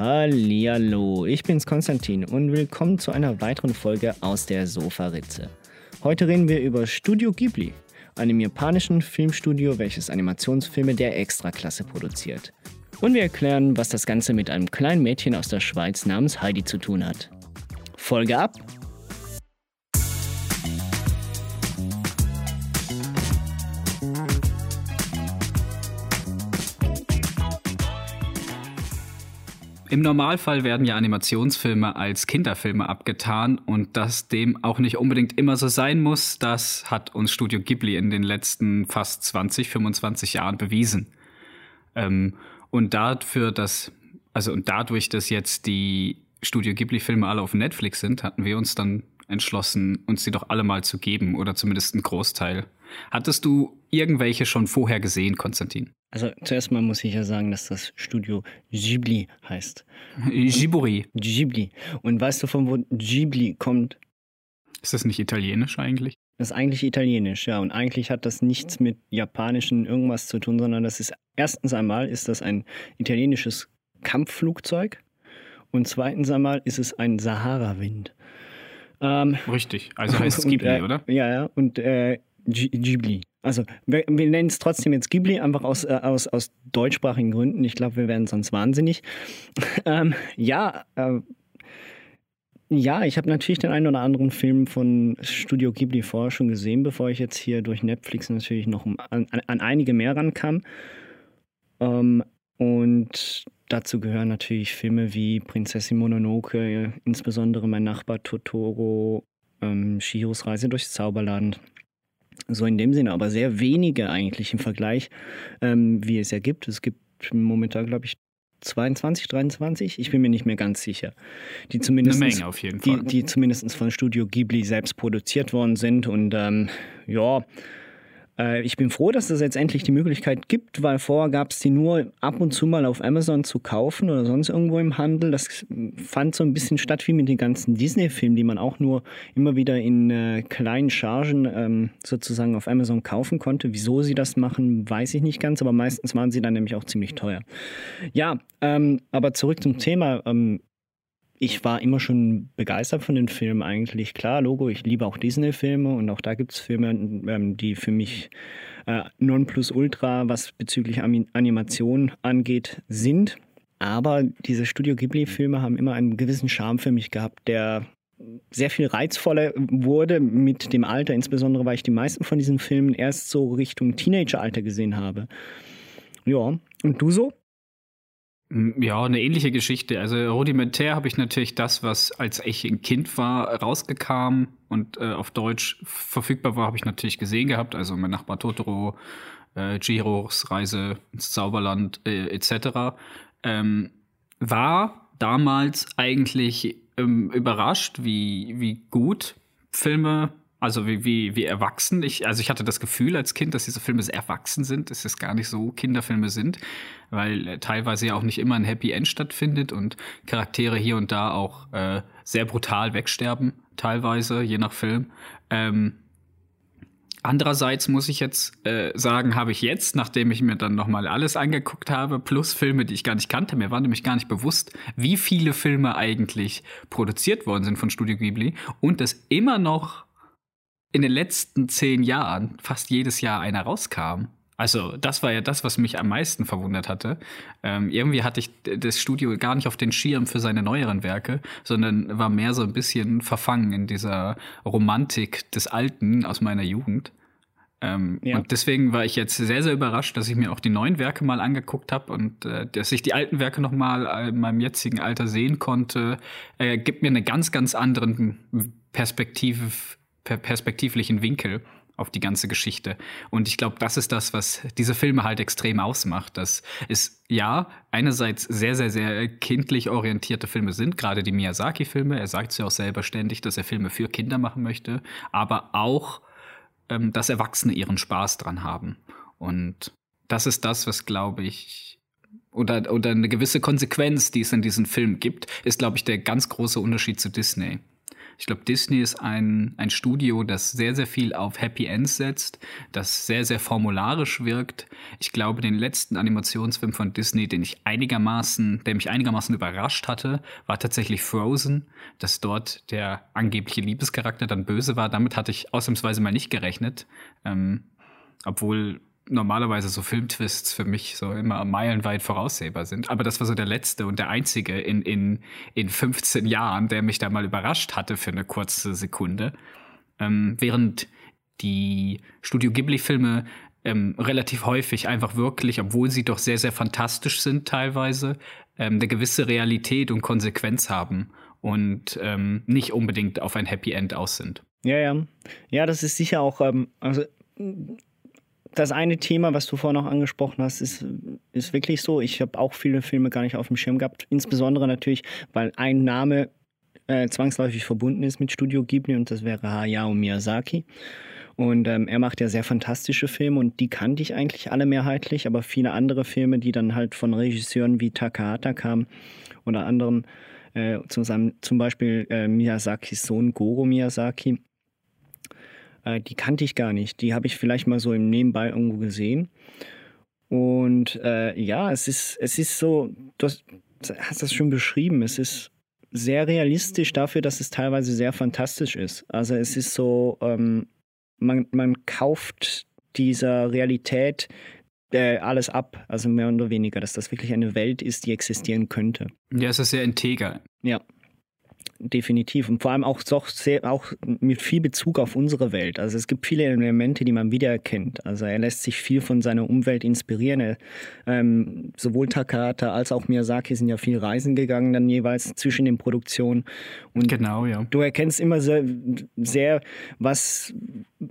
Hallihallo, ich bin's Konstantin und willkommen zu einer weiteren Folge aus der Sofaritze. Heute reden wir über Studio Ghibli, einem japanischen Filmstudio, welches Animationsfilme der Extraklasse produziert. Und wir erklären, was das Ganze mit einem kleinen Mädchen aus der Schweiz namens Heidi zu tun hat. Folge ab! Im Normalfall werden ja Animationsfilme als Kinderfilme abgetan und dass dem auch nicht unbedingt immer so sein muss, das hat uns Studio Ghibli in den letzten fast 20, 25 Jahren bewiesen. Ähm, und dafür, dass, also und dadurch, dass jetzt die Studio Ghibli-Filme alle auf Netflix sind, hatten wir uns dann entschlossen, uns die doch alle mal zu geben oder zumindest einen Großteil. Hattest du irgendwelche schon vorher gesehen, Konstantin? Also zuerst mal muss ich ja sagen, dass das Studio Ghibli heißt. Ghibli. Ghibli. Und weißt du, von wo Ghibli kommt? Ist das nicht italienisch eigentlich? Das ist eigentlich italienisch, ja. Und eigentlich hat das nichts mit japanischen irgendwas zu tun, sondern das ist erstens einmal ist das ein italienisches Kampfflugzeug und zweitens einmal ist es ein Sahara-Wind. Ähm, Richtig, also heißt es Ghibli, äh, oder? Ja, ja. Und äh, Ghibli. Also wir, wir nennen es trotzdem jetzt Ghibli, einfach aus, äh, aus, aus deutschsprachigen Gründen. Ich glaube, wir werden sonst wahnsinnig. ähm, ja, äh, ja, ich habe natürlich den einen oder anderen Film von Studio Ghibli vorher schon gesehen, bevor ich jetzt hier durch Netflix natürlich noch an, an, an einige mehr rankam. Ähm, und dazu gehören natürlich Filme wie Prinzessin Mononoke, insbesondere Mein Nachbar Totoro, ähm, Shiros Reise durchs Zauberland so in dem Sinne, aber sehr wenige eigentlich im Vergleich, ähm, wie es ja gibt. Es gibt momentan, glaube ich, 22, 23, ich bin mir nicht mehr ganz sicher. Die zumindest, Eine Menge auf jeden Fall. Die, die zumindest von Studio Ghibli selbst produziert worden sind und ähm, ja, ich bin froh, dass es jetzt endlich die Möglichkeit gibt, weil vorher gab es die nur ab und zu mal auf Amazon zu kaufen oder sonst irgendwo im Handel. Das fand so ein bisschen statt wie mit den ganzen Disney-Filmen, die man auch nur immer wieder in äh, kleinen Chargen ähm, sozusagen auf Amazon kaufen konnte. Wieso sie das machen, weiß ich nicht ganz, aber meistens waren sie dann nämlich auch ziemlich teuer. Ja, ähm, aber zurück zum Thema. Ähm, ich war immer schon begeistert von den Filmen eigentlich. Klar, Logo, ich liebe auch Disney-Filme und auch da gibt es Filme, ähm, die für mich äh, Nonplusultra, was bezüglich Animation angeht, sind. Aber diese Studio Ghibli-Filme haben immer einen gewissen Charme für mich gehabt, der sehr viel reizvoller wurde mit dem Alter, insbesondere weil ich die meisten von diesen Filmen erst so Richtung Teenageralter gesehen habe. Ja, und du so? Ja, eine ähnliche Geschichte. Also rudimentär habe ich natürlich das, was als ich ein Kind war, rausgekam und äh, auf Deutsch verfügbar war, habe ich natürlich gesehen gehabt. Also mein Nachbar Totoro, äh, Giros Reise ins Zauberland äh, etc. Ähm, war damals eigentlich ähm, überrascht, wie, wie gut Filme also wie, wie, wie erwachsen. Ich, also ich hatte das Gefühl als Kind, dass diese Filme sehr erwachsen sind, dass es gar nicht so Kinderfilme sind, weil äh, teilweise ja auch nicht immer ein Happy End stattfindet und Charaktere hier und da auch äh, sehr brutal wegsterben, teilweise, je nach Film. Ähm, Andererseits muss ich jetzt äh, sagen, habe ich jetzt, nachdem ich mir dann nochmal alles angeguckt habe, plus Filme, die ich gar nicht kannte, mir war nämlich gar nicht bewusst, wie viele Filme eigentlich produziert worden sind von Studio Ghibli und dass immer noch in den letzten zehn Jahren fast jedes Jahr einer rauskam. Also das war ja das, was mich am meisten verwundert hatte. Ähm, irgendwie hatte ich das Studio gar nicht auf den Schirm für seine neueren Werke, sondern war mehr so ein bisschen verfangen in dieser Romantik des Alten aus meiner Jugend. Ähm, ja. Und deswegen war ich jetzt sehr, sehr überrascht, dass ich mir auch die neuen Werke mal angeguckt habe und äh, dass ich die alten Werke noch mal in meinem jetzigen Alter sehen konnte, äh, gibt mir eine ganz, ganz anderen Perspektive perspektivlichen Winkel auf die ganze Geschichte. Und ich glaube, das ist das, was diese Filme halt extrem ausmacht. Dass es ja einerseits sehr, sehr, sehr kindlich orientierte Filme sind, gerade die Miyazaki-Filme. Er sagt es ja auch selber ständig, dass er Filme für Kinder machen möchte, aber auch, ähm, dass Erwachsene ihren Spaß dran haben. Und das ist das, was, glaube ich, oder, oder eine gewisse Konsequenz, die es in diesen Filmen gibt, ist, glaube ich, der ganz große Unterschied zu Disney. Ich glaube, Disney ist ein, ein Studio, das sehr, sehr viel auf Happy Ends setzt, das sehr, sehr formularisch wirkt. Ich glaube, den letzten Animationsfilm von Disney, den ich einigermaßen, der mich einigermaßen überrascht hatte, war tatsächlich Frozen, dass dort der angebliche Liebescharakter dann böse war. Damit hatte ich ausnahmsweise mal nicht gerechnet. Ähm, obwohl normalerweise so Filmtwists für mich so immer meilenweit voraussehbar sind. Aber das war so der letzte und der einzige in, in, in 15 Jahren, der mich da mal überrascht hatte für eine kurze Sekunde. Ähm, während die Studio Ghibli-Filme ähm, relativ häufig einfach wirklich, obwohl sie doch sehr, sehr fantastisch sind teilweise, ähm, eine gewisse Realität und Konsequenz haben und ähm, nicht unbedingt auf ein Happy End aus sind. Ja, ja. Ja, das ist sicher auch, ähm, also das eine Thema, was du vorhin noch angesprochen hast, ist, ist wirklich so. Ich habe auch viele Filme gar nicht auf dem Schirm gehabt. Insbesondere natürlich, weil ein Name äh, zwangsläufig verbunden ist mit Studio Ghibli und das wäre Hayao Miyazaki. Und ähm, er macht ja sehr fantastische Filme und die kannte ich eigentlich alle mehrheitlich, aber viele andere Filme, die dann halt von Regisseuren wie Takahata kamen oder anderen, äh, zusammen, zum Beispiel äh, Miyazakis Sohn Goro Miyazaki, äh, die kannte ich gar nicht. Die habe ich vielleicht mal so im Nebenbei irgendwo gesehen. Und äh, ja, es ist, es ist so, du hast, hast das schon beschrieben, es ist sehr realistisch dafür, dass es teilweise sehr fantastisch ist. Also es ist so, ähm, man, man kauft dieser Realität äh, alles ab, also mehr oder weniger, dass das wirklich eine Welt ist, die existieren könnte. Ja, es ist sehr integer. Ja definitiv. Und vor allem auch, auch, sehr, auch mit viel Bezug auf unsere Welt. Also es gibt viele Elemente, die man wiedererkennt. Also er lässt sich viel von seiner Umwelt inspirieren. Er, ähm, sowohl Takata als auch Miyazaki sind ja viel reisen gegangen, dann jeweils zwischen den Produktionen. Und genau, ja. Du erkennst immer sehr, sehr, was,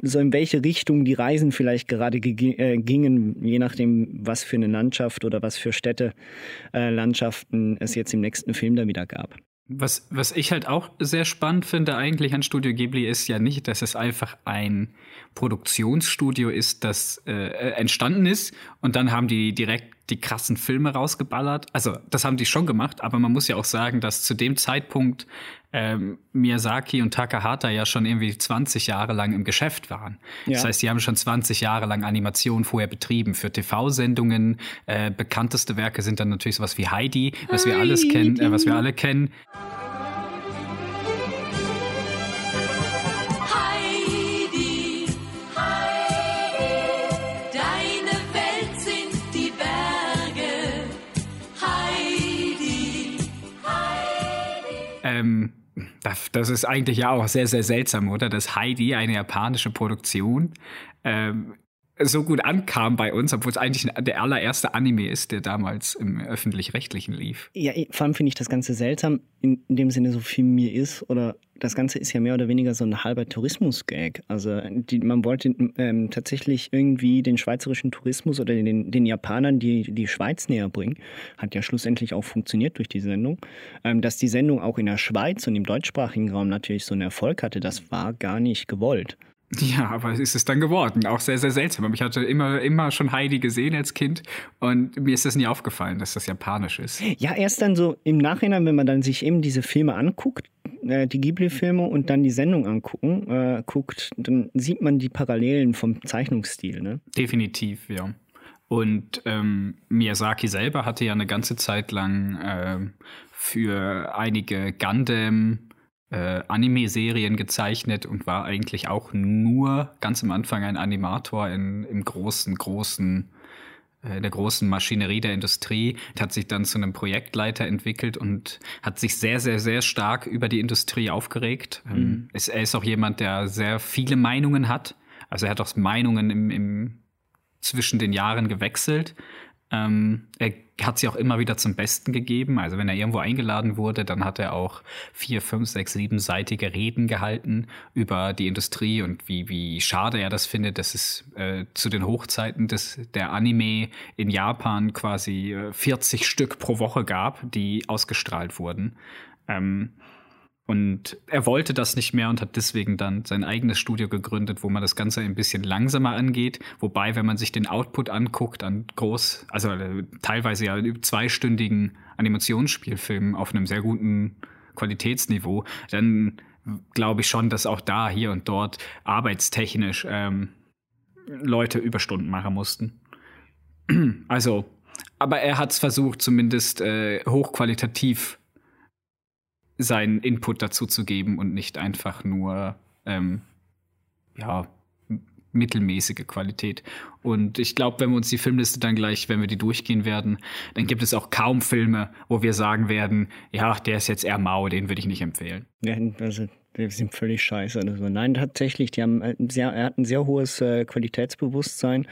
so in welche Richtung die Reisen vielleicht gerade äh, gingen, je nachdem, was für eine Landschaft oder was für Städte, äh, Landschaften es jetzt im nächsten Film da wieder gab. Was, was ich halt auch sehr spannend finde eigentlich an Studio Ghibli ist ja nicht, dass es einfach ein Produktionsstudio ist, das äh, äh, entstanden ist und dann haben die direkt die krassen Filme rausgeballert. Also das haben die schon gemacht, aber man muss ja auch sagen, dass zu dem Zeitpunkt ähm, Miyazaki und Takahata ja schon irgendwie 20 Jahre lang im Geschäft waren. Ja. Das heißt, die haben schon 20 Jahre lang Animation vorher betrieben für TV-Sendungen. Äh, bekannteste Werke sind dann natürlich sowas wie Heidi, was wir alles kennen, äh, was wir alle kennen. Ähm, das ist eigentlich ja auch sehr, sehr seltsam, oder? Dass Heidi, eine japanische Produktion, ähm, so gut ankam bei uns, obwohl es eigentlich der allererste Anime ist, der damals im öffentlich-rechtlichen lief. Ja, vor allem finde ich das Ganze seltsam, in, in, dem Sinne so viel mir ist, oder das Ganze ist ja mehr oder weniger so ein halber Tourismus-Gag. Also die, man wollte ähm, tatsächlich irgendwie den schweizerischen Tourismus oder den, den Japanern die, die Schweiz näher bringen. Hat ja schlussendlich auch funktioniert durch die Sendung. Ähm, dass die Sendung auch in der Schweiz und im deutschsprachigen Raum natürlich so einen Erfolg hatte, das war gar nicht gewollt. Ja, aber ist es dann geworden. Auch sehr, sehr seltsam. Ich hatte immer, immer schon Heidi gesehen als Kind und mir ist das nie aufgefallen, dass das japanisch ist. Ja, erst dann so im Nachhinein, wenn man dann sich eben diese Filme anguckt, äh, die Ghibli-Filme und dann die Sendung angucken, äh, guckt, dann sieht man die Parallelen vom Zeichnungsstil. Ne? Definitiv, ja. Und ähm, Miyazaki selber hatte ja eine ganze Zeit lang äh, für einige Gundam äh, Anime-Serien gezeichnet und war eigentlich auch nur ganz am Anfang ein Animator in, im großen, großen, äh, in der großen Maschinerie der Industrie, hat sich dann zu einem Projektleiter entwickelt und hat sich sehr, sehr, sehr stark über die Industrie aufgeregt. Ähm, mhm. ist, er ist auch jemand, der sehr viele Meinungen hat. Also er hat auch Meinungen im, im zwischen den Jahren gewechselt. Ähm, er hat sie auch immer wieder zum Besten gegeben. Also wenn er irgendwo eingeladen wurde, dann hat er auch vier, fünf, sechs, siebenseitige Reden gehalten über die Industrie und wie, wie schade er das findet, dass es äh, zu den Hochzeiten des, der Anime in Japan quasi äh, 40 Stück pro Woche gab, die ausgestrahlt wurden. Ähm, und er wollte das nicht mehr und hat deswegen dann sein eigenes Studio gegründet, wo man das Ganze ein bisschen langsamer angeht. Wobei, wenn man sich den Output anguckt, an groß, also äh, teilweise ja zweistündigen Animationsspielfilmen auf einem sehr guten Qualitätsniveau, dann glaube ich schon, dass auch da, hier und dort arbeitstechnisch ähm, Leute Überstunden machen mussten. Also, aber er hat es versucht, zumindest äh, hochqualitativ seinen Input dazu zu geben und nicht einfach nur ähm, ja mittelmäßige Qualität. Und ich glaube, wenn wir uns die Filmliste dann gleich, wenn wir die durchgehen werden, dann gibt es auch kaum Filme, wo wir sagen werden, ja, der ist jetzt eher mau, den würde ich nicht empfehlen. Ja, also die sind völlig scheiße. Also nein, tatsächlich, die haben sehr, er hat ein sehr hohes äh, Qualitätsbewusstsein,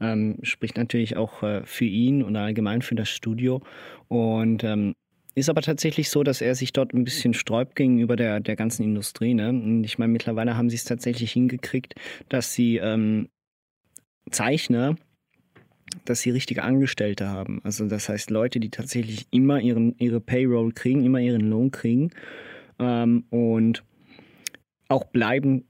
ähm, spricht natürlich auch äh, für ihn und allgemein für das Studio. Und ähm, ist aber tatsächlich so, dass er sich dort ein bisschen sträubt gegenüber der, der ganzen Industrie. Ne? Und ich meine, mittlerweile haben sie es tatsächlich hingekriegt, dass sie ähm, Zeichner, dass sie richtige Angestellte haben. Also das heißt Leute, die tatsächlich immer ihren, ihre Payroll kriegen, immer ihren Lohn kriegen ähm, und auch bleiben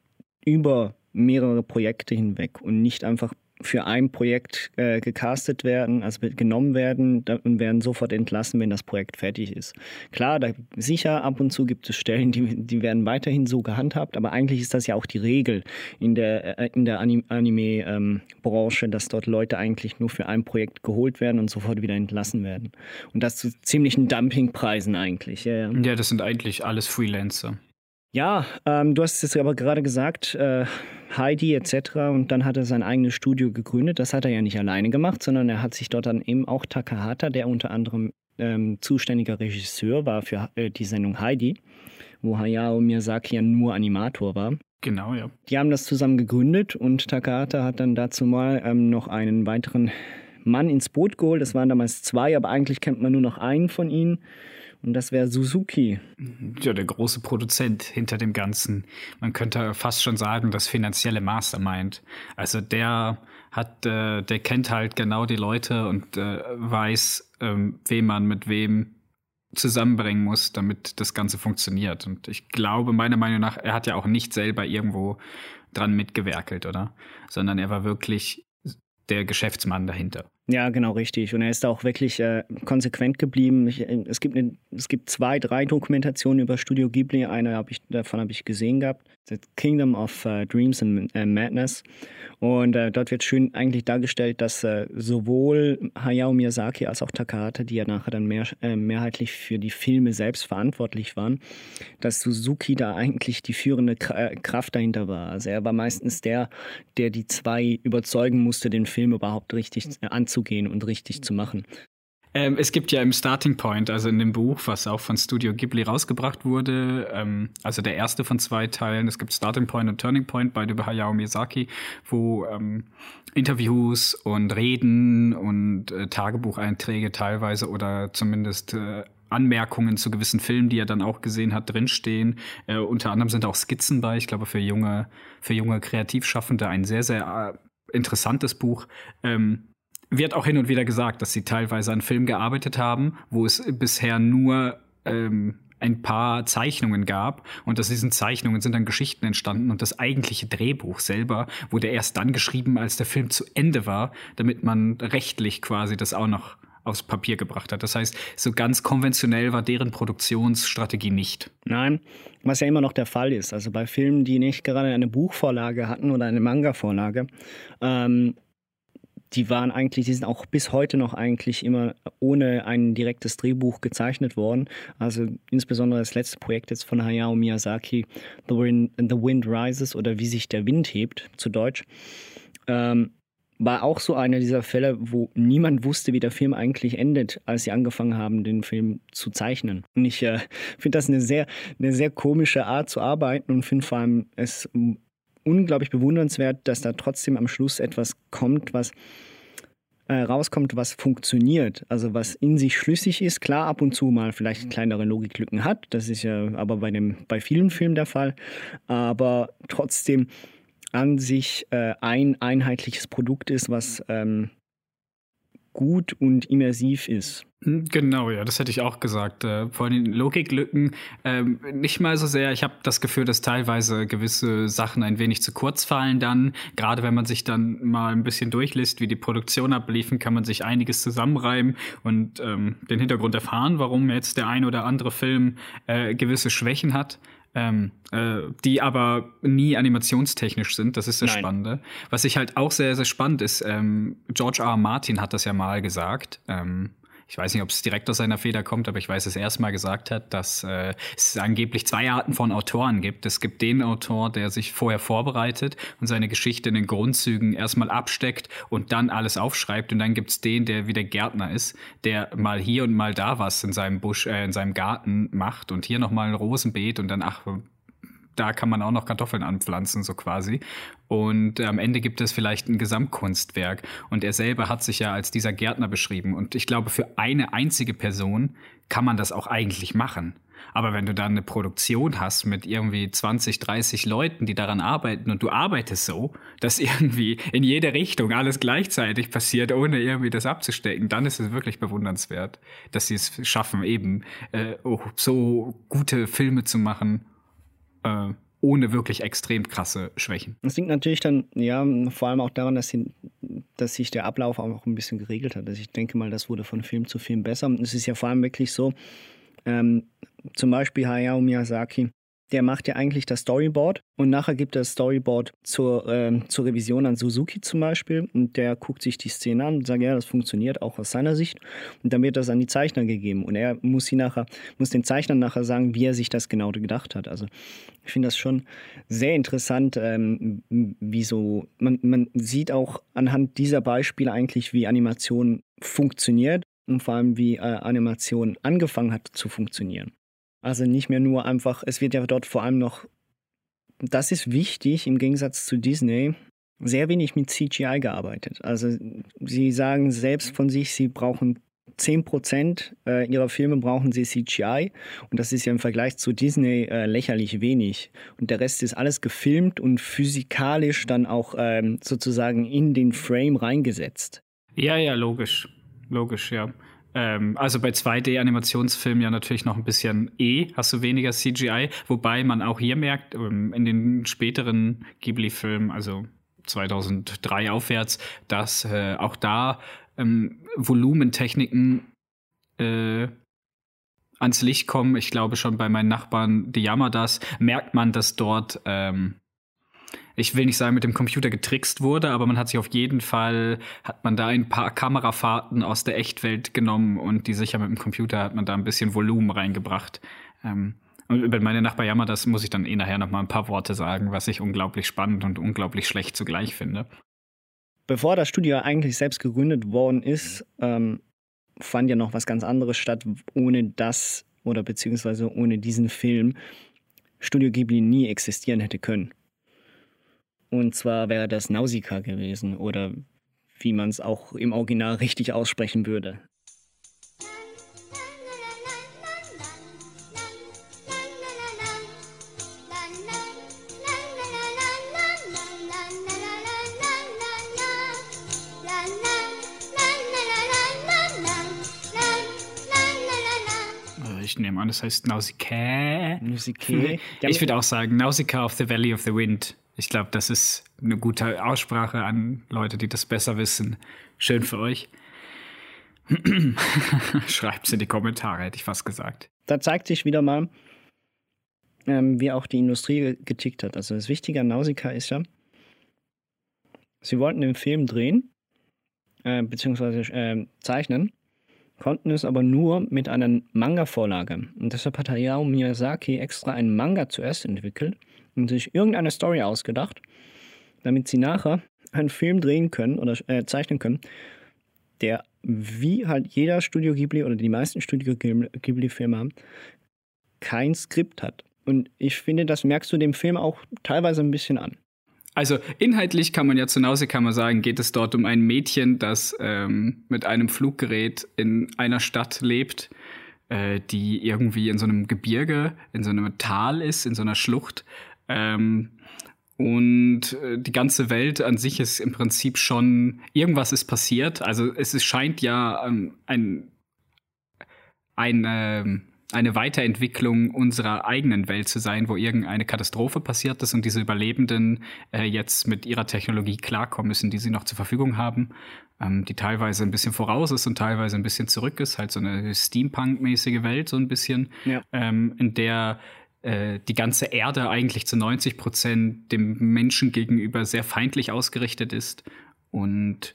über mehrere Projekte hinweg und nicht einfach für ein Projekt äh, gecastet werden, also genommen werden und werden sofort entlassen, wenn das Projekt fertig ist. Klar, da, sicher ab und zu gibt es Stellen, die, die werden weiterhin so gehandhabt, aber eigentlich ist das ja auch die Regel in der, äh, der Anime-Branche, ähm, dass dort Leute eigentlich nur für ein Projekt geholt werden und sofort wieder entlassen werden. Und das zu ziemlichen Dumpingpreisen eigentlich. Ja, ja. ja das sind eigentlich alles Freelancer. Ja, ähm, du hast es aber gerade gesagt, äh, Heidi etc. Und dann hat er sein eigenes Studio gegründet. Das hat er ja nicht alleine gemacht, sondern er hat sich dort dann eben auch Takahata, der unter anderem ähm, zuständiger Regisseur war für äh, die Sendung Heidi, wo Hayao Miyazaki ja nur Animator war. Genau, ja. Die haben das zusammen gegründet und Takahata hat dann dazu mal ähm, noch einen weiteren Mann ins Boot geholt. Das waren damals zwei, aber eigentlich kennt man nur noch einen von ihnen. Und das wäre Suzuki. Ja, der große Produzent hinter dem Ganzen. Man könnte fast schon sagen, das finanzielle Mastermind. Also der hat, äh, der kennt halt genau die Leute und äh, weiß, ähm, wem man mit wem zusammenbringen muss, damit das Ganze funktioniert. Und ich glaube, meiner Meinung nach, er hat ja auch nicht selber irgendwo dran mitgewerkelt, oder? Sondern er war wirklich der Geschäftsmann dahinter. Ja, genau richtig. Und er ist auch wirklich äh, konsequent geblieben. Ich, äh, es, gibt eine, es gibt zwei, drei Dokumentationen über Studio Ghibli. Eine hab ich, davon habe ich gesehen gehabt. The Kingdom of uh, Dreams and Madness. Und uh, dort wird schön eigentlich dargestellt, dass sowohl Hayao Miyazaki als auch Takahata, die ja nachher dann mehr, mehrheitlich für die Filme selbst verantwortlich waren, dass Suzuki da eigentlich die führende Kraft dahinter war. Also er war meistens der, der die zwei überzeugen musste, den Film überhaupt richtig anzugehen und richtig zu machen. Ähm, es gibt ja im Starting Point, also in dem Buch, was auch von Studio Ghibli rausgebracht wurde, ähm, also der erste von zwei Teilen, es gibt Starting Point und Turning Point, beide über Hayao Miyazaki, wo ähm, Interviews und Reden und äh, Tagebucheinträge teilweise oder zumindest äh, Anmerkungen zu gewissen Filmen, die er dann auch gesehen hat, drinstehen. Äh, unter anderem sind auch Skizzen bei, ich glaube, für junge, für junge Kreativschaffende ein sehr, sehr äh, interessantes Buch. Ähm, wird auch hin und wieder gesagt, dass sie teilweise an Filmen gearbeitet haben, wo es bisher nur ähm, ein paar Zeichnungen gab und aus diesen Zeichnungen sind dann Geschichten entstanden und das eigentliche Drehbuch selber wurde erst dann geschrieben, als der Film zu Ende war, damit man rechtlich quasi das auch noch aufs Papier gebracht hat. Das heißt, so ganz konventionell war deren Produktionsstrategie nicht. Nein, was ja immer noch der Fall ist. Also bei Filmen, die nicht gerade eine Buchvorlage hatten oder eine Manga-Vorlage, ähm, die waren eigentlich, die sind auch bis heute noch eigentlich immer ohne ein direktes Drehbuch gezeichnet worden. Also insbesondere das letzte Projekt jetzt von Hayao Miyazaki, The Wind, The Wind Rises oder Wie sich der Wind hebt, zu Deutsch. Ähm, war auch so einer dieser Fälle, wo niemand wusste, wie der Film eigentlich endet, als sie angefangen haben, den Film zu zeichnen. Und ich äh, finde das eine sehr, eine sehr komische Art zu arbeiten und finde vor allem es unglaublich bewundernswert, dass da trotzdem am Schluss etwas kommt, was äh, rauskommt, was funktioniert, also was in sich schlüssig ist. Klar, ab und zu mal vielleicht kleinere Logiklücken hat, das ist ja aber bei, dem, bei vielen Filmen der Fall, aber trotzdem an sich äh, ein einheitliches Produkt ist, was ähm, gut und immersiv ist. Hm, genau, ja, das hätte ich auch gesagt. Äh, vor den Logiklücken ähm, nicht mal so sehr. Ich habe das Gefühl, dass teilweise gewisse Sachen ein wenig zu kurz fallen dann. Gerade wenn man sich dann mal ein bisschen durchliest, wie die Produktion abliefen, kann man sich einiges zusammenreimen und ähm, den Hintergrund erfahren, warum jetzt der ein oder andere Film äh, gewisse Schwächen hat. ähm, äh, die aber nie animationstechnisch sind. Das ist das Nein. Spannende. Was ich halt auch sehr, sehr spannend ist, ähm, George R. R. Martin hat das ja mal gesagt. Ähm, ich weiß nicht, ob es direkt aus seiner Feder kommt, aber ich weiß, dass er erstmal gesagt hat, dass äh, es angeblich zwei Arten von Autoren gibt. Es gibt den Autor, der sich vorher vorbereitet und seine Geschichte in den Grundzügen erstmal absteckt und dann alles aufschreibt. Und dann gibt es den, der wie der Gärtner ist, der mal hier und mal da was in seinem Busch, äh, in seinem Garten macht und hier nochmal ein Rosenbeet und dann, ach, da kann man auch noch Kartoffeln anpflanzen, so quasi. Und am Ende gibt es vielleicht ein Gesamtkunstwerk. Und er selber hat sich ja als dieser Gärtner beschrieben. Und ich glaube, für eine einzige Person kann man das auch eigentlich machen. Aber wenn du dann eine Produktion hast mit irgendwie 20, 30 Leuten, die daran arbeiten und du arbeitest so, dass irgendwie in jede Richtung alles gleichzeitig passiert, ohne irgendwie das abzustecken, dann ist es wirklich bewundernswert, dass sie es schaffen, eben äh, so gute Filme zu machen äh, ohne wirklich extrem krasse Schwächen. Das liegt natürlich dann, ja, vor allem auch daran, dass, sie, dass sich der Ablauf auch ein bisschen geregelt hat. Also ich denke mal, das wurde von Film zu Film besser. Und es ist ja vor allem wirklich so, ähm, zum Beispiel Hayao Miyazaki der macht ja eigentlich das Storyboard und nachher gibt er das Storyboard zur, äh, zur Revision an Suzuki zum Beispiel und der guckt sich die Szene an und sagt, ja, das funktioniert auch aus seiner Sicht und dann wird das an die Zeichner gegeben und er muss sie nachher, muss den Zeichnern nachher sagen, wie er sich das genau gedacht hat. Also ich finde das schon sehr interessant, ähm, wie so, man, man sieht auch anhand dieser Beispiele eigentlich, wie Animation funktioniert und vor allem wie äh, Animation angefangen hat zu funktionieren. Also nicht mehr nur einfach, es wird ja dort vor allem noch, das ist wichtig im Gegensatz zu Disney, sehr wenig mit CGI gearbeitet. Also sie sagen selbst von sich, sie brauchen 10% äh, ihrer Filme brauchen sie CGI und das ist ja im Vergleich zu Disney äh, lächerlich wenig. Und der Rest ist alles gefilmt und physikalisch dann auch ähm, sozusagen in den Frame reingesetzt. Ja, ja, logisch. Logisch, ja. Ähm, also bei 2D-Animationsfilmen ja natürlich noch ein bisschen E, hast du weniger CGI, wobei man auch hier merkt, ähm, in den späteren Ghibli-Filmen, also 2003 aufwärts, dass äh, auch da ähm, Volumentechniken äh, ans Licht kommen. Ich glaube schon bei meinen Nachbarn die Yamadas merkt man, dass dort ähm, ich will nicht sagen, mit dem Computer getrickst wurde, aber man hat sich auf jeden Fall, hat man da ein paar Kamerafahrten aus der Echtwelt genommen und die sicher mit dem Computer hat man da ein bisschen Volumen reingebracht. Ähm, und über meine Nachbar Jammer, das muss ich dann eh nachher noch mal ein paar Worte sagen, was ich unglaublich spannend und unglaublich schlecht zugleich finde. Bevor das Studio eigentlich selbst gegründet worden ist, ähm, fand ja noch was ganz anderes statt, ohne das oder beziehungsweise ohne diesen Film Studio Ghibli nie existieren hätte können. Und zwar wäre das Nausicaa gewesen oder wie man es auch im Original richtig aussprechen würde. Ich nehme an, das heißt Nausicaa. Nausicaa. Ich würde auch sagen Nausicaa of the Valley of the Wind. Ich glaube, das ist eine gute Aussprache an Leute, die das besser wissen. Schön für euch. Schreibt es in die Kommentare, hätte ich fast gesagt. Da zeigt sich wieder mal, ähm, wie auch die Industrie getickt hat. Also das Wichtige an Nausicaa ist ja, sie wollten den Film drehen, äh, beziehungsweise äh, zeichnen, konnten es aber nur mit einer Manga-Vorlage. Und deshalb hat Hayao Miyazaki extra einen Manga zuerst entwickelt und sich irgendeine Story ausgedacht, damit sie nachher einen Film drehen können oder äh, zeichnen können, der wie halt jeder Studio Ghibli oder die meisten Studio Ghibli-Filme haben, kein Skript hat. Und ich finde, das merkst du dem Film auch teilweise ein bisschen an. Also inhaltlich kann man ja zu Nausicaa sagen, geht es dort um ein Mädchen, das ähm, mit einem Fluggerät in einer Stadt lebt, äh, die irgendwie in so einem Gebirge, in so einem Tal ist, in so einer Schlucht ähm, und äh, die ganze Welt an sich ist im Prinzip schon, irgendwas ist passiert. Also es scheint ja ähm, ein, ein, äh, eine Weiterentwicklung unserer eigenen Welt zu sein, wo irgendeine Katastrophe passiert ist und diese Überlebenden äh, jetzt mit ihrer Technologie klarkommen müssen, die sie noch zur Verfügung haben, ähm, die teilweise ein bisschen voraus ist und teilweise ein bisschen zurück ist, halt so eine Steampunk-mäßige Welt, so ein bisschen, ja. ähm, in der äh, die ganze Erde eigentlich zu 90 Prozent dem Menschen gegenüber sehr feindlich ausgerichtet ist und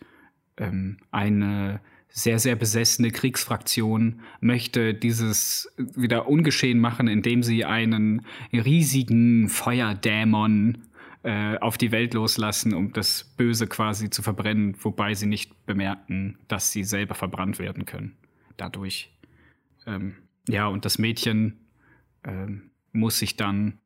ähm, eine sehr, sehr besessene Kriegsfraktion möchte dieses wieder ungeschehen machen, indem sie einen riesigen Feuerdämon äh, auf die Welt loslassen, um das Böse quasi zu verbrennen, wobei sie nicht bemerken, dass sie selber verbrannt werden können. Dadurch. Ähm, ja, und das Mädchen ähm, muss sich dann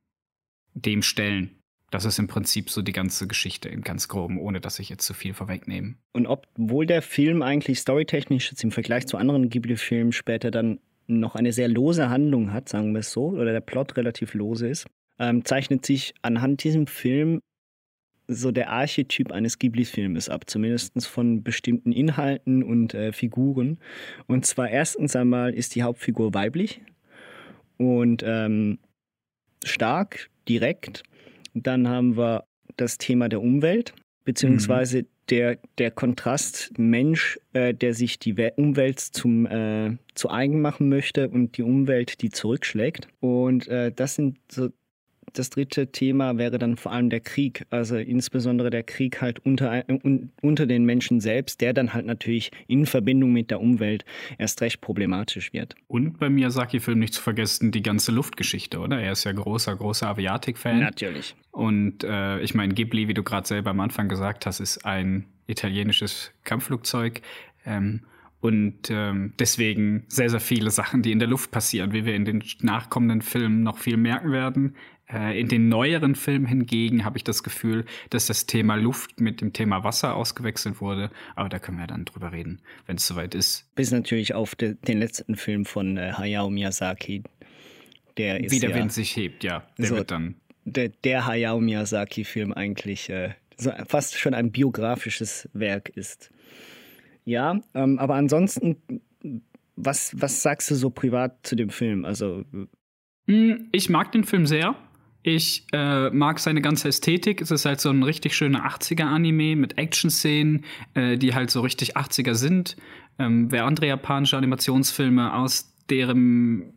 dem stellen. Das ist im Prinzip so die ganze Geschichte in ganz groben, ohne dass ich jetzt zu viel vorwegnehme. Und obwohl der Film eigentlich storytechnisch jetzt im Vergleich zu anderen Ghibli-Filmen später dann noch eine sehr lose Handlung hat, sagen wir es so, oder der Plot relativ lose ist, ähm, zeichnet sich anhand diesem Film so der Archetyp eines Ghibli-Filmes ab, zumindest von bestimmten Inhalten und äh, Figuren. Und zwar erstens einmal ist die Hauptfigur weiblich und ähm, stark, direkt. Dann haben wir das Thema der Umwelt, beziehungsweise mhm. der, der Kontrast Mensch, äh, der sich die Umwelt zum, äh, zu eigen machen möchte und die Umwelt, die zurückschlägt. Und äh, das sind so das dritte Thema wäre dann vor allem der Krieg, also insbesondere der Krieg halt unter, un, unter den Menschen selbst, der dann halt natürlich in Verbindung mit der Umwelt erst recht problematisch wird. Und bei Miyazaki-Film nicht zu vergessen die ganze Luftgeschichte, oder? Er ist ja großer, großer Aviatik-Fan. Natürlich. Und äh, ich meine, Ghibli, wie du gerade selber am Anfang gesagt hast, ist ein italienisches Kampfflugzeug. Ähm, und ähm, deswegen sehr, sehr viele Sachen, die in der Luft passieren, wie wir in den nachkommenden Filmen noch viel merken werden. Äh, in den neueren Filmen hingegen habe ich das Gefühl, dass das Thema Luft mit dem Thema Wasser ausgewechselt wurde. Aber da können wir dann drüber reden, wenn es soweit ist. Bis natürlich auf de, den letzten Film von äh, Hayao Miyazaki. Der ist Wie der ja, Wind sich hebt, ja. Der so, wird dann. Der, der Hayao Miyazaki-Film eigentlich äh, so fast schon ein biografisches Werk ist. Ja, ähm, aber ansonsten, was, was sagst du so privat zu dem Film? Also. Hm, ich mag den Film sehr. Ich äh, mag seine ganze Ästhetik. Es ist halt so ein richtig schöner 80er-Anime mit Action-Szenen, äh, die halt so richtig 80er sind. Ähm, wer andere japanische Animationsfilme aus deren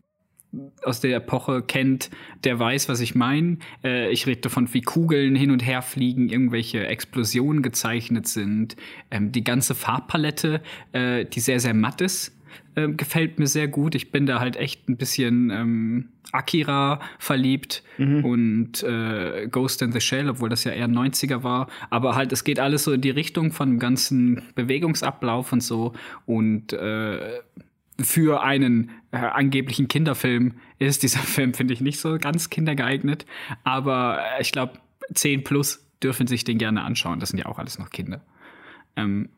aus der Epoche kennt, der weiß, was ich meine. Äh, ich rede davon, wie Kugeln hin und her fliegen, irgendwelche Explosionen gezeichnet sind. Ähm, die ganze Farbpalette, äh, die sehr, sehr matt ist, äh, gefällt mir sehr gut. Ich bin da halt echt ein bisschen ähm, Akira verliebt mhm. und äh, Ghost in the Shell, obwohl das ja eher 90er war. Aber halt, es geht alles so in die Richtung von dem ganzen Bewegungsablauf und so. Und äh, für einen äh, angeblichen Kinderfilm ist dieser Film, finde ich, nicht so ganz kindergeeignet. Aber äh, ich glaube, 10 plus dürfen sich den gerne anschauen. Das sind ja auch alles noch Kinder. Ähm,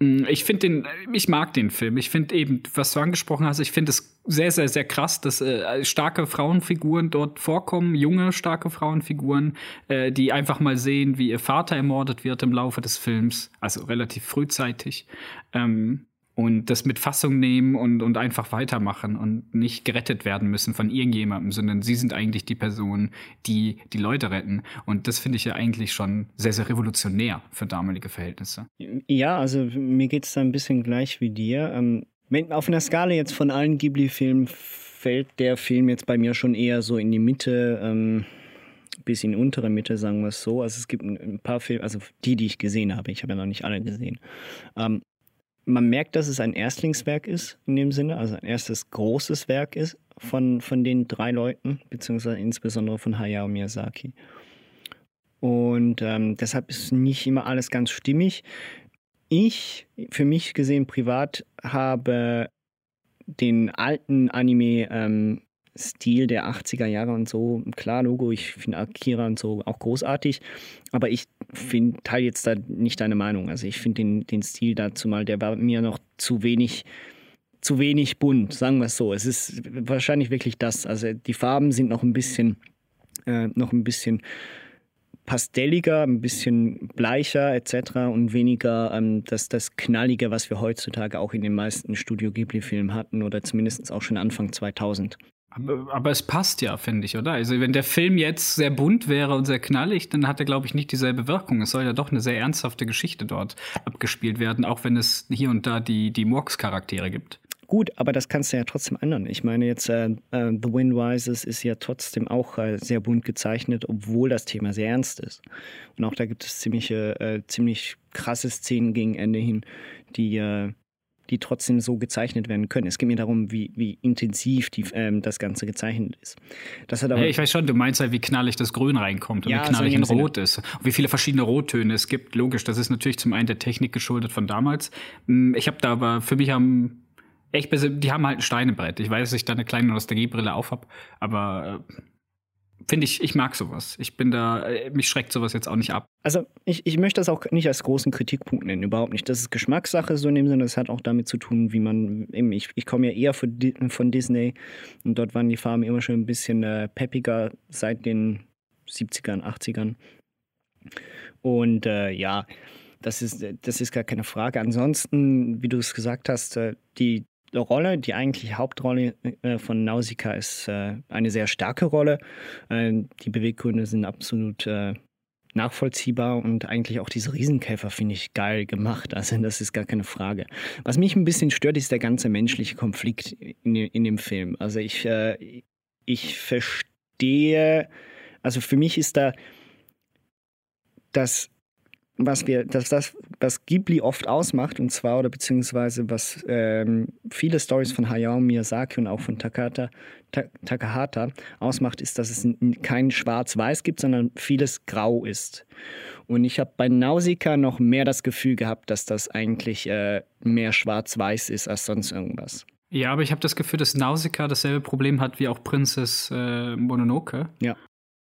ich finde den, ich mag den Film. Ich finde eben, was du angesprochen hast, ich finde es sehr, sehr, sehr krass, dass äh, starke Frauenfiguren dort vorkommen, junge, starke Frauenfiguren, äh, die einfach mal sehen, wie ihr Vater ermordet wird im Laufe des Films, also relativ frühzeitig. Ähm, und das mit Fassung nehmen und, und einfach weitermachen und nicht gerettet werden müssen von irgendjemandem, sondern sie sind eigentlich die Person, die die Leute retten. Und das finde ich ja eigentlich schon sehr, sehr revolutionär für damalige Verhältnisse. Ja, also mir geht es da ein bisschen gleich wie dir. Ähm, auf einer Skala jetzt von allen Ghibli-Filmen fällt der Film jetzt bei mir schon eher so in die Mitte. Ähm bis in untere Mitte, sagen wir es so. Also es gibt ein paar Filme, also die, die ich gesehen habe, ich habe ja noch nicht alle gesehen. Ähm, man merkt, dass es ein Erstlingswerk ist in dem Sinne, also ein erstes großes Werk ist von, von den drei Leuten, beziehungsweise insbesondere von Hayao Miyazaki. Und ähm, deshalb ist nicht immer alles ganz stimmig. Ich, für mich gesehen privat, habe den alten Anime ähm, Stil der 80er Jahre und so. Klar, Logo, ich finde Akira und so auch großartig, aber ich teile jetzt da nicht deine Meinung. Also ich finde den, den Stil dazu mal, der war mir noch zu wenig, zu wenig bunt, sagen wir es so. Es ist wahrscheinlich wirklich das. Also die Farben sind noch ein bisschen, äh, noch ein bisschen pastelliger, ein bisschen bleicher etc. und weniger ähm, das, das Knallige, was wir heutzutage auch in den meisten Studio Ghibli-Filmen hatten oder zumindest auch schon Anfang 2000. Aber, es passt ja, finde ich, oder? Also wenn der Film jetzt sehr bunt wäre und sehr knallig, dann hat er, glaube ich, nicht dieselbe Wirkung. Es soll ja doch eine sehr ernsthafte Geschichte dort abgespielt werden, auch wenn es hier und da die, die Murks-Charaktere gibt. Gut, aber das kannst du ja trotzdem ändern. Ich meine, jetzt äh, äh, The Wind Rises ist ja trotzdem auch äh, sehr bunt gezeichnet, obwohl das Thema sehr ernst ist. Und auch da gibt es ziemliche, äh, ziemlich krasse Szenen gegen Ende hin, die, äh, die trotzdem so gezeichnet werden können. Es geht mir darum, wie, wie intensiv die, ähm, das Ganze gezeichnet ist. Das hat aber ja, ich weiß schon, du meinst halt, wie knallig das Grün reinkommt und ja, wie knallig so ein Rot ist. Und wie viele verschiedene Rottöne es gibt. Logisch, das ist natürlich zum einen der Technik geschuldet von damals. Hm, ich habe da aber, für mich haben echt, die haben halt ein Steinebrett. Ich weiß, dass ich da eine kleine Nostalgiebrille auf habe, aber äh, finde ich, ich mag sowas. Ich bin da, äh, mich schreckt sowas jetzt auch nicht ab. Also ich, ich möchte das auch nicht als großen Kritikpunkt nennen, überhaupt nicht. Das ist Geschmackssache so in dem Sinne, das hat auch damit zu tun, wie man, eben, ich, ich komme ja eher von, von Disney und dort waren die Farben immer schon ein bisschen äh, peppiger seit den 70ern, 80ern. Und äh, ja, das ist, das ist gar keine Frage. Ansonsten, wie du es gesagt hast, äh, die, Rolle, die eigentliche Hauptrolle äh, von Nausicaa ist äh, eine sehr starke Rolle. Äh, die Beweggründe sind absolut nachvollziehbar und eigentlich auch diese Riesenkäfer finde ich geil gemacht. Also das ist gar keine Frage. Was mich ein bisschen stört, ist der ganze menschliche Konflikt in, dem Film. Also ich, ich verstehe, also für mich ist da das was wir, dass das, was Ghibli oft ausmacht, und zwar, oder beziehungsweise was ähm, viele Stories von Hayao Miyazaki und auch von Takata, Ta Takahata ausmacht, ist, dass es kein Schwarz-Weiß gibt, sondern vieles grau ist. Und ich habe bei Nausicaa noch mehr das Gefühl gehabt, dass das eigentlich äh, mehr Schwarz-Weiß ist als sonst irgendwas. Ja, aber ich habe das Gefühl, dass Nausicaa dasselbe Problem hat wie auch Prinzess äh, Mononoke. Ja.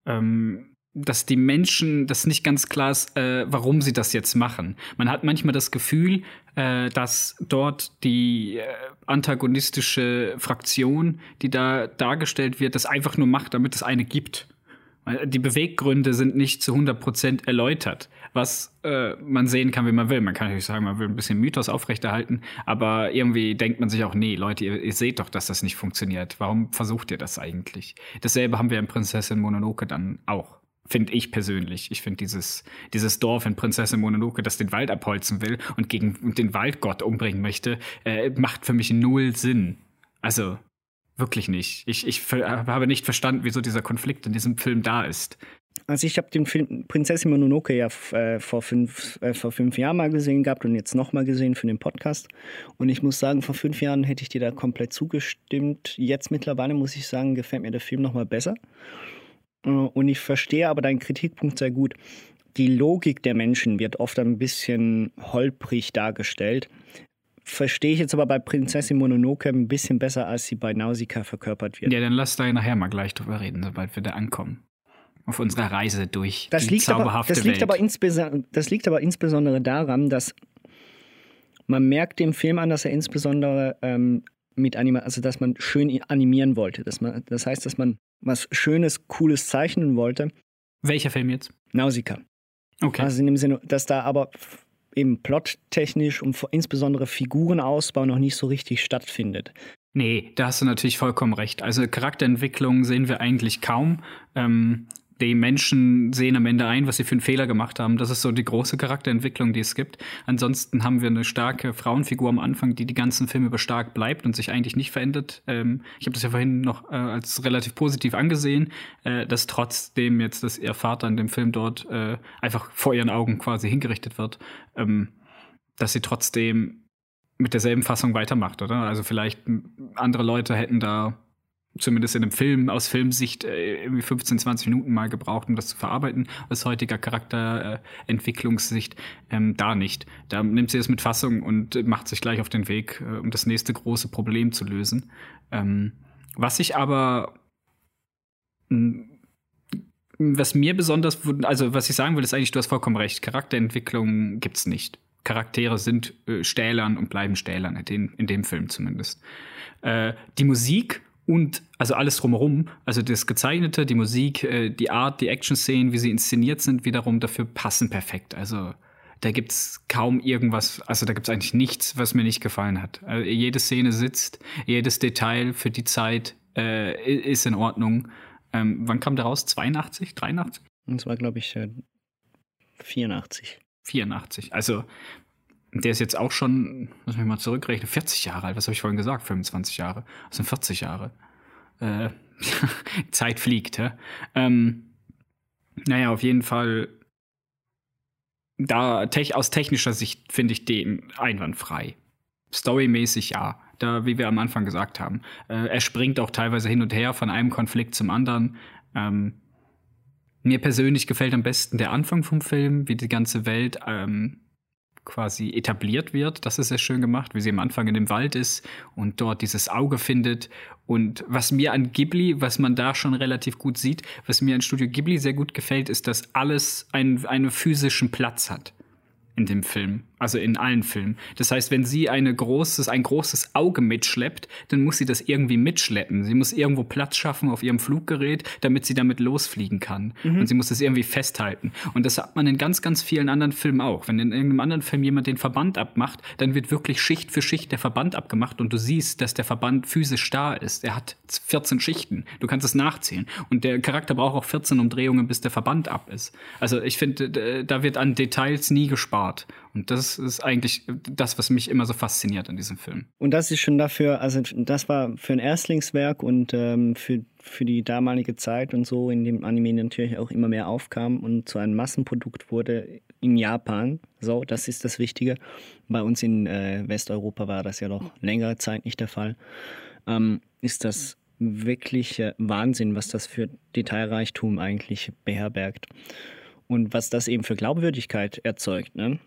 Ähm, dass die Menschen, das nicht ganz klar ist, äh, warum sie das jetzt machen. Man hat manchmal das Gefühl, äh, dass dort die äh, antagonistische Fraktion, die da dargestellt wird, das einfach nur macht, damit es eine gibt. Die Beweggründe sind nicht zu 100% erläutert, was äh, man sehen kann, wie man will. Man kann natürlich sagen, man will ein bisschen Mythos aufrechterhalten, aber irgendwie denkt man sich auch, nee, Leute, ihr, ihr seht doch, dass das nicht funktioniert. Warum versucht ihr das eigentlich? Dasselbe haben wir in Prinzessin Mononoke dann auch finde ich persönlich. Ich finde dieses, dieses Dorf in Prinzessin Mononoke, das den Wald abholzen will und gegen den Waldgott umbringen möchte, äh, macht für mich null Sinn. Also wirklich nicht. Ich, ich habe nicht verstanden, wieso dieser Konflikt in diesem Film da ist. Also ich habe den Film Prinzessin Mononoke ja äh, vor, fünf, äh, vor fünf Jahren mal gesehen gehabt und jetzt nochmal gesehen für den Podcast. Und ich muss sagen, vor fünf Jahren hätte ich dir da komplett zugestimmt. Jetzt mittlerweile muss ich sagen, gefällt mir der Film nochmal besser. Äh, und ich verstehe aber deinen Kritikpunkt sehr gut. Die Logik der Menschen wird oft ein bisschen holprig dargestellt. Verstehe ich jetzt aber bei Prinzessin Mononoke ein bisschen besser, als sie bei Nausicaa verkörpert wird. Ja, dann lass da nachher mal gleich drüber reden, sobald wir da ankommen. Auf unserer Reise durch das die liegt zauberhafte aber, das liegt Welt. Aber das liegt aber insbesondere daran, dass man merkt dem Film an, dass er insbesondere ähm, mit Anima also dass man schön animieren wollte. Dass man, das heißt, dass man was Schönes, Cooles zeichnen wollte. Welcher Film jetzt? Nausicaa. Okay. Also in dem Sinne, dass da aber eben plottechnisch und insbesondere Figurenausbau noch nicht so richtig stattfindet. Nee, da hast du natürlich vollkommen recht. Also Charakterentwicklung sehen wir eigentlich kaum. Ähm, die Menschen sehen am Ende ein, was sie für einen Fehler gemacht haben. Das ist so die große Charakterentwicklung, die es gibt. Ansonsten haben wir eine starke Frauenfigur am Anfang, die die ganzen Filme über stark bleibt und sich eigentlich nicht verändert. Ähm, ich habe das ja vorhin noch äh, als relativ positiv angesehen, äh, dass trotzdem jetzt, dass ihr Vater in dem Film dort äh, einfach vor ihren Augen quasi hingerichtet wird, ähm, dass sie trotzdem mit derselben Fassung weitermacht, oder? Also vielleicht andere Leute hätten da zumindest in einem Film aus Filmsicht äh, irgendwie 15, 20 Minuten mal gebraucht, um das zu verarbeiten, aus heutiger Charakterentwicklungssicht äh, ähm, da nicht. Da nimmt sie es mit Fassung und macht sich gleich auf den Weg, äh, um das nächste große Problem zu lösen. Ähm, was ich aber was mir besonders, also was ich sagen will, ist eigentlich, du hast vollkommen recht, Charakterentwicklung gibt's nicht. Charaktere sind äh, Stählern und bleiben Stählern, in, dem, in dem Film zumindest. Äh, die Musik und also alles drumherum, also das Gezeichnete, die Musik, äh, die Art, die Action-Szenen, wie sie inszeniert sind, wiederum dafür passen perfekt. Also da gibt's kaum irgendwas, also da gibt's eigentlich nichts, was mir nicht gefallen hat. Also, jede Szene sitzt, jedes Detail für die Zeit äh, ist in Ordnung. Ähm, wann kam der raus? 82, 83? Das war, glaube ich, 84. 84. Also der ist jetzt auch schon, muss mich mal zurückrechnen, 40 Jahre alt. Was habe ich vorhin gesagt? 25 Jahre. Das sind 40 Jahre. Äh, Zeit fliegt, hä? Ähm, naja, auf jeden Fall. Da tech, aus technischer Sicht finde ich den einwandfrei. Storymäßig ja. Da, wie wir am Anfang gesagt haben. Äh, er springt auch teilweise hin und her von einem Konflikt zum anderen. Ähm, mir persönlich gefällt am besten der Anfang vom Film, wie die ganze Welt ähm, quasi etabliert wird. Das ist sehr schön gemacht, wie sie am Anfang in dem Wald ist und dort dieses Auge findet. Und was mir an Ghibli, was man da schon relativ gut sieht, was mir an Studio Ghibli sehr gut gefällt, ist, dass alles einen, einen physischen Platz hat in dem Film, also in allen Filmen. Das heißt, wenn sie eine großes, ein großes Auge mitschleppt, dann muss sie das irgendwie mitschleppen. Sie muss irgendwo Platz schaffen auf ihrem Fluggerät, damit sie damit losfliegen kann. Mhm. Und sie muss das irgendwie festhalten. Und das hat man in ganz, ganz vielen anderen Filmen auch. Wenn in irgendeinem anderen Film jemand den Verband abmacht, dann wird wirklich Schicht für Schicht der Verband abgemacht und du siehst, dass der Verband physisch da ist. Er hat 14 Schichten. Du kannst es nachzählen. Und der Charakter braucht auch 14 Umdrehungen, bis der Verband ab ist. Also ich finde, da wird an Details nie gespart. Und das ist eigentlich das, was mich immer so fasziniert an diesem Film. Und das ist schon dafür, also das war für ein Erstlingswerk und ähm, für, für die damalige Zeit und so, in dem Anime natürlich auch immer mehr aufkam und zu einem Massenprodukt wurde in Japan. So, das ist das Wichtige. Bei uns in äh, Westeuropa war das ja noch längere Zeit nicht der Fall. Ähm, ist das wirklich Wahnsinn, was das für Detailreichtum eigentlich beherbergt und was das eben für Glaubwürdigkeit erzeugt. Ne?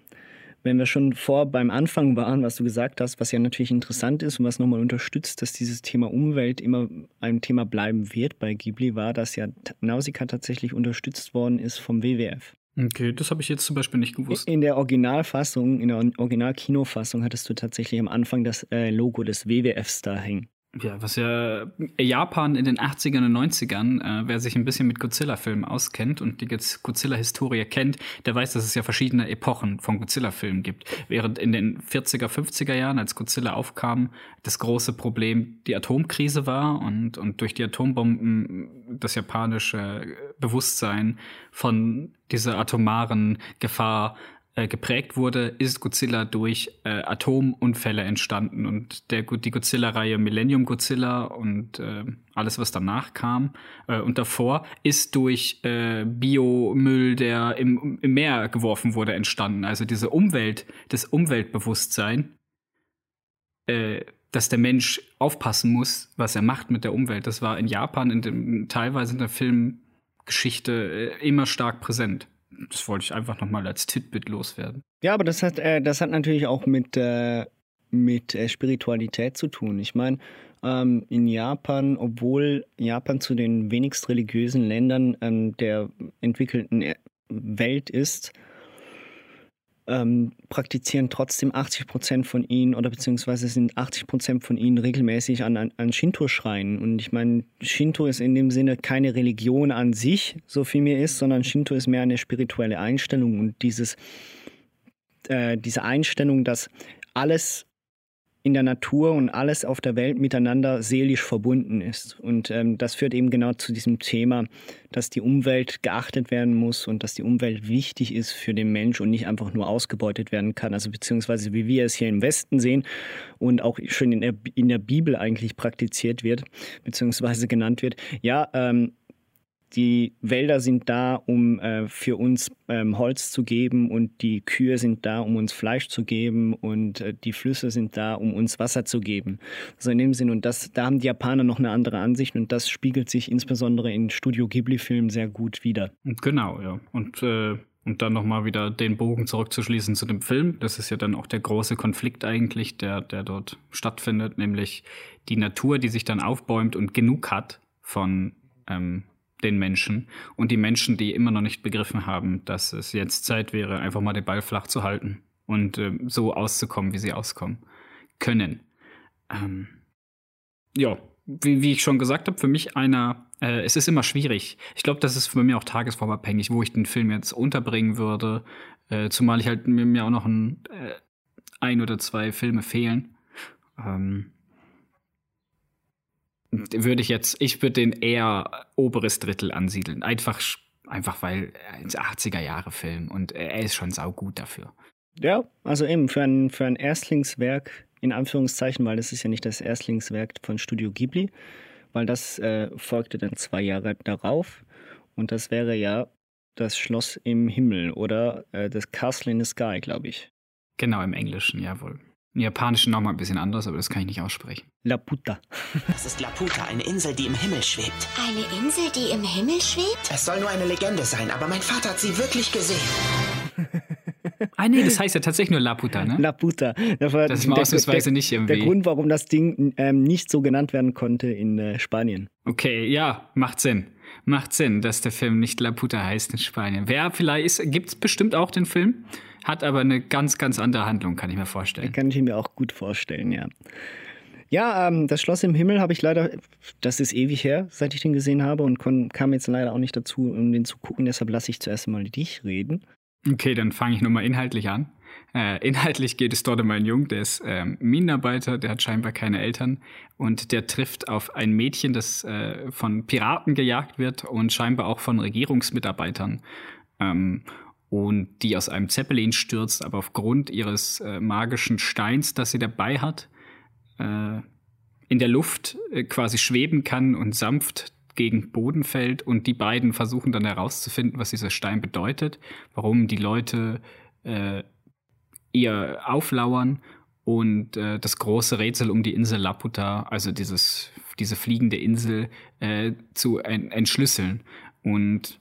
Wenn wir schon vor beim Anfang waren, was du gesagt hast, was ja natürlich interessant ist und was nochmal unterstützt, dass dieses Thema Umwelt immer ein Thema bleiben wird bei Ghibli, war, dass ja Nausicaa tatsächlich unterstützt worden ist vom WWF. Okay, das habe ich jetzt zum Beispiel nicht gewusst. In der Originalfassung, in der Original-Kinofassung hattest du tatsächlich am Anfang das äh, Logo des WWFs da hängen. Ja, was ja Japan in den 80ern und 90ern, äh, wer sich ein bisschen mit Godzilla-Filmen auskennt und die Godzilla-Historie kennt, der weiß, dass es ja verschiedene Epochen von Godzilla-Filmen gibt. Während in den 40er, 50er Jahren, als Godzilla aufkam, das große Problem die Atomkrise war und, und durch die Atombomben das japanische Bewusstsein von dieser atomaren Gefahr äh, geprägt wurde, ist Godzilla durch äh, Atomunfälle entstanden und der, die Godzilla-Reihe Millennium Godzilla und äh, alles, was danach kam äh, und davor, ist durch äh, Biomüll, der im, im Meer geworfen wurde, entstanden. Also diese Umwelt, das Umweltbewusstsein, dass der Mensch aufpassen muss, was er macht mit der Umwelt. Das war in Japan in dem, teilweise in der Filmgeschichte immer stark präsent das wollte ich einfach nochmal als Titbit loswerden. Ja, aber das hat, äh, das hat natürlich auch mit, äh, mit äh, Spiritualität zu tun. Ich meine, ähm, in Japan, obwohl Japan zu den wenigst religiösen Ländern ähm, der entwickelten äh, Welt ist, ähm, praktizieren trotzdem 80 Prozent von ihnen oder beziehungsweise sind 80 Prozent von ihnen regelmäßig an, an, an Shinto-Schreien. Und ich meine, Shinto ist in dem Sinne keine Religion an sich, so viel mir ist, sondern Shinto ist mehr eine spirituelle Einstellung und dieses, äh, diese Einstellung, dass alles in der Natur und alles auf der Welt miteinander seelisch verbunden ist. Und ähm, das führt eben genau zu diesem Thema, dass die Umwelt geachtet werden muss und dass die Umwelt wichtig ist für den Mensch und nicht einfach nur ausgebeutet werden kann. Also beziehungsweise wie wir es hier im Westen sehen und auch schon in der, in der Bibel eigentlich praktiziert wird, beziehungsweise genannt wird. Ja, ähm, die Wälder sind da, um äh, für uns ähm, Holz zu geben und die Kühe sind da, um uns Fleisch zu geben und äh, die Flüsse sind da, um uns Wasser zu geben. So in dem Sinn. Und das, da haben die Japaner noch eine andere Ansicht und das spiegelt sich insbesondere in Studio Ghibli-Filmen sehr gut wider. Genau, ja. Und äh und dann nochmal wieder den Bogen zurückzuschließen zu dem Film. Das ist ja dann auch der große Konflikt eigentlich, der, der dort stattfindet, nämlich die Natur, die sich dann aufbäumt und genug hat von ähm, den Menschen und die Menschen, die immer noch nicht begriffen haben, dass es jetzt Zeit wäre, einfach mal den Ball flach zu halten und äh, so auszukommen, wie sie auskommen können. Ähm, ja, wie, wie, ich schon gesagt habe, für mich einer, äh, es ist immer schwierig. Ich glaube, das ist für mich auch tagesformabhängig, wo ich den Film jetzt unterbringen würde, äh, zumal ich halt mir, mir auch noch ein, äh, ein oder zwei Filme fehlen. Ähm, würde ich jetzt, ich würde den eher oberes Drittel ansiedeln. Einfach, einfach weil ins 80er Jahre Film und er ist schon saugut dafür. Ja, also eben für ein, für ein Erstlingswerk, in Anführungszeichen, weil das ist ja nicht das Erstlingswerk von Studio Ghibli, weil das äh, folgte dann zwei Jahre darauf. Und das wäre ja das Schloss im Himmel oder äh, das Castle in the Sky, glaube ich. Genau, im Englischen, jawohl. Im Japanischen nochmal ein bisschen anders, aber das kann ich nicht aussprechen. Laputa. Das ist Laputa, eine Insel, die im Himmel schwebt. Eine Insel, die im Himmel schwebt? Es soll nur eine Legende sein, aber mein Vater hat sie wirklich gesehen. ah, nee, das heißt ja tatsächlich nur Laputa, ne? Laputa. Das, war das ist mal ausnahmsweise nicht irgendwie. Der Grund, warum das Ding ähm, nicht so genannt werden konnte in äh, Spanien. Okay, ja, macht Sinn. Macht Sinn, dass der Film nicht Laputa heißt in Spanien. Wer vielleicht gibt es bestimmt auch den Film, hat aber eine ganz, ganz andere Handlung, kann ich mir vorstellen. Kann ich mir auch gut vorstellen, ja. Ja, ähm, das Schloss im Himmel habe ich leider, das ist ewig her, seit ich den gesehen habe und kam jetzt leider auch nicht dazu, um den zu gucken. Deshalb lasse ich zuerst mal dich reden. Okay, dann fange ich nochmal inhaltlich an. Äh, inhaltlich geht es dort um einen Jungen, der ist ähm, Minenarbeiter, der hat scheinbar keine Eltern und der trifft auf ein Mädchen, das äh, von Piraten gejagt wird und scheinbar auch von Regierungsmitarbeitern. Ähm, und die aus einem Zeppelin stürzt, aber aufgrund ihres äh, magischen Steins, das sie dabei hat, äh, in der Luft äh, quasi schweben kann und sanft gegen Boden fällt und die beiden versuchen dann herauszufinden, was dieser Stein bedeutet, warum die Leute äh, ihr auflauern und äh, das große Rätsel um die Insel Laputa, also dieses, diese fliegende Insel, äh, zu entschlüsseln. Und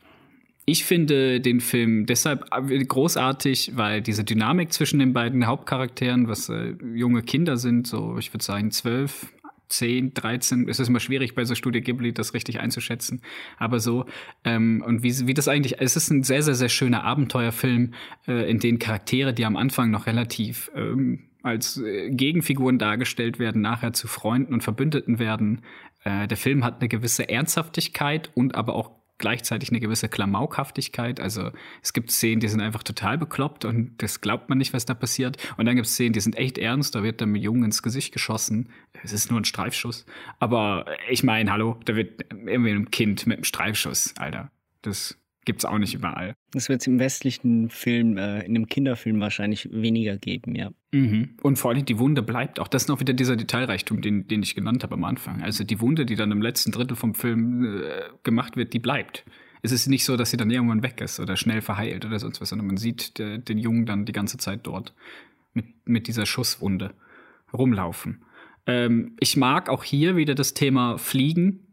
ich finde den Film deshalb großartig, weil diese Dynamik zwischen den beiden Hauptcharakteren, was äh, junge Kinder sind, so ich würde sagen zwölf, 10, 13, es ist immer schwierig bei so Studio Ghibli das richtig einzuschätzen, aber so ähm, und wie, wie das eigentlich, es ist ein sehr, sehr, sehr schöner Abenteuerfilm, äh, in den Charaktere, die am Anfang noch relativ ähm, als äh, Gegenfiguren dargestellt werden, nachher zu Freunden und Verbündeten werden. Äh, der Film hat eine gewisse Ernsthaftigkeit und aber auch gleichzeitig eine gewisse Klamaukhaftigkeit. Also es gibt Szenen, die sind einfach total bekloppt und das glaubt man nicht, was da passiert. Und dann gibt es Szenen, die sind echt ernst, da wird mit Jungen ins Gesicht geschossen. Es ist nur ein Streifschuss. Aber ich meine, hallo, da wird irgendwie ein Kind mit einem Streifschuss, Alter. Das gibt es auch nicht überall. Das wird es im westlichen Film, äh, in einem Kinderfilm wahrscheinlich weniger geben, ja. Mhm. Und vor allem die Wunde bleibt auch. Das ist noch wieder dieser Detailreichtum, den, den ich genannt habe am Anfang. Also die Wunde, die dann im letzten Drittel vom Film äh, gemacht wird, die bleibt. Es ist nicht so, dass sie dann irgendwann weg ist oder schnell verheilt oder sonst was, sondern man sieht der, den Jungen dann die ganze Zeit dort mit, mit dieser Schusswunde rumlaufen. Ähm, ich mag auch hier wieder das Thema Fliegen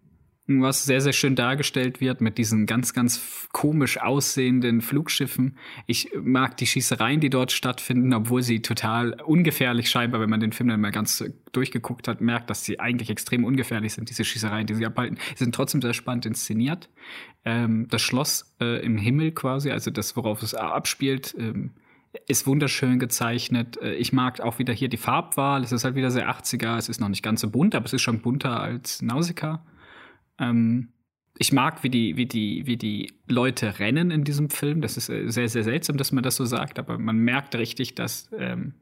was sehr, sehr schön dargestellt wird mit diesen ganz, ganz komisch aussehenden Flugschiffen. Ich mag die Schießereien, die dort stattfinden, obwohl sie total ungefährlich scheinbar, wenn man den Film dann mal ganz durchgeguckt hat, merkt, dass sie eigentlich extrem ungefährlich sind, diese Schießereien, die sie abhalten. Sie sind trotzdem sehr spannend inszeniert. Ähm, das Schloss äh, im Himmel quasi, also das, worauf es abspielt, ähm, ist wunderschön gezeichnet. Äh, ich mag auch wieder hier die Farbwahl. Es ist halt wieder sehr 80er. Es ist noch nicht ganz so bunt, aber es ist schon bunter als Nausicaa. Ähm, ich mag, wie die, wie, die, wie die Leute rennen in diesem Film. Das ist äh, sehr, sehr seltsam, dass man das so sagt, aber man merkt richtig, dass ähm,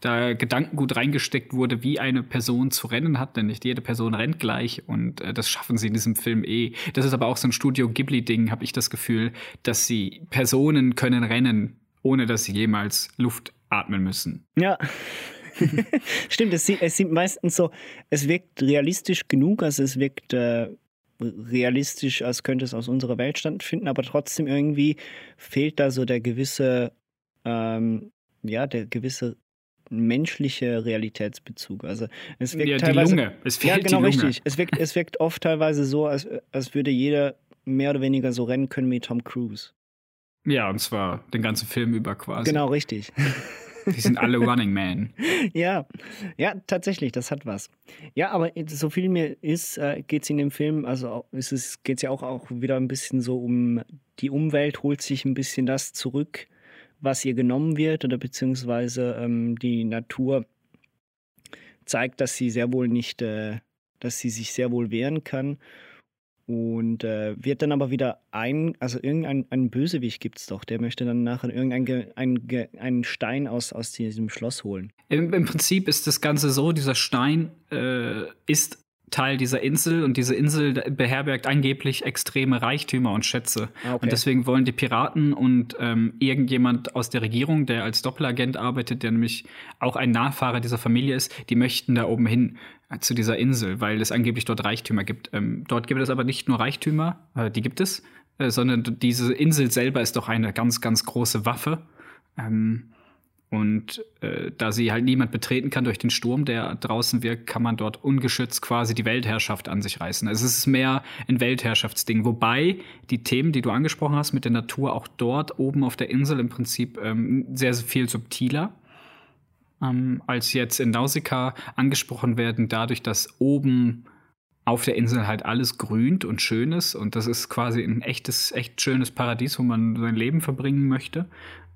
da Gedankengut reingesteckt wurde, wie eine Person zu rennen hat, denn nicht jede Person rennt gleich und äh, das schaffen sie in diesem Film eh. Das ist aber auch so ein Studio Ghibli-Ding, habe ich das Gefühl, dass sie Personen können rennen, ohne dass sie jemals Luft atmen müssen. Ja. Stimmt, es, es sieht meistens so, es wirkt realistisch genug, also es wirkt äh, realistisch, als könnte es aus unserer Welt stattfinden, aber trotzdem irgendwie fehlt da so der gewisse, ähm, ja, der gewisse menschliche Realitätsbezug. Also es wirkt ja, teilweise, die Lunge. Es fehlt ja, genau die Lunge. richtig. Es wirkt, es wirkt oft teilweise so, als, als würde jeder mehr oder weniger so rennen können wie Tom Cruise. Ja, und zwar den ganzen Film über quasi. Genau, richtig. Die sind alle Running Man. ja, ja, tatsächlich, das hat was. Ja, aber so viel mir ist, äh, geht es in dem Film, also geht es geht's ja auch, auch wieder ein bisschen so um die Umwelt, holt sich ein bisschen das zurück, was ihr genommen wird, oder beziehungsweise ähm, die Natur zeigt, dass sie sehr wohl nicht, äh, dass sie sich sehr wohl wehren kann und äh, wird dann aber wieder ein, also irgendein ein Bösewicht gibt es doch, der möchte dann nachher irgendeinen ein, einen Stein aus, aus diesem Schloss holen. Im, Im, Prinzip ist das Ganze so, dieser Stein äh, ist Teil dieser Insel und diese Insel beherbergt angeblich extreme Reichtümer und Schätze. Ah, okay. Und deswegen wollen die Piraten und ähm, irgendjemand aus der Regierung, der als Doppelagent arbeitet, der nämlich auch ein Nachfahre dieser Familie ist, die möchten da oben hin äh, zu dieser Insel, weil es angeblich dort Reichtümer gibt. Ähm, dort gibt es aber nicht nur Reichtümer, äh, die gibt es, äh, sondern diese Insel selber ist doch eine ganz, ganz große Waffe. Ähm, und äh, da sie halt niemand betreten kann durch den Sturm, der draußen wirkt, kann man dort ungeschützt quasi die Weltherrschaft an sich reißen. Also es ist mehr ein Weltherrschaftsding. Wobei die Themen, die du angesprochen hast mit der Natur, auch dort oben auf der Insel im Prinzip ähm, sehr, sehr viel subtiler ähm, als jetzt in Nausicaa angesprochen werden, dadurch, dass oben auf der Insel halt alles grünt und schön ist und das ist quasi ein echtes, echt schönes Paradies, wo man sein Leben verbringen möchte.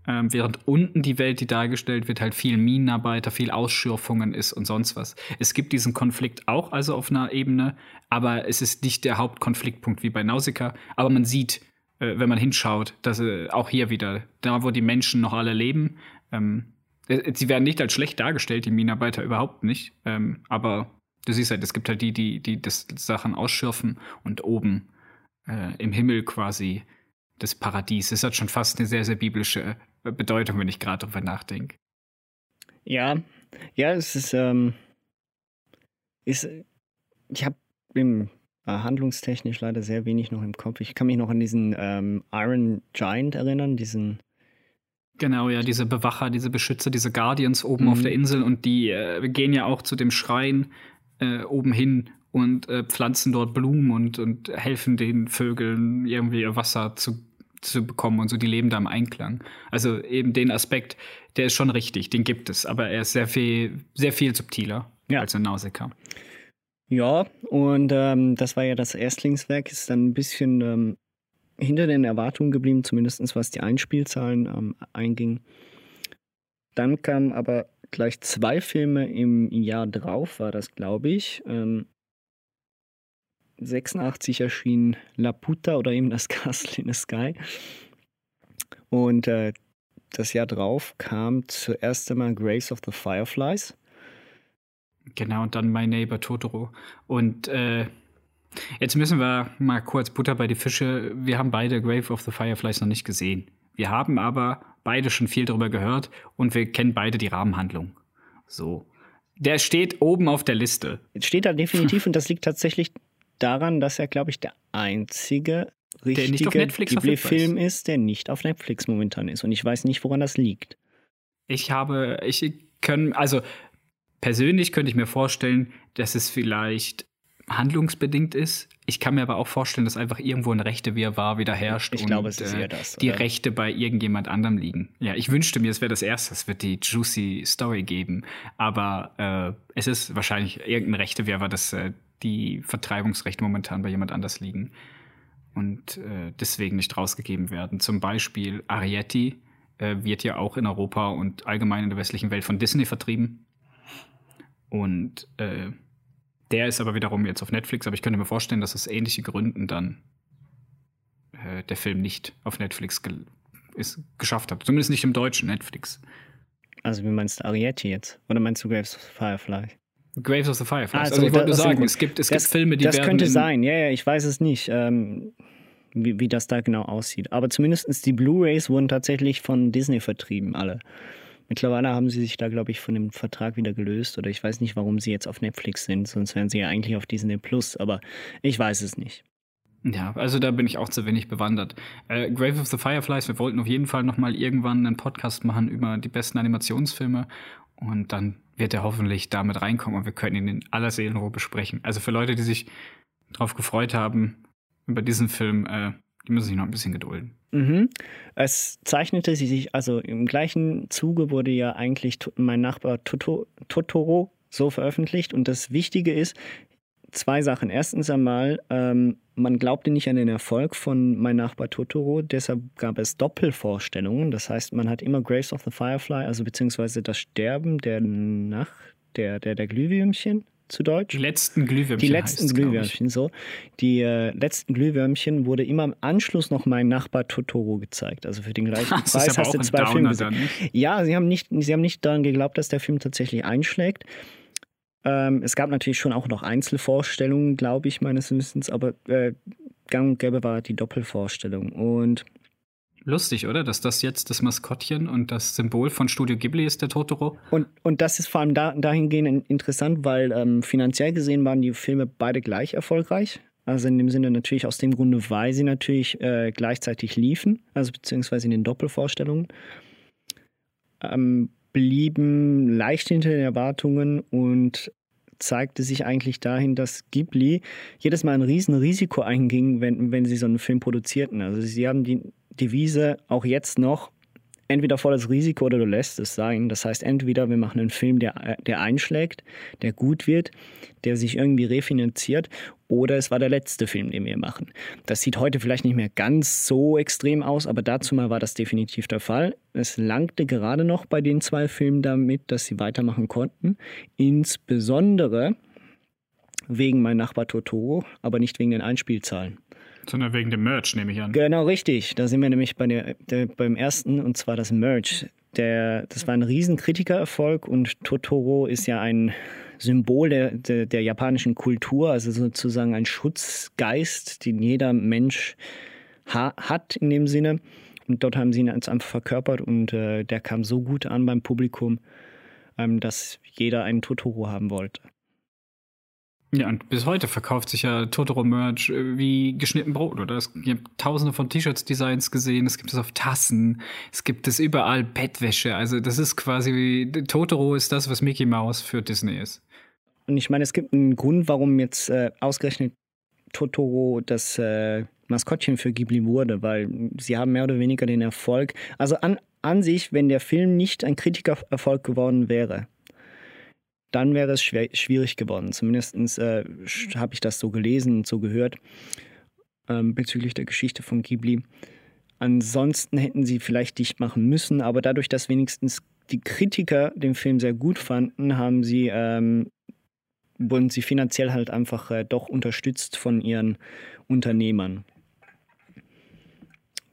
Ähm, während unten die Welt, die dargestellt wird, halt viel Minenarbeiter, viel Ausschürfungen ist und sonst was. Es gibt diesen Konflikt auch also auf einer Ebene, aber es ist nicht der Hauptkonfliktpunkt wie bei Nausicaa. Aber man sieht, äh, wenn man hinschaut, dass äh, auch hier wieder, da wo die Menschen noch alle leben, ähm, äh, sie werden nicht als schlecht dargestellt, die Minenarbeiter überhaupt nicht. Ähm, aber du siehst halt, es gibt halt die, die, die das Sachen ausschürfen und oben äh, im Himmel quasi das Paradies. Das hat schon fast eine sehr, sehr biblische äh, Bedeutung, wenn ich gerade darüber nachdenke. Ja, ja, es ist, ähm, ist ich habe im äh, handlungstechnisch leider sehr wenig noch im Kopf. Ich kann mich noch an diesen ähm, Iron Giant erinnern, diesen Genau, ja, diese Bewacher, diese Beschützer, diese Guardians oben mhm. auf der Insel und die äh, gehen ja auch zu dem Schrein äh, oben hin und äh, pflanzen dort Blumen und, und helfen den Vögeln irgendwie ihr Wasser zu, zu bekommen und so, die leben da im Einklang. Also eben den Aspekt, der ist schon richtig, den gibt es, aber er ist sehr viel, sehr viel subtiler ja. als in Nausicaa. Ja, und ähm, das war ja das Erstlingswerk, ist dann ein bisschen ähm, hinter den Erwartungen geblieben, zumindest was die Einspielzahlen ähm, einging. Dann kamen aber gleich zwei Filme im Jahr drauf, war das, glaube ich. Ähm, 86 erschien La Puta oder eben das Castle in the Sky. Und äh, das Jahr drauf kam zuerst einmal Grace of the Fireflies. Genau, und dann My Neighbor Totoro. Und äh, Jetzt müssen wir mal kurz Butter bei die Fische. Wir haben beide Grave of the Fireflies noch nicht gesehen. Wir haben aber beide schon viel darüber gehört und wir kennen beide die Rahmenhandlung. So. Der steht oben auf der Liste. Steht da definitiv und das liegt tatsächlich daran, dass er, glaube ich, der einzige richtige Ghibli-Film ist, der nicht auf Netflix momentan ist. Und ich weiß nicht, woran das liegt. Ich habe, ich können, also persönlich könnte ich mir vorstellen, dass es vielleicht handlungsbedingt ist. Ich kann mir aber auch vorstellen, dass einfach irgendwo ein Rechte Wirrwarr wieder herrscht ich und glaube, es ist eher das, die Rechte bei irgendjemand anderem liegen. Ja, ich wünschte mir, es wäre das erste, es wird die juicy Story geben, aber äh, es ist wahrscheinlich irgendein Rechte Wirrwarr, dass äh, die Vertreibungsrechte momentan bei jemand anders liegen und äh, deswegen nicht rausgegeben werden. Zum Beispiel Arietti äh, wird ja auch in Europa und allgemein in der westlichen Welt von Disney vertrieben und äh, der ist aber wiederum jetzt auf Netflix, aber ich könnte mir vorstellen, dass aus ähnlichen Gründen dann äh, der Film nicht auf Netflix ge ist, geschafft hat. Zumindest nicht im deutschen Netflix. Also wie meinst du Arietti jetzt? Oder meinst du Graves Firefly? Graves of the Firefly. Also, also ich wollte nur sagen, es gibt, es das, gibt Filme, die das werden. Das könnte sein, ja, ja, ich weiß es nicht, ähm, wie, wie das da genau aussieht. Aber zumindest die Blu-Rays wurden tatsächlich von Disney vertrieben, alle. Mittlerweile haben sie sich da, glaube ich, von dem Vertrag wieder gelöst oder ich weiß nicht, warum sie jetzt auf Netflix sind, sonst wären sie ja eigentlich auf Disney Plus, aber ich weiß es nicht. Ja, also da bin ich auch zu wenig bewandert. Äh, Grave of the Fireflies, wir wollten auf jeden Fall noch mal irgendwann einen Podcast machen über die besten Animationsfilme und dann wird er hoffentlich damit reinkommen und wir können ihn in aller Seelenruhe besprechen. Also für Leute, die sich darauf gefreut haben, über diesen Film, äh, die müssen sich noch ein bisschen gedulden. Mhm. Es zeichnete sie sich, also im gleichen Zuge wurde ja eigentlich mein Nachbar Totoro so veröffentlicht. Und das Wichtige ist, zwei Sachen. Erstens einmal, ähm, man glaubte nicht an den Erfolg von Mein Nachbar Totoro, deshalb gab es Doppelvorstellungen. Das heißt, man hat immer Grace of the Firefly, also beziehungsweise das Sterben der Nacht, der, der, der Glühwürmchen zu Deutsch. Die letzten Glühwürmchen. Die letzten Glühwürmchen, so. Die äh, letzten Glühwürmchen wurde immer im Anschluss noch mein Nachbar Totoro gezeigt. Also für den gleichen das Preis hast du zwei Filme gesehen. Ja, sie haben, nicht, sie haben nicht daran geglaubt, dass der Film tatsächlich einschlägt. Ähm, es gab natürlich schon auch noch Einzelvorstellungen, glaube ich, meines Wissens, aber äh, gang und gäbe war die Doppelvorstellung. Und Lustig, oder? Dass das jetzt das Maskottchen und das Symbol von Studio Ghibli ist, der Totoro. Und, und das ist vor allem da, dahingehend interessant, weil ähm, finanziell gesehen waren die Filme beide gleich erfolgreich. Also in dem Sinne natürlich aus dem Grunde, weil sie natürlich äh, gleichzeitig liefen, also beziehungsweise in den Doppelvorstellungen. Ähm, blieben leicht hinter den Erwartungen und zeigte sich eigentlich dahin, dass Ghibli jedes Mal ein Riesenrisiko einging, wenn, wenn sie so einen Film produzierten. Also sie haben die Devise auch jetzt noch, entweder volles Risiko oder du lässt es sein. Das heißt, entweder wir machen einen Film, der, der einschlägt, der gut wird, der sich irgendwie refinanziert, oder es war der letzte Film, den wir machen. Das sieht heute vielleicht nicht mehr ganz so extrem aus, aber dazu mal war das definitiv der Fall. Es langte gerade noch bei den zwei Filmen damit, dass sie weitermachen konnten. Insbesondere wegen Mein Nachbar Totoro, aber nicht wegen den Einspielzahlen. Sondern wegen dem Merch, nehme ich an. Genau, richtig. Da sind wir nämlich bei der, der, beim ersten, und zwar das Merch. Der, das war ein riesen Kritikererfolg und Totoro ist ja ein Symbol der, der, der, japanischen Kultur, also sozusagen ein Schutzgeist, den jeder Mensch ha hat in dem Sinne. Und dort haben sie ihn einfach verkörpert und äh, der kam so gut an beim Publikum, ähm, dass jeder einen Totoro haben wollte. Ja, und bis heute verkauft sich ja Totoro-Merch äh, wie geschnitten Brot, oder? Es gibt tausende von T-Shirts-Designs gesehen, es gibt es auf Tassen, es gibt es überall Bettwäsche. Also das ist quasi wie, Totoro ist das, was Mickey Mouse für Disney ist. Und ich meine, es gibt einen Grund, warum jetzt äh, ausgerechnet Totoro das äh, Maskottchen für Ghibli wurde, weil sie haben mehr oder weniger den Erfolg. Also an, an sich, wenn der Film nicht ein Kritikererfolg geworden wäre, dann wäre es schwer, schwierig geworden. Zumindest äh, habe ich das so gelesen und so gehört ähm, bezüglich der Geschichte von Ghibli. Ansonsten hätten sie vielleicht dicht machen müssen, aber dadurch, dass wenigstens die Kritiker den Film sehr gut fanden, haben sie ähm, wurden sie finanziell halt einfach äh, doch unterstützt von ihren Unternehmern.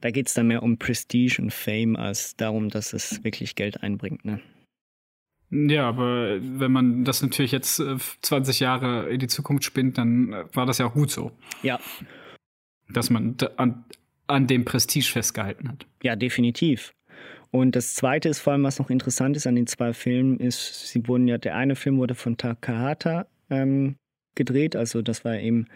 Da geht es dann mehr um Prestige und Fame als darum, dass es wirklich Geld einbringt. Ne? Ja, aber wenn man das natürlich jetzt 20 äh, Jahre in die Zukunft spinnt, dann äh, war das ja auch gut so. Ja. Dass man an, an dem Prestige festgehalten hat. Ja, definitiv. Und das zweite ist vor allem, was noch interessant ist an den zwei Filmen, ist, sie wurden ja, der eine Film wurde von Takahata ähm, gedreht, also das war eben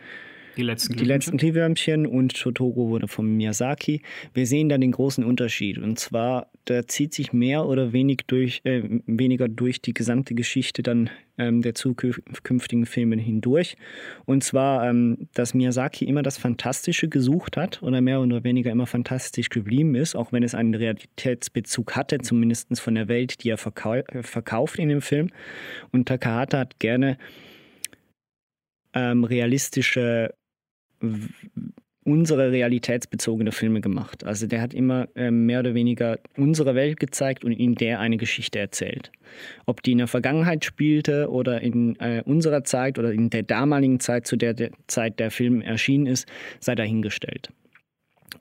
die letzten, die letzten Glühwürmchen und Totoro wurde von Miyazaki. Wir sehen da den großen Unterschied. Und zwar, da zieht sich mehr oder wenig durch, äh, weniger durch die gesamte Geschichte dann ähm, der zukünftigen Filme hindurch. Und zwar, ähm, dass Miyazaki immer das Fantastische gesucht hat oder mehr oder weniger immer fantastisch geblieben ist, auch wenn es einen Realitätsbezug hatte, zumindest von der Welt, die er verkau verkauft in dem Film. Und Takahata hat gerne ähm, realistische unsere realitätsbezogene Filme gemacht. Also der hat immer äh, mehr oder weniger unsere Welt gezeigt und in der eine Geschichte erzählt. Ob die in der Vergangenheit spielte oder in äh, unserer Zeit oder in der damaligen Zeit, zu der, der Zeit der Film erschienen ist, sei dahingestellt.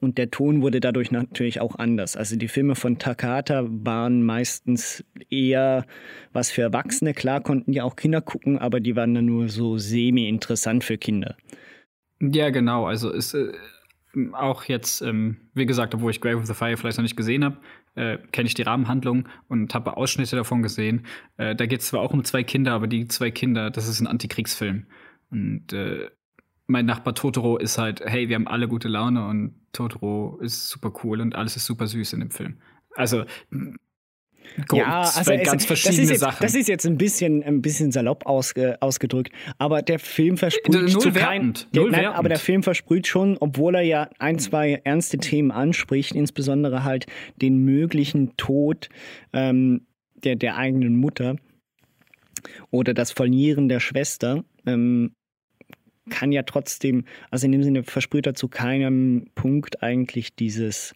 Und der Ton wurde dadurch natürlich auch anders. Also die Filme von Takata waren meistens eher was für Erwachsene. Klar konnten die auch Kinder gucken, aber die waren dann nur so semi-interessant für Kinder. Ja, genau. Also ist äh, auch jetzt, ähm, wie gesagt, obwohl ich Grave of the Fireflies noch nicht gesehen habe, äh, kenne ich die Rahmenhandlung und habe Ausschnitte davon gesehen. Äh, da geht es zwar auch um zwei Kinder, aber die zwei Kinder, das ist ein Antikriegsfilm. Und äh, mein Nachbar Totoro ist halt, hey, wir haben alle gute Laune und Totoro ist super cool und alles ist super süß in dem Film. Also ja, also es, ganz verschiedene das jetzt, Sachen. Das ist jetzt ein bisschen, ein bisschen salopp ausge, ausgedrückt, aber der Film versprüht null zu kein, der, nein, aber der Film versprüht schon, obwohl er ja ein, zwei ernste Themen anspricht, insbesondere halt den möglichen Tod ähm, der, der eigenen Mutter oder das Verlieren der Schwester, ähm, kann ja trotzdem, also in dem Sinne versprüht er zu keinem Punkt eigentlich dieses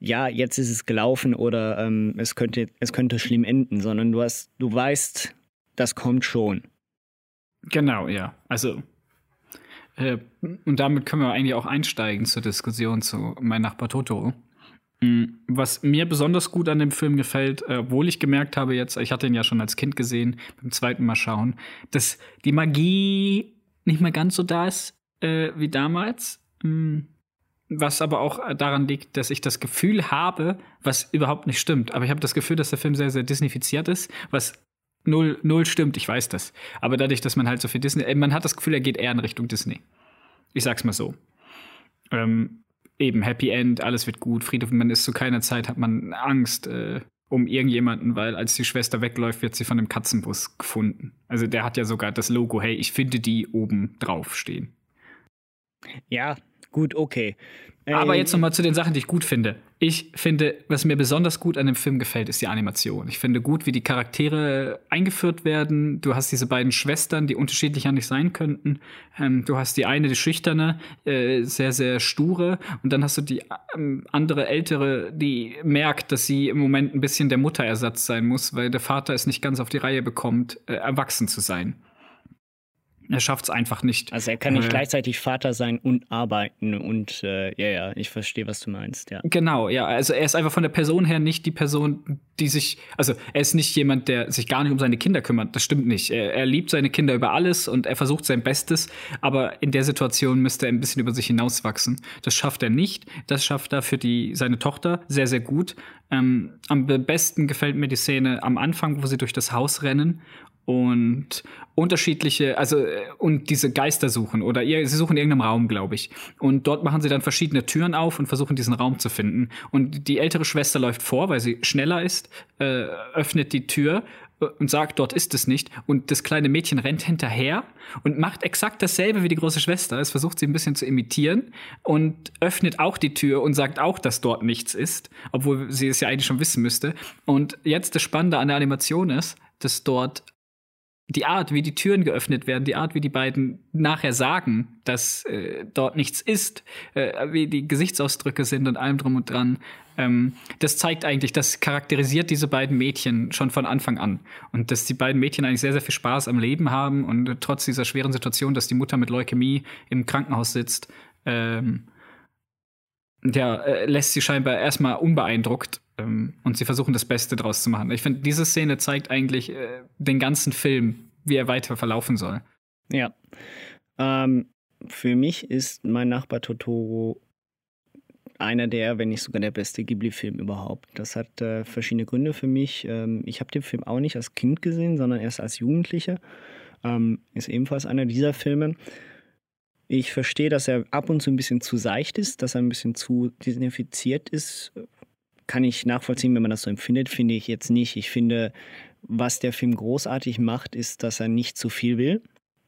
ja, jetzt ist es gelaufen oder ähm, es, könnte, es könnte schlimm enden, sondern du hast, du weißt, das kommt schon. Genau, ja. Also äh, und damit können wir eigentlich auch einsteigen zur Diskussion zu Mein Nachbar Totoro. Mm, was mir besonders gut an dem Film gefällt, äh, obwohl ich gemerkt habe jetzt, ich hatte ihn ja schon als Kind gesehen, beim zweiten Mal schauen, dass die Magie nicht mehr ganz so da ist äh, wie damals. Was aber auch daran liegt, dass ich das Gefühl habe, was überhaupt nicht stimmt. Aber ich habe das Gefühl, dass der Film sehr, sehr disneyfiziert ist, was null, null stimmt, ich weiß das. Aber dadurch, dass man halt so viel Disney, äh, man hat das Gefühl, er geht eher in Richtung Disney. Ich sag's mal so. Ähm, eben Happy End, alles wird gut, Friedhof, man ist zu keiner Zeit, hat man Angst äh, um irgendjemanden, weil als die Schwester wegläuft, wird sie von einem Katzenbus gefunden. Also der hat ja sogar das Logo, hey, ich finde die oben drauf stehen. Ja, gut, okay. Aber jetzt nochmal zu den Sachen, die ich gut finde. Ich finde, was mir besonders gut an dem Film gefällt, ist die Animation. Ich finde gut, wie die Charaktere eingeführt werden. Du hast diese beiden Schwestern, die unterschiedlicher nicht sein könnten. Ähm, du hast die eine, die schüchterne, äh, sehr, sehr sture. Und dann hast du die ähm, andere, ältere, die merkt, dass sie im Moment ein bisschen der Mutterersatz sein muss, weil der Vater es nicht ganz auf die Reihe bekommt, äh, erwachsen zu sein. Er schafft es einfach nicht. Also er kann nicht äh, gleichzeitig Vater sein und arbeiten und äh, ja, ja, ich verstehe, was du meinst, ja. Genau, ja. Also er ist einfach von der Person her nicht die Person, die sich, also er ist nicht jemand, der sich gar nicht um seine Kinder kümmert. Das stimmt nicht. Er, er liebt seine Kinder über alles und er versucht sein Bestes, aber in der Situation müsste er ein bisschen über sich hinauswachsen. Das schafft er nicht. Das schafft er für die, seine Tochter sehr, sehr gut. Ähm, am besten gefällt mir die Szene am Anfang, wo sie durch das Haus rennen und unterschiedliche, also äh, und diese Geister suchen oder ihr, sie suchen in irgendeinem Raum, glaube ich. Und dort machen sie dann verschiedene Türen auf und versuchen diesen Raum zu finden. Und die ältere Schwester läuft vor, weil sie schneller ist, äh, öffnet die Tür äh, und sagt, dort ist es nicht. Und das kleine Mädchen rennt hinterher und macht exakt dasselbe wie die große Schwester. Es versucht sie ein bisschen zu imitieren und öffnet auch die Tür und sagt auch, dass dort nichts ist, obwohl sie es ja eigentlich schon wissen müsste. Und jetzt das Spannende an der Animation ist, dass dort die Art, wie die Türen geöffnet werden, die Art, wie die beiden nachher sagen, dass äh, dort nichts ist, äh, wie die Gesichtsausdrücke sind und allem drum und dran, ähm, das zeigt eigentlich, das charakterisiert diese beiden Mädchen schon von Anfang an. Und dass die beiden Mädchen eigentlich sehr, sehr viel Spaß am Leben haben und äh, trotz dieser schweren Situation, dass die Mutter mit Leukämie im Krankenhaus sitzt, ähm, ja, äh, lässt sie scheinbar erstmal unbeeindruckt und sie versuchen das Beste draus zu machen. Ich finde, diese Szene zeigt eigentlich äh, den ganzen Film, wie er weiter verlaufen soll. Ja. Ähm, für mich ist mein Nachbar Totoro einer der, wenn nicht sogar der beste Ghibli-Film überhaupt. Das hat äh, verschiedene Gründe für mich. Ähm, ich habe den Film auch nicht als Kind gesehen, sondern erst als Jugendlicher. Ähm, ist ebenfalls einer dieser Filme. Ich verstehe, dass er ab und zu ein bisschen zu seicht ist, dass er ein bisschen zu desinfiziert ist kann ich nachvollziehen, wenn man das so empfindet, finde ich jetzt nicht. Ich finde, was der Film großartig macht, ist, dass er nicht zu viel will.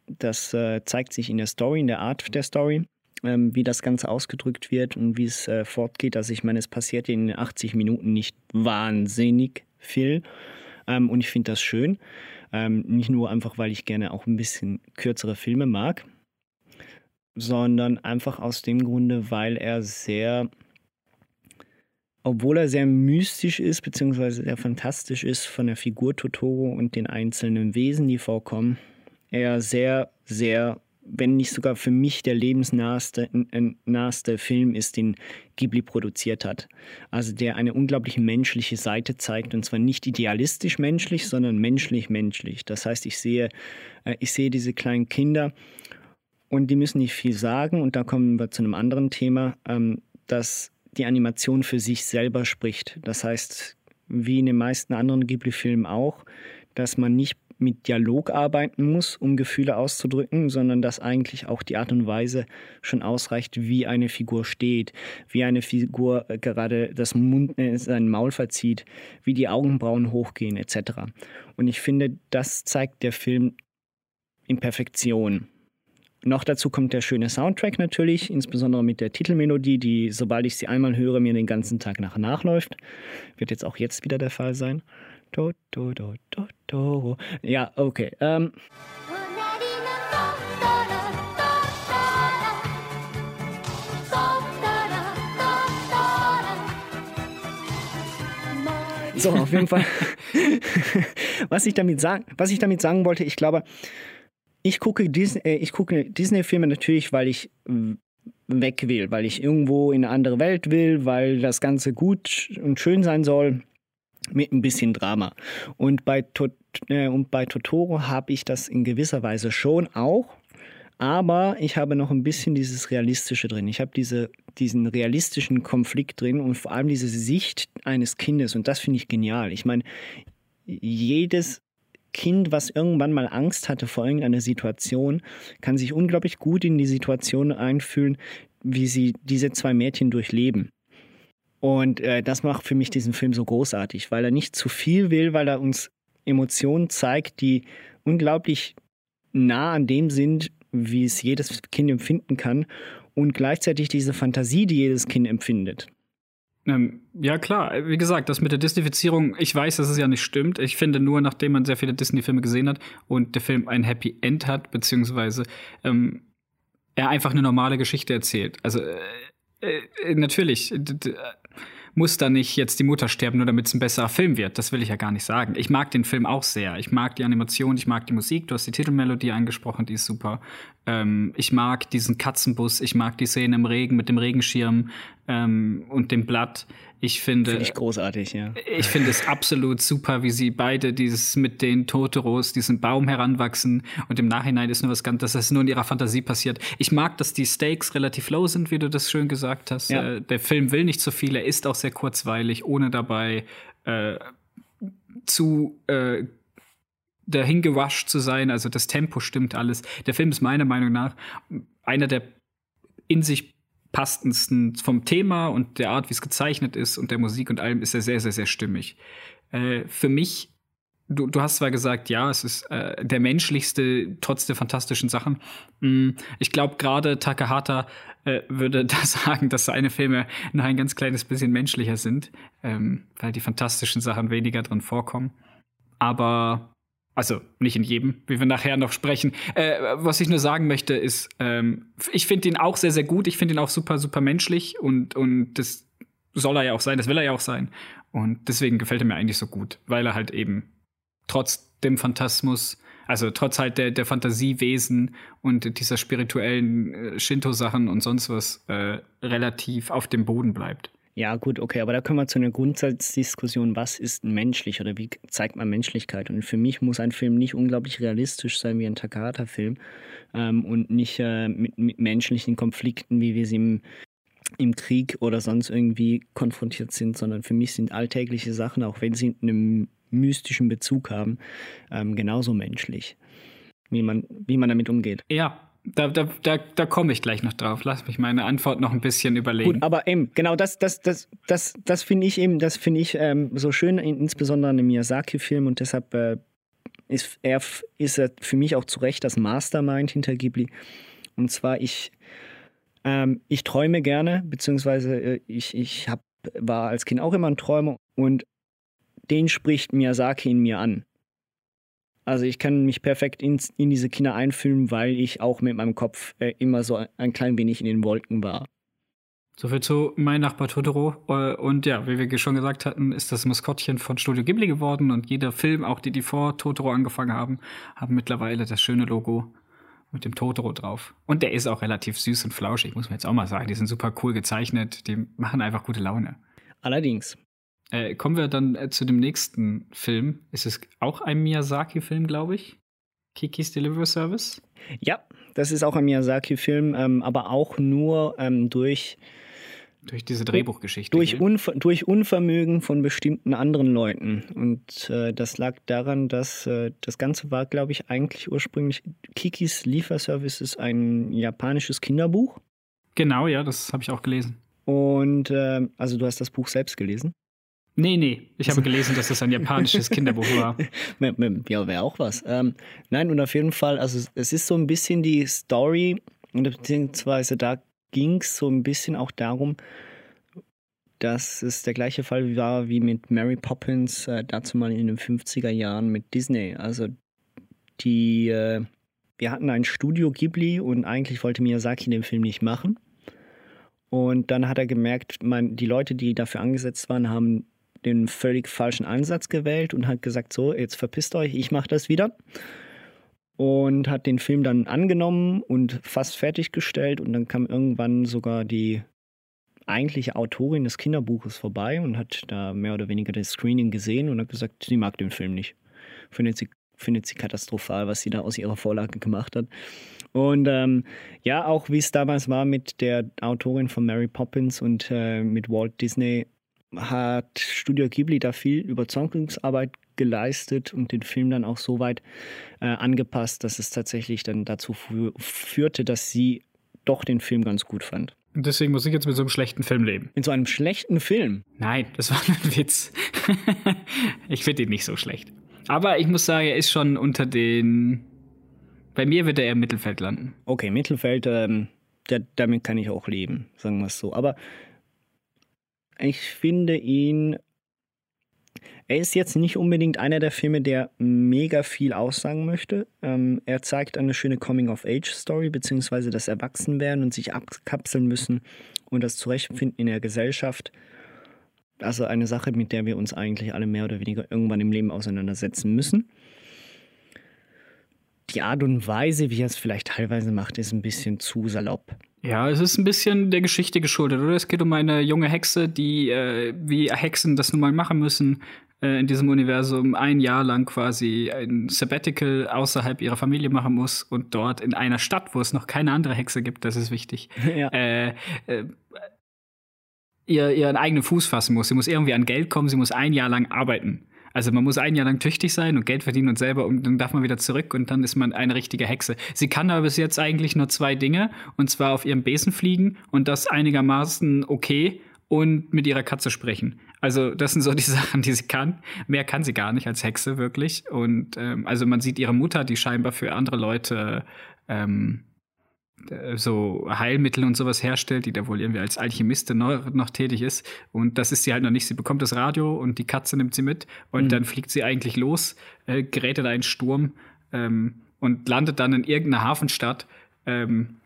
Das äh, zeigt sich in der Story, in der Art der Story, ähm, wie das Ganze ausgedrückt wird und wie es äh, fortgeht. Also ich meine, es passiert in den 80 Minuten nicht wahnsinnig viel. Ähm, und ich finde das schön. Ähm, nicht nur einfach, weil ich gerne auch ein bisschen kürzere Filme mag, sondern einfach aus dem Grunde, weil er sehr obwohl er sehr mystisch ist, beziehungsweise sehr fantastisch ist von der Figur Totoro und den einzelnen Wesen, die vorkommen, er sehr, sehr, wenn nicht sogar für mich der lebensnaheste naheste Film ist, den Ghibli produziert hat. Also der eine unglaublich menschliche Seite zeigt und zwar nicht idealistisch menschlich, sondern menschlich menschlich. Das heißt, ich sehe, äh, ich sehe diese kleinen Kinder und die müssen nicht viel sagen und da kommen wir zu einem anderen Thema, ähm, dass die Animation für sich selber spricht. Das heißt, wie in den meisten anderen Ghibli-Filmen auch, dass man nicht mit Dialog arbeiten muss, um Gefühle auszudrücken, sondern dass eigentlich auch die Art und Weise schon ausreicht, wie eine Figur steht, wie eine Figur gerade das Mund, äh, sein Maul verzieht, wie die Augenbrauen hochgehen etc. Und ich finde, das zeigt der Film in Perfektion. Noch dazu kommt der schöne Soundtrack natürlich, insbesondere mit der Titelmelodie, die, sobald ich sie einmal höre, mir den ganzen Tag nach nachläuft. Wird jetzt auch jetzt wieder der Fall sein. Do, do, do, do, do. Ja, okay. Ähm. So, auf jeden Fall. was, ich damit sagen, was ich damit sagen wollte, ich glaube, ich gucke Disney, äh, ich gucke Disney-Filme natürlich, weil ich weg will, weil ich irgendwo in eine andere Welt will, weil das Ganze gut und schön sein soll, mit ein bisschen Drama. Und bei, Tot äh, und bei Totoro habe ich das in gewisser Weise schon auch, aber ich habe noch ein bisschen dieses Realistische drin. Ich habe diese, diesen realistischen Konflikt drin und vor allem diese Sicht eines Kindes und das finde ich genial. Ich meine, jedes Kind, was irgendwann mal Angst hatte vor irgendeiner Situation, kann sich unglaublich gut in die Situation einfühlen, wie sie diese zwei Mädchen durchleben. Und äh, das macht für mich diesen Film so großartig, weil er nicht zu viel will, weil er uns Emotionen zeigt, die unglaublich nah an dem sind, wie es jedes Kind empfinden kann und gleichzeitig diese Fantasie, die jedes Kind empfindet. Ähm, ja, klar. Wie gesagt, das mit der Disneyfizierung, ich weiß, dass es ja nicht stimmt. Ich finde nur, nachdem man sehr viele Disney-Filme gesehen hat und der Film ein Happy End hat, beziehungsweise ähm, er einfach eine normale Geschichte erzählt. Also, äh, äh, natürlich, muss da nicht jetzt die Mutter sterben, nur damit es ein besserer Film wird. Das will ich ja gar nicht sagen. Ich mag den Film auch sehr. Ich mag die Animation, ich mag die Musik. Du hast die Titelmelodie angesprochen, die ist super. Ähm, ich mag diesen Katzenbus, ich mag die Szene im Regen mit dem Regenschirm ähm, und dem Blatt. Ich finde. Finde ich großartig, ja. Ich finde es absolut super, wie sie beide dieses mit den Totoros, diesen Baum heranwachsen und im Nachhinein ist nur was ganz, dass das nur in ihrer Fantasie passiert. Ich mag, dass die Stakes relativ low sind, wie du das schön gesagt hast. Ja. Äh, der Film will nicht so viel, er ist auch sehr kurzweilig, ohne dabei äh, zu äh, dahin gewascht zu sein. Also das Tempo stimmt alles. Der Film ist meiner Meinung nach einer der in sich passendsten vom Thema und der Art, wie es gezeichnet ist und der Musik und allem ist er sehr, sehr, sehr stimmig. Äh, für mich, du, du hast zwar gesagt, ja, es ist äh, der menschlichste, trotz der fantastischen Sachen. Mm, ich glaube, gerade Takahata äh, würde da sagen, dass seine Filme noch ein ganz kleines bisschen menschlicher sind, ähm, weil die fantastischen Sachen weniger drin vorkommen. Aber also nicht in jedem, wie wir nachher noch sprechen. Äh, was ich nur sagen möchte, ist, ähm, ich finde ihn auch sehr, sehr gut. Ich finde ihn auch super, super menschlich und, und das soll er ja auch sein, das will er ja auch sein. Und deswegen gefällt er mir eigentlich so gut, weil er halt eben trotz dem Phantasmus, also trotz halt der, der Fantasiewesen und dieser spirituellen äh, Shinto-Sachen und sonst was äh, relativ auf dem Boden bleibt. Ja, gut, okay, aber da kommen wir zu einer Grundsatzdiskussion, was ist menschlich oder wie zeigt man Menschlichkeit? Und für mich muss ein Film nicht unglaublich realistisch sein wie ein Takahata-Film ähm, und nicht äh, mit, mit, menschlichen Konflikten, wie wir sie im, im Krieg oder sonst irgendwie konfrontiert sind, sondern für mich sind alltägliche Sachen, auch wenn sie einen mystischen Bezug haben, ähm, genauso menschlich, wie man, wie man damit umgeht. Ja, da, da, da, da komme ich gleich noch drauf. Lass mich meine Antwort noch ein bisschen überlegen. Gut, aber eben, genau das, das, das, das, das finde ich eben, das finde ich ähm, so schön, insbesondere in einem Miyazaki-Film und deshalb äh, ist er, ist er für mich auch zu Recht das Mastermind hinter Ghibli. Und zwar, ich, ähm, ich träume gerne, beziehungsweise äh, ich, ich hab, war als Kind auch immer ein Träumer und den spricht Miyazaki in mir an. Also ich kann mich perfekt in, in diese Kinder einfühlen, weil ich auch mit meinem Kopf äh, immer so ein klein wenig in den Wolken war. Soviel zu Mein Nachbar Totoro. Äh, und ja, wie wir schon gesagt hatten, ist das Maskottchen von Studio Ghibli geworden und jeder Film, auch die, die vor Totoro angefangen haben, haben mittlerweile das schöne Logo mit dem Totoro drauf. Und der ist auch relativ süß und flauschig, muss man jetzt auch mal sagen. Die sind super cool gezeichnet, die machen einfach gute Laune. Allerdings. Äh, kommen wir dann äh, zu dem nächsten Film. Ist es auch ein Miyazaki-Film, glaube ich? Kikis Delivery Service? Ja, das ist auch ein Miyazaki-Film, ähm, aber auch nur ähm, durch durch diese Drehbuchgeschichte. Durch, Unver durch Unvermögen von bestimmten anderen Leuten. Und äh, das lag daran, dass äh, das Ganze war, glaube ich, eigentlich ursprünglich Kikis Lieferservice ist ein japanisches Kinderbuch. Genau, ja, das habe ich auch gelesen. Und äh, also du hast das Buch selbst gelesen? Nee, nee. Ich habe gelesen, dass das ein japanisches Kinderbuch war. ja, wäre auch was. Ähm, nein, und auf jeden Fall, also es ist so ein bisschen die Story, beziehungsweise da ging es so ein bisschen auch darum, dass es der gleiche Fall war wie mit Mary Poppins, äh, dazu mal in den 50er Jahren mit Disney. Also die, äh, wir hatten ein Studio Ghibli und eigentlich wollte Miyazaki den Film nicht machen. Und dann hat er gemerkt, man, die Leute, die dafür angesetzt waren, haben den völlig falschen Ansatz gewählt und hat gesagt, so, jetzt verpisst euch, ich mache das wieder. und hat den Film dann angenommen und fast fertiggestellt und dann kam irgendwann sogar die eigentliche Autorin des Kinderbuches vorbei und hat da mehr oder weniger das Screening gesehen und hat gesagt, sie mag den Film nicht. Findet sie, findet sie katastrophal, was sie da aus ihrer Vorlage gemacht hat. Und ähm, ja, auch wie es damals war mit der Autorin von Mary Poppins und äh, mit Walt Disney, hat Studio Ghibli da viel Überzeugungsarbeit geleistet und den Film dann auch so weit äh, angepasst, dass es tatsächlich dann dazu führte, dass sie doch den Film ganz gut fand. Und deswegen muss ich jetzt mit so einem schlechten Film leben. Mit so einem schlechten Film? Nein, das war ein Witz. ich finde ihn nicht so schlecht. Aber ich muss sagen, er ist schon unter den. Bei mir wird er eher im Mittelfeld landen. Okay, Mittelfeld, ähm, der, damit kann ich auch leben, sagen wir es so. Aber ich finde ihn er ist jetzt nicht unbedingt einer der Filme, der mega viel aussagen möchte. Ähm, er zeigt eine schöne Coming-of-Age-Story, beziehungsweise das Erwachsenwerden und sich abkapseln müssen und das Zurechtfinden in der Gesellschaft. Also eine Sache, mit der wir uns eigentlich alle mehr oder weniger irgendwann im Leben auseinandersetzen müssen. Die Art und Weise, wie er es vielleicht teilweise macht, ist ein bisschen zu salopp. Ja, es ist ein bisschen der Geschichte geschuldet, oder? Es geht um eine junge Hexe, die, äh, wie Hexen das nun mal machen müssen, äh, in diesem Universum ein Jahr lang quasi ein Sabbatical außerhalb ihrer Familie machen muss und dort in einer Stadt, wo es noch keine andere Hexe gibt, das ist wichtig, ja. äh, äh, ihr, ihren eigenen Fuß fassen muss. Sie muss irgendwie an Geld kommen, sie muss ein Jahr lang arbeiten. Also man muss ein Jahr lang tüchtig sein und Geld verdienen und selber, und dann darf man wieder zurück und dann ist man eine richtige Hexe. Sie kann aber bis jetzt eigentlich nur zwei Dinge, und zwar auf ihrem Besen fliegen und das einigermaßen okay und mit ihrer Katze sprechen. Also das sind so die Sachen, die sie kann. Mehr kann sie gar nicht als Hexe wirklich. Und ähm, also man sieht ihre Mutter, die scheinbar für andere Leute ähm, äh, so Heilmittel und sowas herstellt, die da wohl irgendwie als Alchemistin noch, noch, tätig ist. Und das ist sie halt noch nicht. Sie bekommt das Radio und die Katze nimmt sie mit und mhm. dann fliegt sie eigentlich los, äh, gerät in einen Sturm ähm, und landet dann in irgendeiner Hafenstadt ähm,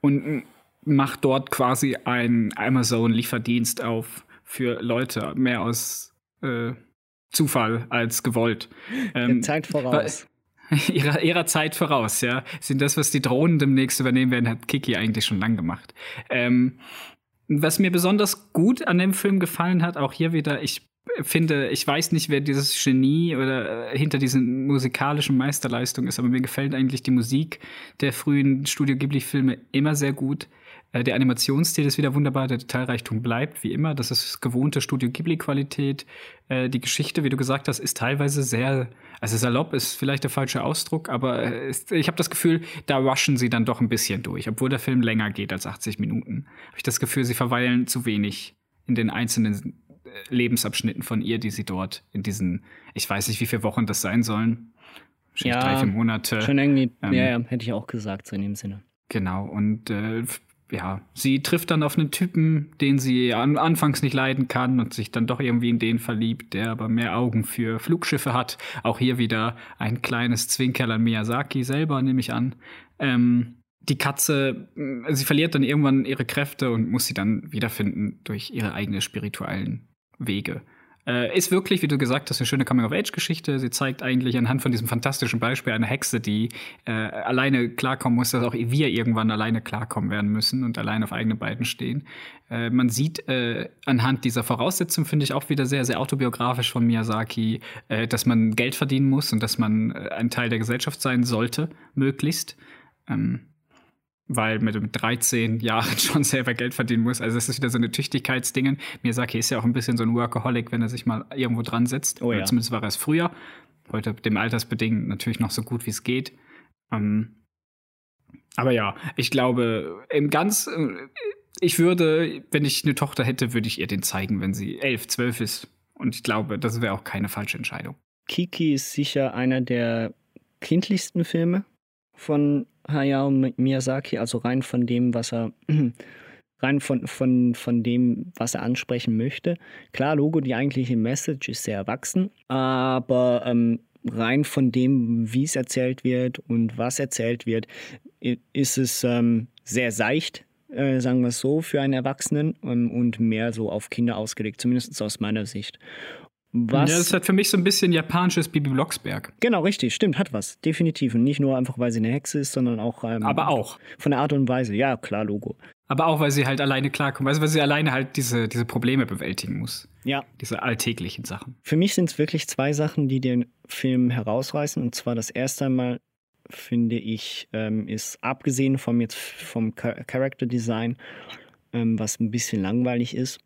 und macht dort quasi einen Amazon-Lieferdienst auf für Leute, mehr aus äh, Zufall als gewollt. Ähm, Zeit voraus. Ihrer, ihrer Zeit voraus, ja. Sind das, was die Drohnen demnächst übernehmen werden, hat Kiki eigentlich schon lang gemacht. Ähm, was mir besonders gut an dem Film gefallen hat, auch hier wieder, ich finde, ich weiß nicht, wer dieses Genie oder äh, hinter diesen musikalischen Meisterleistungen ist, aber mir gefällt eigentlich die Musik der frühen Studio Ghibli-Filme immer sehr gut. Äh, der Animationsstil ist wieder wunderbar, der Detailreichtum bleibt wie immer. Das ist gewohnte Studio Ghibli-Qualität. Äh, die Geschichte, wie du gesagt hast, ist teilweise sehr, also salopp ist vielleicht der falsche Ausdruck, aber äh, ich habe das Gefühl, da rushen sie dann doch ein bisschen durch. Obwohl der Film länger geht als 80 Minuten, habe ich das Gefühl, sie verweilen zu wenig in den einzelnen Lebensabschnitten von ihr, die sie dort in diesen, ich weiß nicht, wie viele Wochen das sein sollen. Ja, drei, vier Monate. Schon irgendwie, ähm, ja, ja, hätte ich auch gesagt, so in dem Sinne. Genau, und äh, ja, sie trifft dann auf einen Typen, den sie an, anfangs nicht leiden kann und sich dann doch irgendwie in den verliebt, der aber mehr Augen für Flugschiffe hat. Auch hier wieder ein kleines Zwinkerl an Miyazaki selber, nehme ich an. Ähm, die Katze, äh, sie verliert dann irgendwann ihre Kräfte und muss sie dann wiederfinden durch ihre eigenen spirituellen Wege. Äh, ist wirklich, wie du gesagt hast, eine schöne Coming-of-Age-Geschichte. Sie zeigt eigentlich anhand von diesem fantastischen Beispiel eine Hexe, die äh, alleine klarkommen muss, dass auch wir irgendwann alleine klarkommen werden müssen und allein auf eigenen Beinen stehen. Äh, man sieht äh, anhand dieser Voraussetzung, finde ich auch wieder sehr, sehr autobiografisch von Miyazaki, äh, dass man Geld verdienen muss und dass man äh, ein Teil der Gesellschaft sein sollte, möglichst. Ähm, weil mit 13 Jahren schon selber Geld verdienen muss. Also es ist wieder so eine Tüchtigkeitsdingen. Miyazaki ist ja auch ein bisschen so ein Workaholic, wenn er sich mal irgendwo dran setzt. Oh ja. Zumindest war er es früher. Heute dem Altersbedingt natürlich noch so gut wie es geht. Ähm, aber ja, ich glaube, im ganz, äh, ich würde, wenn ich eine Tochter hätte, würde ich ihr den zeigen, wenn sie elf, zwölf ist. Und ich glaube, das wäre auch keine falsche Entscheidung. Kiki ist sicher einer der kindlichsten Filme von Hayao Miyazaki, also rein von dem, was er rein von, von, von dem, was er ansprechen möchte. Klar, Logo, die eigentliche Message ist sehr erwachsen, aber ähm, rein von dem, wie es erzählt wird und was erzählt wird, ist es ähm, sehr seicht, äh, sagen wir es so, für einen Erwachsenen ähm, und mehr so auf Kinder ausgelegt, zumindest aus meiner Sicht. Was Ja, das hat für mich so ein bisschen japanisches Bibi Blocksberg. genau, richtig, stimmt, hat was, definitiv. Und nicht nur einfach, weil sie eine Hexe ist, sondern auch ähm, Aber auch. von der Art und Weise. Ja, klar, Logo. Aber auch, weil sie halt alleine klarkommt. Also, weil sie alleine halt diese, diese Probleme bewältigen muss. Ja, Diese alltäglichen Sachen. Für mich sind es wirklich zwei Sachen, die den Film herausreißen. Und zwar das erste Einmal, finde ich, ähm, ist abgesehen vom jetzt vom Char- Character Design, ähm, was ein bisschen langweilig ist,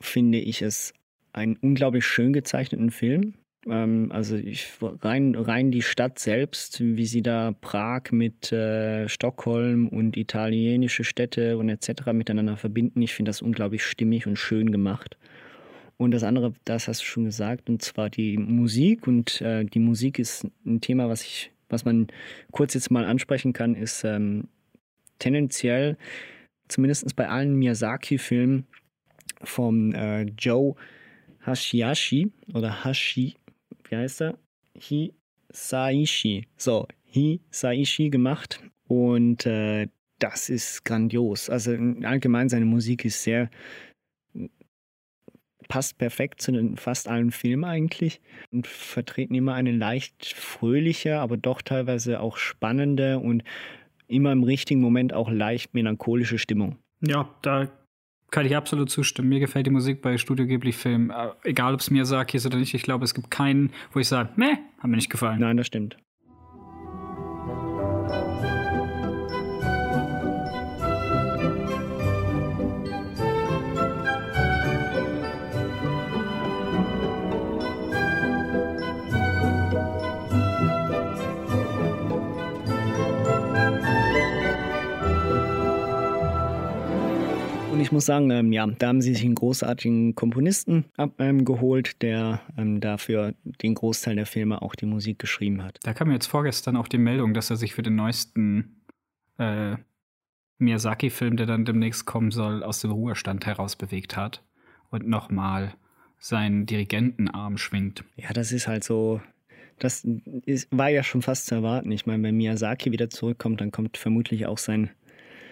finde ich es einen unglaublich schön gezeichneten Film. Ähm, also ich, rein, rein die Stadt selbst, wie sie da Prag mit äh, Stockholm und italienische Städte und etc. miteinander verbinden, ich finde das unglaublich stimmig und schön gemacht. Und das andere, das hast du schon gesagt, und zwar die Musik. Und äh, die Musik ist ein Thema, was ich, was man kurz jetzt mal ansprechen kann, ist ähm, tendenziell, zumindest bei allen Miyazaki-Filmen vom äh, Joe Hashiashi oder Hashi, wie heißt er? Hisaishi. So, Hisaishi gemacht. Und äh, das ist grandios. Also allgemein seine Musik ist sehr passt perfekt zu den fast allen Filmen eigentlich und vertreten immer eine leicht fröhliche, aber doch teilweise auch spannende und immer im richtigen Moment auch leicht melancholische Stimmung. Ja, da kann ich absolut zustimmen. Mir gefällt die Musik bei Studio Ghibli-Filmen, äh, egal ob es Miyazaki ist oder nicht. Ich glaube, es gibt keinen, wo ich sage, meh, hat mir nicht gefallen. Nein, das stimmt. Ich muss sagen, ähm, ja, da haben sie sich einen großartigen Komponisten ab, ähm, geholt, der ähm, dafür den Großteil der Filme auch die Musik geschrieben hat. Da kam mir jetzt vorgestern auch die Meldung, dass er sich für den neuesten äh, Miyazaki-Film, der dann demnächst kommen soll, aus dem Ruhestand heraus bewegt hat und nochmal seinen Dirigentenarm schwingt. Ja, das ist halt so. Das ist, war ja schon fast zu erwarten. Ich meine, wenn Miyazaki wieder zurückkommt, dann kommt vermutlich auch sein,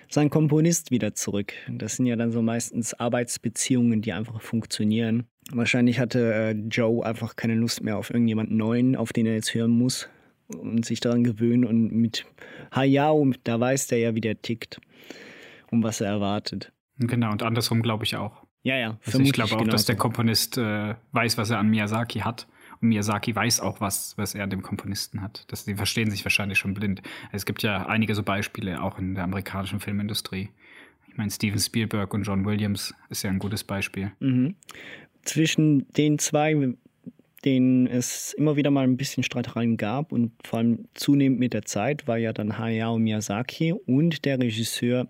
sein Komponist wieder zurück. Das sind ja dann so meistens Arbeitsbeziehungen, die einfach funktionieren. Wahrscheinlich hatte äh, Joe einfach keine Lust mehr auf irgendjemanden Neuen, auf den er jetzt hören muss und sich daran gewöhnen. Und mit Hayao, da weiß der ja, wie der tickt und was er erwartet. Genau, und andersrum glaube ich auch. Ja, ja. Also ich glaube auch, dass genauso. der Komponist äh, weiß, was er an Miyazaki hat. Und Miyazaki weiß auch, was, was er an dem Komponisten hat. Das, die verstehen sich wahrscheinlich schon blind. Es gibt ja einige so Beispiele, auch in der amerikanischen Filmindustrie. Ich meine, Steven Spielberg und John Williams ist ja ein gutes Beispiel. Mhm. Zwischen den zwei, denen es immer wieder mal ein bisschen Streitereien gab und vor allem zunehmend mit der Zeit, war ja dann Hayao Miyazaki und der Regisseur,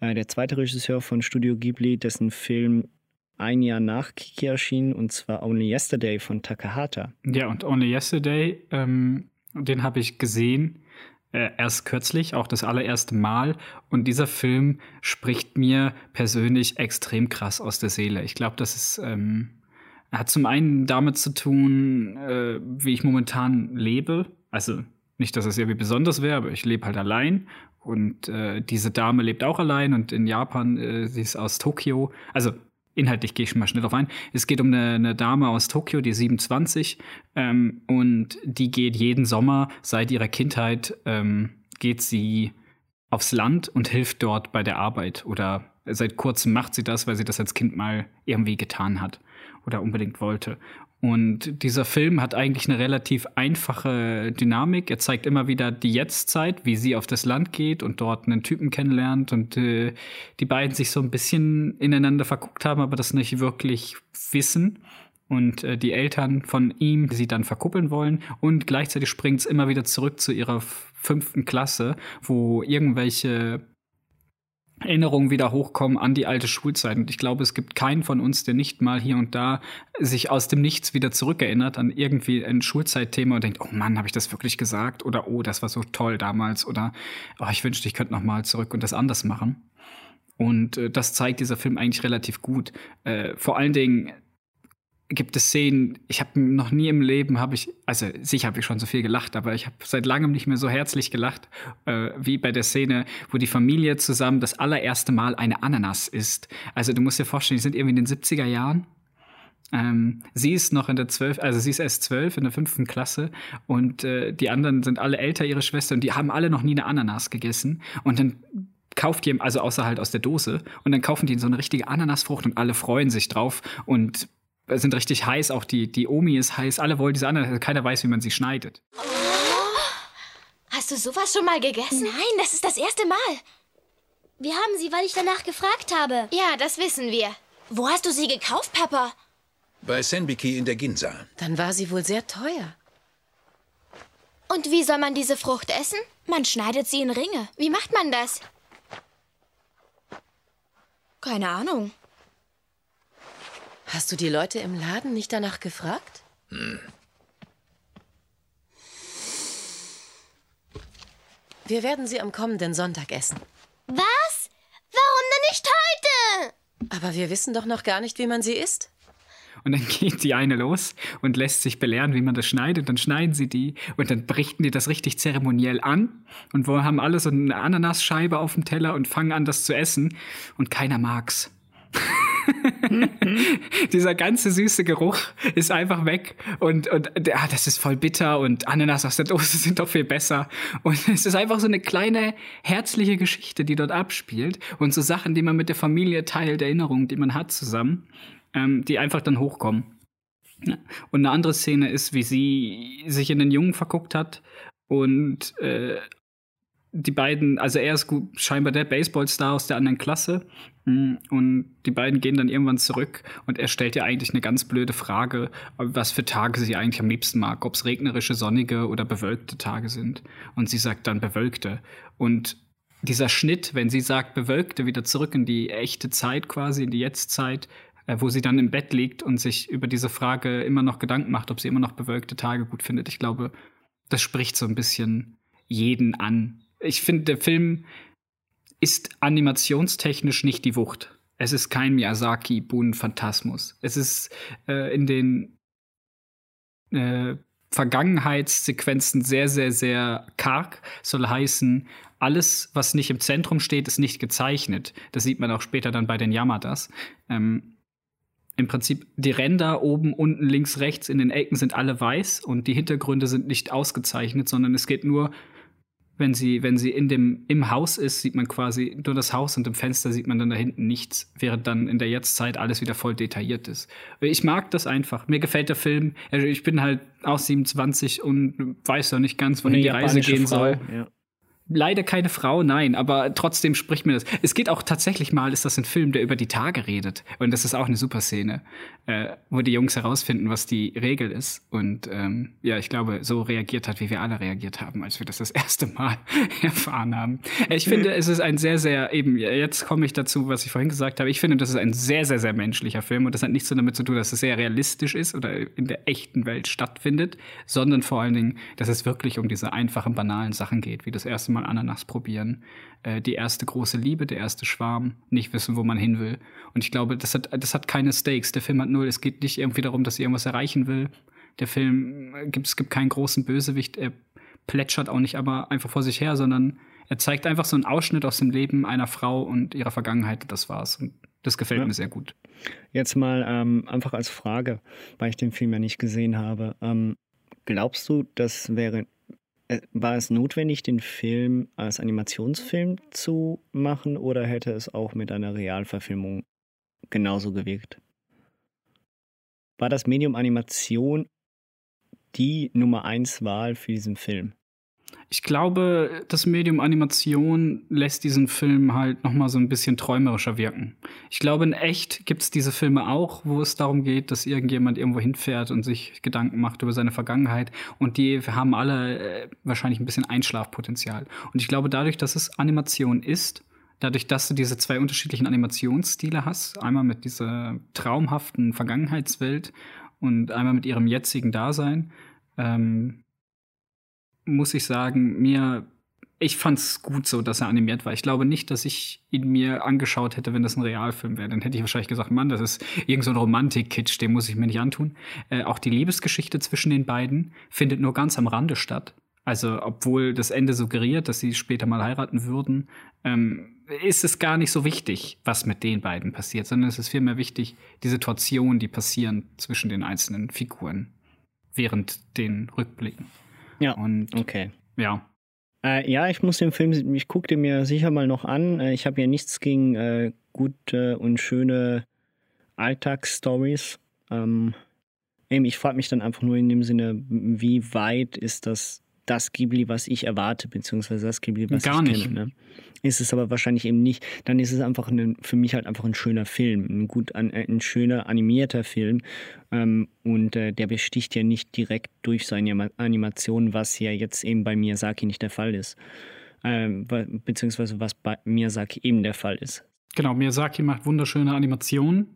äh, der zweite Regisseur von Studio Ghibli, dessen Film ein Jahr nach Kiki erschien, und zwar Only Yesterday von Takahata. Ja, und Only Yesterday, ähm, den habe ich gesehen, äh, erst kürzlich, auch das allererste Mal. Und dieser Film spricht mir persönlich extrem krass aus der Seele. Ich glaube, das ist, ähm, hat zum einen damit zu tun, äh, wie ich momentan lebe. Also nicht, dass es irgendwie besonders wäre, aber ich lebe halt allein. Und äh, diese Dame lebt auch allein und in Japan, äh, sie ist aus Tokio. Also inhaltlich gehe ich schon mal schnell drauf ein. Es geht um eine, eine Dame aus Tokio, die ist 27 ähm, und die geht jeden Sommer seit ihrer Kindheit ähm, geht sie aufs Land und hilft dort bei der Arbeit oder seit kurzem macht sie das, weil sie das als Kind mal irgendwie getan hat oder unbedingt wollte. Und dieser Film hat eigentlich eine relativ einfache Dynamik. Er zeigt immer wieder die Jetztzeit, wie sie auf das Land geht und dort einen Typen kennenlernt und äh, die beiden sich so ein bisschen ineinander verguckt haben, aber das nicht wirklich wissen. Und äh, die Eltern von ihm sie dann verkuppeln wollen. Und gleichzeitig springt es immer wieder zurück zu ihrer fünften Klasse, wo irgendwelche Erinnerungen wieder hochkommen an die alte Schulzeit. Und ich glaube, es gibt keinen von uns, der nicht mal hier und da sich aus dem Nichts wieder zurückerinnert an irgendwie ein Schulzeitthema und denkt, oh Mann, habe ich das wirklich gesagt? Oder oh, das war so toll damals. Oder oh, ich wünschte, ich könnte noch mal zurück und das anders machen. Und äh, das zeigt dieser Film eigentlich relativ gut. Äh, vor allen Dingen gibt es Szenen, ich habe noch nie im Leben, habe ich, also sicher habe ich schon so viel gelacht, aber ich habe seit langem nicht mehr so herzlich gelacht, äh, wie bei der Szene, wo die Familie zusammen das allererste Mal eine Ananas isst. Also du musst dir vorstellen, die sind irgendwie in den 70er Jahren Ähm, sie ist noch in der 12, also sie ist erst 12 in der fünften Klasse und äh, die anderen sind alle älter, ihre Schwester, und die haben alle noch nie eine Ananas gegessen. Und dann kauft die, also außer halt aus der Dose, und dann kaufen die so eine richtige Ananasfrucht und alle freuen sich drauf und sind richtig heiß. Auch die, die Omi ist heiß, alle wollen diese Ananas, keiner weiß, wie man sie schneidet. Hast du sowas schon mal gegessen? Nein, das ist das erste Mal. Wir haben sie, weil ich danach gefragt habe. Ja, das wissen wir. Wo hast du sie gekauft, Papa? Bei Senbiki in der Ginza. Dann war sie wohl sehr teuer. Und wie soll man diese Frucht essen? Man schneidet sie in Ringe. Wie macht man das? Keine Ahnung. Hast du die Leute im Laden nicht danach gefragt? Wir werden sie am kommenden Sonntag essen. Was? Warum denn nicht heute? Aber wir wissen doch noch gar nicht, wie man sie isst. Und dann geht die eine los und lässt sich belehren, wie man das schneidet. Dann schneiden sie die und dann berichten die das richtig zeremoniell an und wo haben alle so eine Ananasscheibe auf dem Teller und fangen an, das zu essen. Und keiner mag's. Dieser ganze süße Geruch ist einfach weg und, und ja, das ist voll bitter und Ananas aus der Dose sind doch viel besser. Und es ist einfach so eine kleine herzliche Geschichte, die dort abspielt und so Sachen, die man mit der Familie teilt, Erinnerungen, die man hat zusammen, ähm, die einfach dann hochkommen. Und eine andere Szene ist, wie sie sich in den Jungen verguckt hat und äh, die beiden, also er ist gut, scheinbar der Baseballstar aus der anderen Klasse. Mm, Und die beiden gehen dann irgendwann zurück und er stellt ihr eigentlich eine ganz blöde Frage, was für Tage sie eigentlich am liebsten mag, ob es regnerische, sonnige oder bewölkte Tage sind. Und sie sagt dann bewölkte. Und dieser Schnitt, wenn sie sagt bewölkte, wieder zurück in die echte Zeit quasi, in die Jetztzeit, äh, wo sie dann im Bett liegt und sich über diese Frage immer noch Gedanken macht, ob sie immer noch bewölkte Tage gut findet. Ich glaube, das spricht so ein bisschen jeden an. Ich finde, der Film ist animationstechnisch nicht die Wucht. Es ist kein Miyazaki-Bun-Phantasmus. Es ist äh, in den äh, Vergangenheitssequenzen sehr, sehr, sehr karg. Soll heißen, alles, was nicht im Zentrum steht, ist nicht gezeichnet. Das sieht man auch später dann bei den Yamadas. Ähm, Im Prinzip die Ränder oben, unten, links, rechts in den Ecken sind alle weiß und die Hintergründe sind nicht ausgezeichnet, sondern es geht nur wenn sie, wenn sie in dem, im Haus ist, sieht man quasi nur das Haus und im Fenster sieht man dann da hinten nichts, während dann in der Jetztzeit alles wieder voll detailliert ist. Ich mag das einfach. Mir gefällt der Film. Also ich bin halt auch 27 und weiß noch nicht ganz, wohin die Reise gehen Frau, soll. Ja. Leider keine Frau, nein, aber trotzdem spricht mir das. Es geht auch tatsächlich mal, ist das ein Film, der über die Tage redet. Und das ist auch eine super Szene, äh, wo die Jungs herausfinden, was die Regel ist. Und ähm, ja, ich glaube, so reagiert hat, wie wir alle reagiert haben, als wir das das erste Mal erfahren haben. Ich finde, es ist ein sehr, sehr, eben, jetzt komme ich dazu, was ich vorhin gesagt habe. Ich finde, das ist ein sehr, sehr, sehr menschlicher Film. Und das hat nichts damit zu tun, dass es sehr realistisch ist oder in der echten Welt stattfindet, sondern vor allen Dingen, dass es wirklich um diese einfachen, banalen Sachen geht, wie das erste Mal Ananas probieren, äh, die erste große Liebe, der erste Schwarm, nicht wissen, wo man hin will. Und ich glaube, das hat, das hat keine Stakes. Der Film hat null, es geht nicht irgendwie darum, dass sie irgendwas erreichen will. Der Film, äh, gibt, es gibt keinen großen Bösewicht, er plätschert auch nicht aber einfach vor sich her, sondern er zeigt einfach so einen Ausschnitt aus dem Leben einer Frau und ihrer Vergangenheit. Das war's. Und das gefällt Ja. mir sehr gut. Jetzt mal ähm, einfach als Frage, weil ich den Film ja nicht gesehen habe. Ähm, glaubst du, das wäre, war es notwendig, den Film als Animationsfilm zu machen oder hätte es auch mit einer Realverfilmung genauso gewirkt? War das Medium Animation die Nummer eins Wahl für diesen Film? Ich glaube, das Medium Animation lässt diesen Film halt noch mal so ein bisschen träumerischer wirken. Ich glaube, in echt gibt es diese Filme auch, wo es darum geht, dass irgendjemand irgendwo hinfährt und sich Gedanken macht über seine Vergangenheit. Und die haben alle äh, wahrscheinlich ein bisschen Einschlafpotenzial. Und ich glaube, dadurch, dass es Animation ist, dadurch, dass du diese zwei unterschiedlichen Animationsstile hast, einmal mit dieser traumhaften Vergangenheitswelt und einmal mit ihrem jetzigen Dasein, ähm, muss ich sagen, mir, ich fand's gut so, dass er animiert war. Ich glaube nicht, dass ich ihn mir angeschaut hätte, wenn das ein Realfilm wäre. Dann hätte ich wahrscheinlich gesagt, Mann, das ist irgend so Romantik-Kitsch, den muss ich mir nicht antun. Äh, auch die Liebesgeschichte zwischen den beiden findet nur ganz am Rande statt. Also, obwohl das Ende suggeriert, dass sie später mal heiraten würden, ähm, ist es gar nicht so wichtig, was mit den beiden passiert, sondern es ist vielmehr wichtig, die Situationen, die passieren zwischen den einzelnen Figuren während den Rückblicken. Ja. Und Okay. ja, Äh, ja, ich muss den Film, ich gucke den mir sicher mal noch an. Äh, ich habe ja nichts gegen äh, gute und schöne Alltagsstories. Ähm, ich frage mich dann einfach nur in dem Sinne, wie weit ist das das Ghibli, was ich erwarte, beziehungsweise das Ghibli, was Gar ich nicht. kenne. Ne? Ist es aber wahrscheinlich eben nicht. Dann ist es einfach ein, für mich halt einfach ein schöner Film, ein gut äh, ein schöner animierter Film. Ähm, und äh, der besticht ja nicht direkt durch seine Anima- Animation, was ja jetzt eben bei Miyazaki nicht der Fall ist. Ähm, beziehungsweise was bei Miyazaki eben der Fall ist. Genau, Miyazaki macht wunderschöne Animationen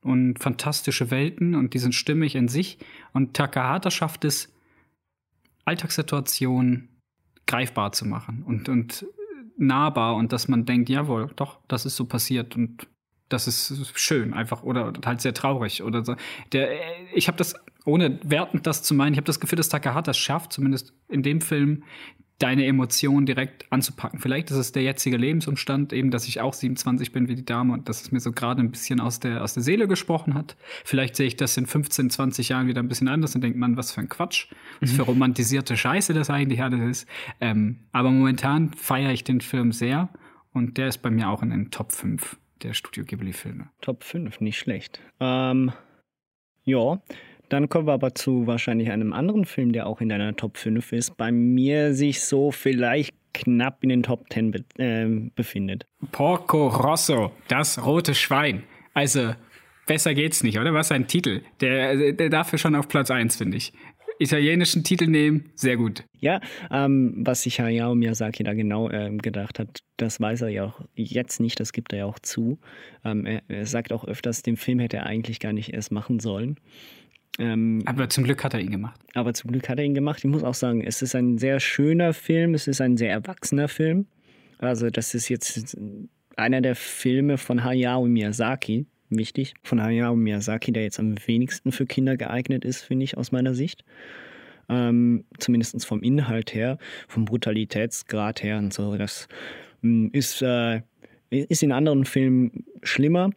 und fantastische Welten und die sind stimmig in sich. Und Takahata schafft es, Alltagssituationen greifbar zu machen und, und nahbar und dass man denkt, jawohl, doch, das ist so passiert und das ist schön einfach oder halt sehr traurig oder so. Der, ich habe das, ohne wertend das zu meinen, ich habe das Gefühl, dass Takahata schafft, zumindest in dem Film, deine Emotionen direkt anzupacken. Vielleicht ist es der jetzige Lebensumstand, eben, dass ich auch 27 bin wie die Dame und dass es mir so gerade ein bisschen aus der, aus der Seele gesprochen hat. Vielleicht sehe ich das in 15, 20 Jahren wieder ein bisschen anders und denke, man, was für ein Quatsch, was für romantisierte Scheiße das eigentlich alles ist. Ähm, aber momentan feiere ich den Film sehr und der ist bei mir auch in den Top 5 der Studio Ghibli-Filme. Top 5, nicht schlecht. Ähm, ja, dann kommen wir aber zu wahrscheinlich einem anderen Film, der auch in deiner Top 5 ist. Bei mir sich so vielleicht knapp in den Top 10 be äh, befindet. Porco Rosso, das rote Schwein. Also, besser geht's nicht, oder? Was ein Titel. Der, der dafür schon auf Platz 1, finde ich. Italienischen Titel nehmen, sehr gut. Ja, ähm, was sich Hayao Miyazaki da genau ähm, gedacht hat, das weiß er ja auch jetzt nicht, das gibt er ja auch zu. Ähm, er, er sagt auch öfters, den Film hätte er eigentlich gar nicht erst machen sollen. Ähm, Aber zum Glück hat er ihn gemacht. aber zum Glück hat er ihn gemacht. Ich muss auch sagen, es ist ein sehr schöner Film, es ist ein sehr erwachsener Film. Also das ist jetzt einer der Filme von Hayao Miyazaki, wichtig, von Hayao Miyazaki, der jetzt am wenigsten für Kinder geeignet ist, finde ich, aus meiner Sicht. Ähm, Zumindest vom Inhalt her, vom Brutalitätsgrad her und so. Das mm, ist, äh, ist in anderen Filmen schlimmer,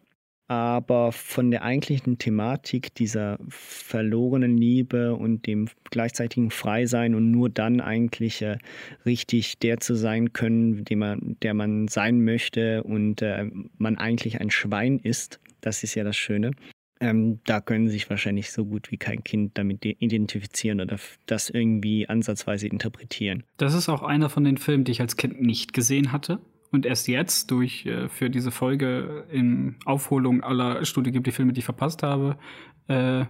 aber von der eigentlichen Thematik dieser verlorenen Liebe und dem gleichzeitigen Freisein und nur dann eigentlich äh, richtig der zu sein können, dem man, der man sein möchte und äh, man eigentlich ein Schwein ist, das ist ja das Schöne. Ähm, da können sich wahrscheinlich so gut wie kein Kind damit identifizieren oder das irgendwie ansatzweise interpretieren. Das ist auch einer von den Filmen, die ich als Kind nicht gesehen hatte. Und erst jetzt durch äh, für diese Folge in Aufholung aller Studio gibt die Filme, die ich verpasst habe, äh,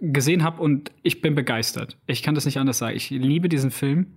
gesehen habe und ich bin begeistert. Ich kann das nicht anders sagen. Ich liebe diesen Film.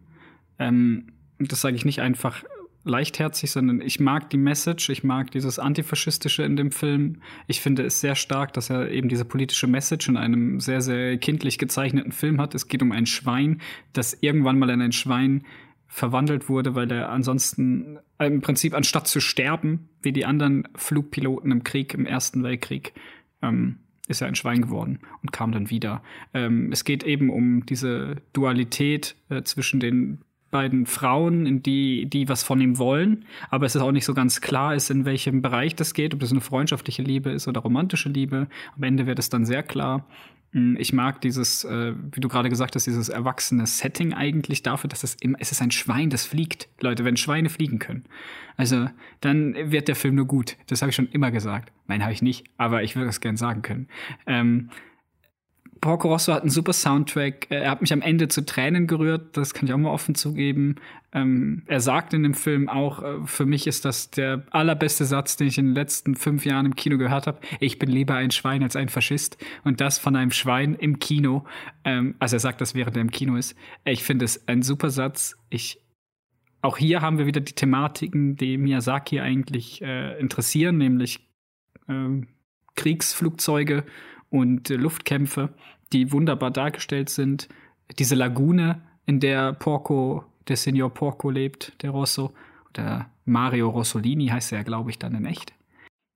Ähm, das sage ich nicht einfach leichtherzig, sondern ich mag die Message, ich mag dieses Antifaschistische in dem Film. Ich finde es sehr stark, dass er eben diese politische Message in einem sehr, sehr kindlich gezeichneten Film hat. Es geht um ein Schwein, das irgendwann mal in ein Schwein verwandelt wurde, weil er ansonsten äh, im Prinzip anstatt zu sterben, wie die anderen Flugpiloten im Krieg, im Ersten Weltkrieg, ähm, ist er ein Schwein geworden und kam dann wieder. Ähm, es geht eben um diese Dualität äh, zwischen den beiden Frauen, die, die was von ihm wollen, aber es ist auch nicht so ganz klar ist, in welchem Bereich das geht, ob das eine freundschaftliche Liebe ist oder romantische Liebe. Am Ende wird es dann sehr klar. Mm, Ich mag dieses, äh, wie du gerade gesagt hast, dieses erwachsene Setting eigentlich dafür, dass es immer, es ist ein Schwein, das fliegt. Leute, wenn Schweine fliegen können. Also, dann wird der Film nur gut. Das habe ich schon immer gesagt. Nein, habe ich nicht, aber ich würde das gern sagen können. Ähm, Porco Rosso hat einen super Soundtrack. Äh, Er hat mich am Ende zu Tränen gerührt. Das kann ich auch mal offen zugeben. Ähm, er sagt in dem Film auch, äh, für mich ist das der allerbeste Satz, den ich in den letzten fünf Jahren im Kino gehört habe. Ich bin lieber ein Schwein als ein Faschist. Und das von einem Schwein im Kino. Ähm, also er sagt das, während er im Kino ist. Ich finde es ein super Satz. Ich auch hier haben wir wieder die Thematiken, die Miyazaki eigentlich äh, interessieren, nämlich ähm, Kriegsflugzeuge und äh, Luftkämpfe, die wunderbar dargestellt sind. Diese Lagune, in der Porco, der Signor Porco lebt, der Rosso, oder Mario Rossolini heißt er, glaube ich, dann in echt.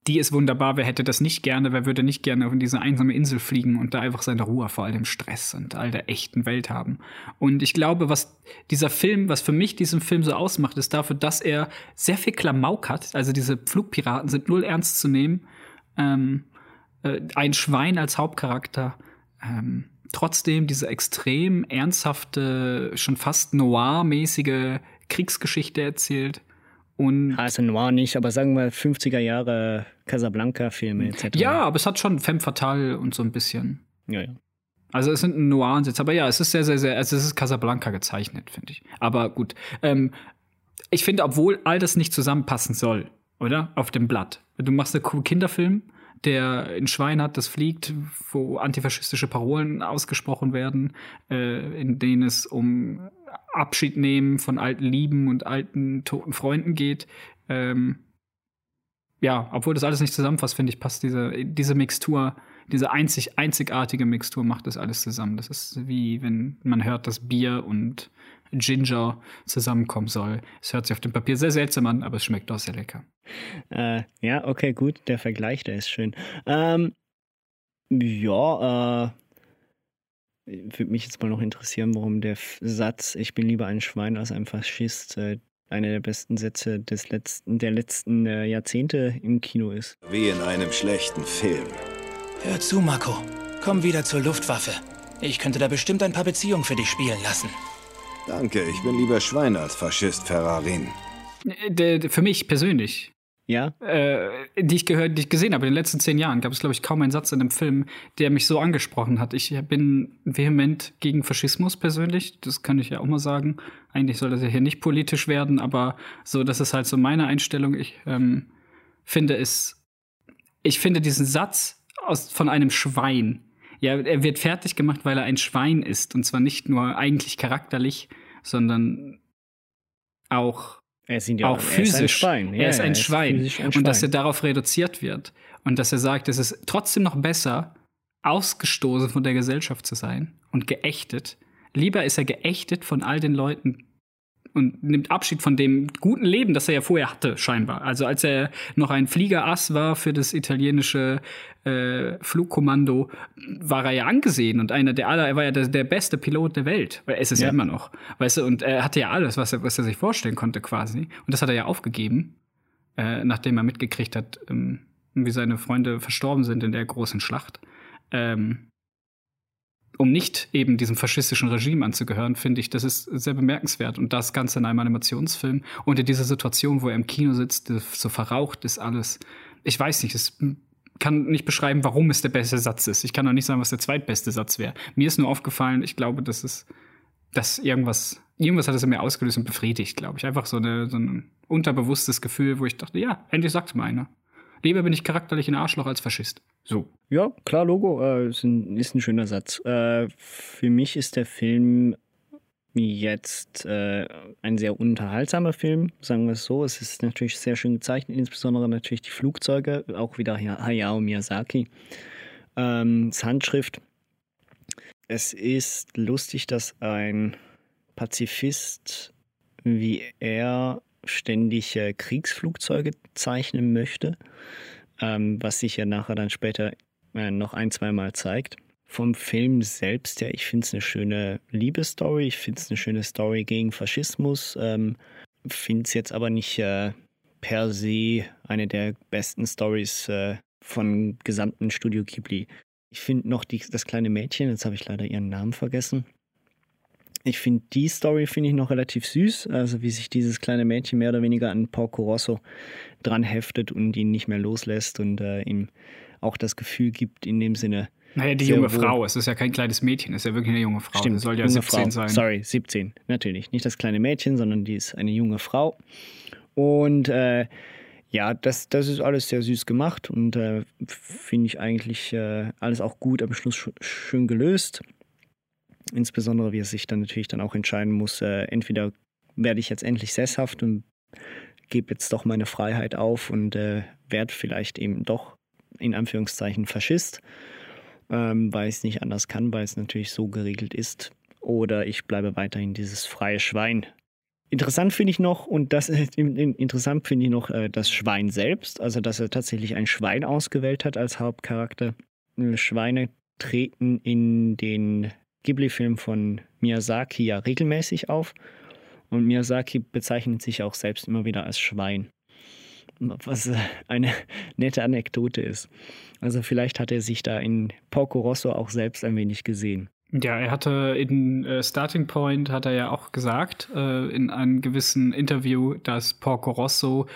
die ist wunderbar. Wer hätte das nicht gerne? Wer würde nicht gerne auf diese einsame Insel fliegen und da einfach seine Ruhe vor all dem Stress und all der echten Welt haben? Und ich glaube, was dieser Film, was für mich diesen Film so ausmacht, ist dafür, dass er sehr viel Klamauk hat. Also diese Flugpiraten sind null ernst zu nehmen. Ähm, äh, ein Schwein als Hauptcharakter. Ähm, trotzdem diese extrem ernsthafte, schon fast noir-mäßige Kriegsgeschichte erzählt. Und also Noir nicht, aber sagen wir 50er Jahre Casablanca-Filme etc. Ja, aber es hat schon Femme Fatale und so ein bisschen. Ja, ja. Also es sind Noir-Ansitz, aber ja, es ist sehr, sehr, sehr, also es ist Casablanca gezeichnet, finde ich. Aber gut. Ähm, ich finde, obwohl all das nicht zusammenpassen soll, oder? Auf dem Blatt. Du machst einen coolen Kinderfilm, der ein Schwein hat, das fliegt, wo antifaschistische Parolen ausgesprochen werden, äh, in denen es um Abschied nehmen von alten Lieben und alten toten Freunden geht. Ähm, ja, obwohl das alles nicht zusammenfasst, finde ich, passt diese, diese Mixtur, diese einzig, einzigartige Mixtur macht das alles zusammen. Das ist wie wenn man hört, dass Bier und Ginger zusammenkommen soll. Es hört sich auf dem Papier sehr seltsam an, aber es schmeckt auch sehr lecker. Äh, ja, okay, gut. Der Vergleich, der ist schön. Ähm, ja, äh, würde mich jetzt mal noch interessieren, warum der Satz, ich bin lieber ein Schwein als ein Faschist, äh, einer der besten Sätze des letzten, der letzten äh, Jahrzehnte im Kino ist. Wie in einem schlechten Film. Hör zu, Marco. Komm wieder zur Luftwaffe. Ich könnte da bestimmt ein paar Beziehungen für dich spielen lassen. Danke, ich bin lieber Schwein als Faschist, Ferrarin. Für mich persönlich ja. Äh, die ich gehört, die ich gesehen habe in den letzten zehn Jahren, gab es, glaube ich, kaum einen Satz in dem Film, der mich so angesprochen hat. Ich bin vehement gegen Faschismus persönlich, das kann ich ja auch mal sagen. Eigentlich soll das ja hier nicht politisch werden, aber so, das ist halt so meine Einstellung. Ich ähm, finde es, ich finde diesen Satz aus, von einem Schwein, ja, er wird fertig gemacht, weil er ein Schwein ist. Und zwar nicht nur eigentlich charakterlich, sondern auch er ist auch physisch. Er ist ein Schwein. Ja, er ist ein, er ist Schwein. ein Schwein. Und dass er darauf reduziert wird. Und dass er sagt, es ist trotzdem noch besser, ausgestoßen von der Gesellschaft zu sein und geächtet. Lieber ist er geächtet von all den Leuten, und nimmt Abschied von dem guten Leben, das er ja vorher hatte, scheinbar. Also als er noch ein Fliegerass war für das italienische äh, Flugkommando, war er ja angesehen und einer der aller, er war ja der, der beste Pilot der Welt. Weil es ist ja. ja. immer noch. Weißt du, und er hatte ja alles, was er, was er sich vorstellen konnte, quasi. Und das hat er ja aufgegeben, äh, nachdem er mitgekriegt hat, ähm, wie seine Freunde verstorben sind in der großen Schlacht. Ähm, um nicht eben diesem faschistischen Regime anzugehören, finde ich, das ist sehr bemerkenswert. Und das Ganze in einem Animationsfilm und in dieser Situation, wo er im Kino sitzt, so verraucht ist alles. Ich weiß nicht, es kann nicht beschreiben, warum es der beste Satz ist. Ich kann auch nicht sagen, was der zweitbeste Satz wäre. Mir ist nur aufgefallen, ich glaube, dass es, dass irgendwas, irgendwas hat es in mir ausgelöst und befriedigt, glaube ich. Einfach so, eine, so ein unterbewusstes Gefühl, wo ich dachte, ja, endlich sagt mal einer. Lieber bin ich charakterlich ein Arschloch als Faschist. So. Ja, klar, Logo. Äh, ist, ein, ist ein schöner Satz. Äh, für mich ist der Film jetzt äh, ein sehr unterhaltsamer Film, sagen wir es so. Es ist natürlich sehr schön gezeichnet, insbesondere natürlich die Flugzeuge, auch wieder Hayao Miyazaki. Ähm, das Handschrift. Es ist lustig, dass ein Pazifist wie er ständig äh, Kriegsflugzeuge zeichnen möchte, ähm, was sich ja nachher dann später äh, noch ein, zweimal zeigt. Vom Film selbst ja, ich finde es eine schöne Liebesstory, ich finde es eine schöne Story gegen Faschismus, ähm, finde es jetzt aber nicht äh, per se eine der besten Stories äh, von gesamten Studio Ghibli. Ich finde noch die, das kleine Mädchen, jetzt habe ich leider ihren Namen vergessen, ich finde die Story finde ich noch relativ süß, also wie sich dieses kleine Mädchen mehr oder weniger an Porco Rosso dran heftet und ihn nicht mehr loslässt und äh, ihm auch das Gefühl gibt, in dem Sinne. Naja, die junge Frau, es ist ja kein kleines Mädchen, es ist ja wirklich eine junge Frau. Stimmt, Sie soll ja 17 Frau. sein. Sorry, 17, natürlich. Nicht das kleine Mädchen, sondern die ist eine junge Frau. Und äh, ja, das, das ist alles sehr süß gemacht und äh, finde ich eigentlich äh, alles auch gut am Schluss schön gelöst. Insbesondere, wie er sich dann natürlich dann auch entscheiden muss, äh, entweder werde ich jetzt endlich sesshaft und gebe jetzt doch meine Freiheit auf und äh, werde vielleicht eben doch in Anführungszeichen Faschist, ähm, weil ich es nicht anders kann, weil es natürlich so geregelt ist. Oder ich bleibe weiterhin dieses freie Schwein. Interessant finde ich noch, und das interessant finde ich noch äh, das Schwein selbst, also dass er tatsächlich ein Schwein ausgewählt hat als Hauptcharakter. Schweine treten in den Ghibli-Filmen von Miyazaki ja regelmäßig auf. Und Miyazaki bezeichnet sich auch selbst immer wieder als Schwein. Was eine nette Anekdote ist. Also vielleicht hat er sich da in Porco Rosso auch selbst ein wenig gesehen. Ja, er hatte in äh, Starting Point, hat er ja auch gesagt, äh, in einem gewissen Interview, dass Porco Rosso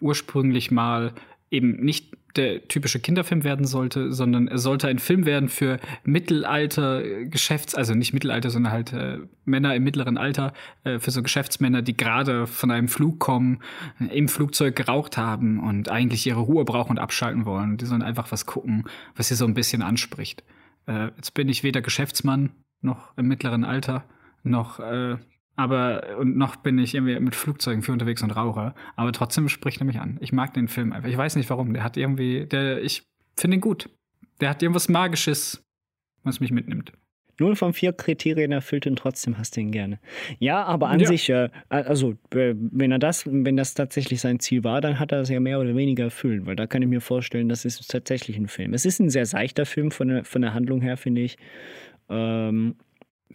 ursprünglich mal eben nicht der typische Kinderfilm werden sollte, sondern er sollte ein Film werden für Mittelalter Geschäfts, also nicht Mittelalter, sondern halt äh, Männer im mittleren Alter, äh, für so Geschäftsmänner, die gerade von einem Flug kommen, äh, im Flugzeug geraucht haben und eigentlich ihre Ruhe brauchen und abschalten wollen. Die sollen einfach was gucken, was sie so ein bisschen anspricht. Äh, jetzt bin ich weder Geschäftsmann noch im mittleren Alter, noch äh, aber und noch bin ich irgendwie mit Flugzeugen für unterwegs und rauche. Aber trotzdem spricht er mich an. Ich mag den Film einfach. Ich weiß nicht warum. Der hat irgendwie, der, ich finde ihn gut. Der hat irgendwas Magisches, was mich mitnimmt. Null von vier Kriterien erfüllt und trotzdem hast du ihn gerne. Ja, aber an ja. sich, äh, also äh, wenn er das, wenn das tatsächlich sein Ziel war, dann hat er es ja mehr oder weniger erfüllt, weil da kann ich mir vorstellen, das ist tatsächlich ein Film. Es ist ein sehr seichter Film von der, von der Handlung her, finde ich. Ähm,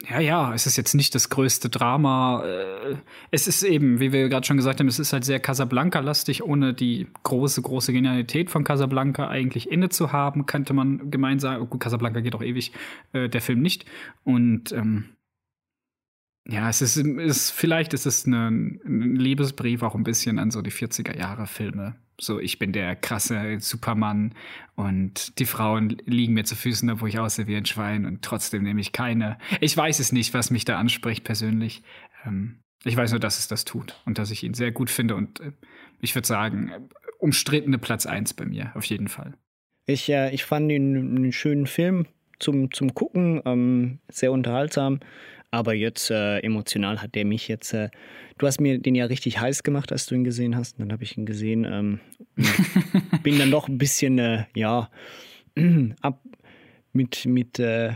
ja, ja, es ist jetzt nicht das größte Drama. Äh, es ist eben, wie wir gerade schon gesagt haben, es ist halt sehr Casablanca-lastig, ohne die große, große Genialität von Casablanca eigentlich inne zu haben, könnte man gemein sagen, oh gut, Casablanca geht auch ewig, äh, der Film nicht. Und ähm, ja, es ist, ist vielleicht ist es eine, ein Liebesbrief auch ein bisschen an so die 40er Jahre Filme. So, ich bin der krasse Supermann und die Frauen liegen mir zu Füßen, obwohl ich aussehe wie ein Schwein und trotzdem nehme ich keine. Ich weiß es nicht, was mich da anspricht persönlich. Ähm, ich weiß nur, dass es das tut und dass ich ihn sehr gut finde und äh, ich würde sagen, umstrittene Platz 1 bei mir, auf jeden Fall. Ich, äh, ich fand ihn einen schönen Film zum, zum Gucken, ähm, sehr unterhaltsam. Aber jetzt äh, emotional hat der mich jetzt. Äh, du hast mir den ja richtig heiß gemacht, als du ihn gesehen hast. dann habe ich ihn gesehen. Ähm, bin dann doch ein bisschen, äh, ja, ab mit, mit äh,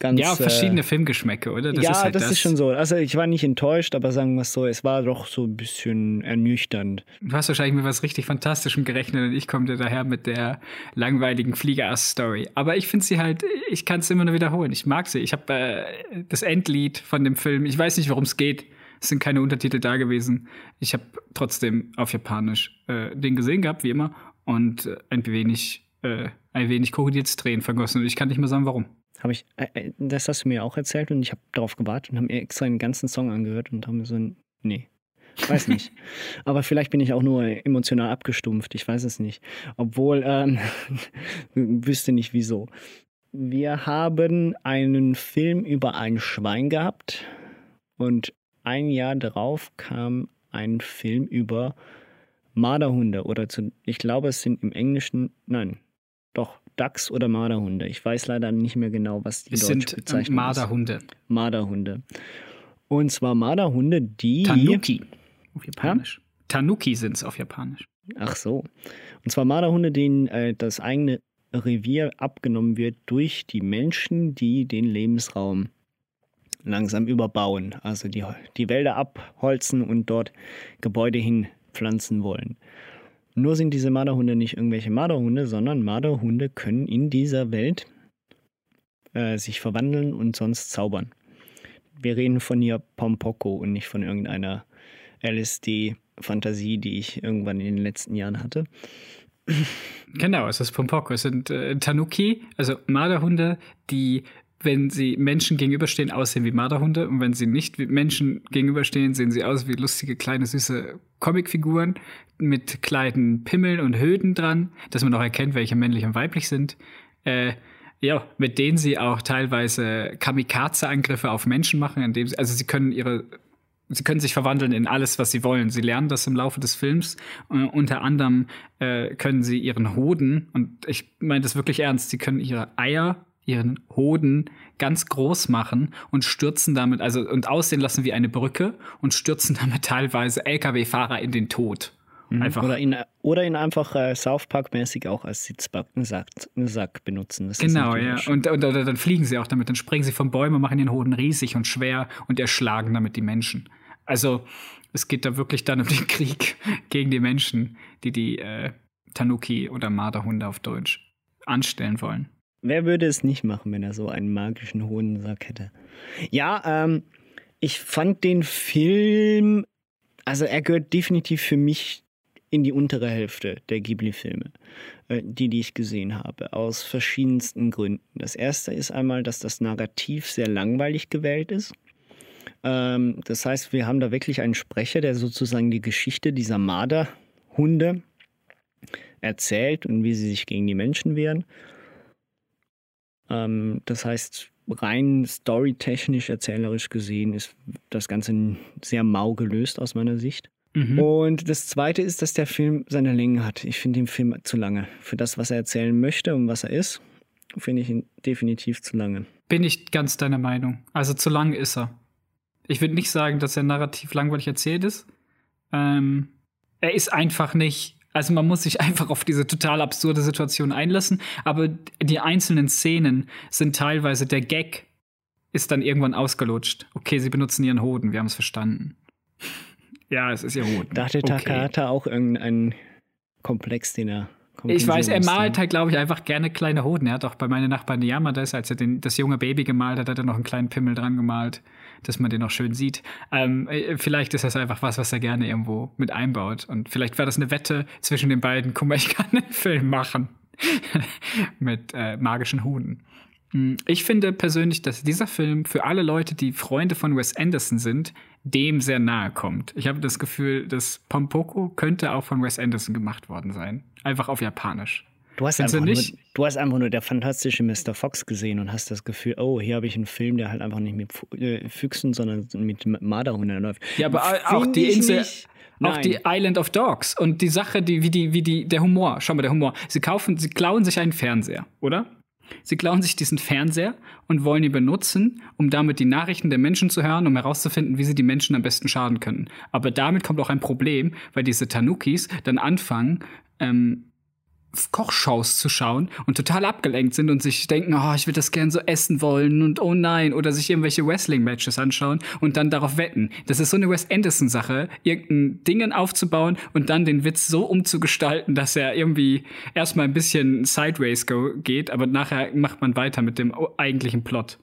ganz. Ja, verschiedene äh, Filmgeschmäcke, oder? Das ja, ist halt das, das, ist schon so. Also ich war nicht enttäuscht, aber sagen wir es so, es war doch so ein bisschen ernüchternd. Du hast wahrscheinlich mit was richtig Fantastischem gerechnet und ich komme dir daher mit der langweiligen Flieger-Story. Aber ich finde sie halt, ich kann es immer nur wiederholen. Ich mag sie. Ich habe äh, das Endlied von dem Film, ich weiß nicht, worum es geht. Es sind keine Untertitel da gewesen. Ich habe trotzdem auf Japanisch äh, den gesehen gehabt, wie immer, und ein wenig, äh, ein wenig Krokodilstränen vergossen. Und ich kann nicht mehr sagen, warum. Habe ich, äh, äh, das hast du mir auch erzählt und ich habe darauf gewartet und habe mir extra einen ganzen Song angehört und habe mir so ein, nee, weiß nicht. Aber vielleicht bin ich auch nur emotional abgestumpft, ich weiß es nicht. Obwohl, ähm, wüsste nicht wieso. Wir haben einen Film über ein Schwein gehabt und ein Jahr darauf kam ein Film über Marderhunde oder zu, ich glaube, es sind im Englischen, nein, doch, Dachs- oder Marderhunde. Ich weiß leider nicht mehr genau, was die es deutsche sind, Bezeichnung Marderhunde. ist. Marderhunde. Und zwar Marderhunde, die. Tanuki auf Japanisch. Ja? Tanuki sind es auf Japanisch. Ach so. Und zwar Marderhunde, denen äh, das eigene Revier abgenommen wird durch die Menschen, die den Lebensraum langsam überbauen. Also die, die Wälder abholzen und dort Gebäude hinpflanzen wollen. Nur sind diese Marderhunde nicht irgendwelche Marderhunde, sondern Marderhunde können in dieser Welt äh, sich verwandeln und sonst zaubern. Wir reden von hier Pompoko und nicht von irgendeiner LSD-Fantasie, die ich irgendwann in den letzten Jahren hatte. Genau, es ist Pompoko. Es sind äh, Tanuki, also Marderhunde, die wenn sie Menschen gegenüberstehen, aussehen wie Marderhunde. Und wenn sie nicht Menschen gegenüberstehen, sehen sie aus wie lustige, kleine, süße Comicfiguren mit kleinen Pimmeln und Höden dran, dass man auch erkennt, welche männlich und weiblich sind. Äh, ja, mit denen sie auch teilweise Kamikaze-Angriffe auf Menschen machen, indem sie, also sie können ihre sie können sich verwandeln in alles, was sie wollen. Sie lernen das im Laufe des Films. Uh, unter anderem äh, können sie ihren Hoden, und ich meine das wirklich ernst, sie können ihre Eier ihren Hoden ganz groß machen und stürzen damit, also und aussehen lassen wie eine Brücke und stürzen damit teilweise Lkw-Fahrer in den Tod. Mhm. Einfach. Oder ihn, oder ihn einfach äh, South Park-mäßig auch als Sitzsack Sack benutzen. Das genau, ja. Und, und, und, dann fliegen sie auch damit, dann springen sie vom Bäumen, machen den Hoden riesig und schwer und erschlagen damit die Menschen. Also es geht da wirklich dann um den Krieg gegen die Menschen, die die äh, Tanuki oder Marderhunde auf Deutsch anstellen wollen. Wer würde es nicht machen, wenn er so einen magischen Hodensack hätte? Ja, ähm, ich fand den Film, also er gehört definitiv für mich in die untere Hälfte der Ghibli-Filme, äh, die, die ich gesehen habe, aus verschiedensten Gründen. Das erste ist einmal, dass das Narrativ sehr langweilig gewählt ist. Ähm, das heißt, wir haben da wirklich einen Sprecher, der sozusagen die Geschichte dieser Marderhunde erzählt und wie sie sich gegen die Menschen wehren. Ähm, das heißt, rein storytechnisch, erzählerisch gesehen, ist das Ganze sehr mau gelöst aus meiner Sicht. Mhm. Und das Zweite ist, dass der Film seine Länge hat. Ich finde den Film zu lange. Für das, was er erzählen möchte und was er ist, finde ich ihn definitiv zu lange. Bin ich ganz deiner Meinung. Also zu lang ist er. Ich würde nicht sagen, dass er narrativ langweilig erzählt ist. Ähm, er ist einfach nicht also man muss sich einfach auf diese total absurde Situation einlassen, aber die einzelnen Szenen sind teilweise der Gag ist dann irgendwann ausgelutscht. Okay, sie benutzen ihren Hoden, wir haben es verstanden. ja, es ist ihr Hoden. Dachte okay. Takata auch irgendeinen Komplex, den er ich weiß, er malt halt, glaube ich, einfach gerne kleine Hoden. Er hat auch bei meiner Nachbarn Yamadas, als er den, das junge Baby gemalt hat, hat er noch einen kleinen Pimmel dran gemalt, dass man den auch schön sieht. Ähm, äh, vielleicht ist das einfach was, was er gerne irgendwo mit einbaut. Und vielleicht war das eine Wette zwischen den beiden. Guck mal, ich kann einen Film machen mit äh, magischen Hoden. Hm, ich finde persönlich, dass dieser Film für alle Leute, die Freunde von Wes Anderson sind, dem sehr nahe kommt. Ich habe das Gefühl, dass Pompoko könnte auch von Wes Anderson gemacht worden sein. Einfach auf Japanisch. Du hast, einfach nur, du hast einfach nur der fantastische Mr. Fox gesehen und hast das Gefühl, oh, hier habe ich einen Film, der halt einfach nicht mit äh, Füchsen, sondern mit Marderhunden läuft. Ja, aber auch die Insel. Nicht. Auch die Island of Dogs und die Sache, die, wie die, wie die, der Humor. Schau mal, der Humor. Sie kaufen, sie klauen sich einen Fernseher, oder? Sie klauen sich diesen Fernseher und wollen ihn benutzen, um damit die Nachrichten der Menschen zu hören, um herauszufinden, wie sie die Menschen am besten schaden können. Aber damit kommt auch ein Problem, weil diese Tanukis dann anfangen, ähm, Kochshows zu schauen und total abgelenkt sind und sich denken, oh, ich würde das gern so essen wollen und oh nein, oder sich irgendwelche Wrestling-Matches anschauen und dann darauf wetten. Das ist so eine Wes Anderson-Sache, irgendein Dingen aufzubauen und dann den Witz so umzugestalten, dass er irgendwie erstmal ein bisschen sideways geht, aber nachher macht man weiter mit dem eigentlichen Plot.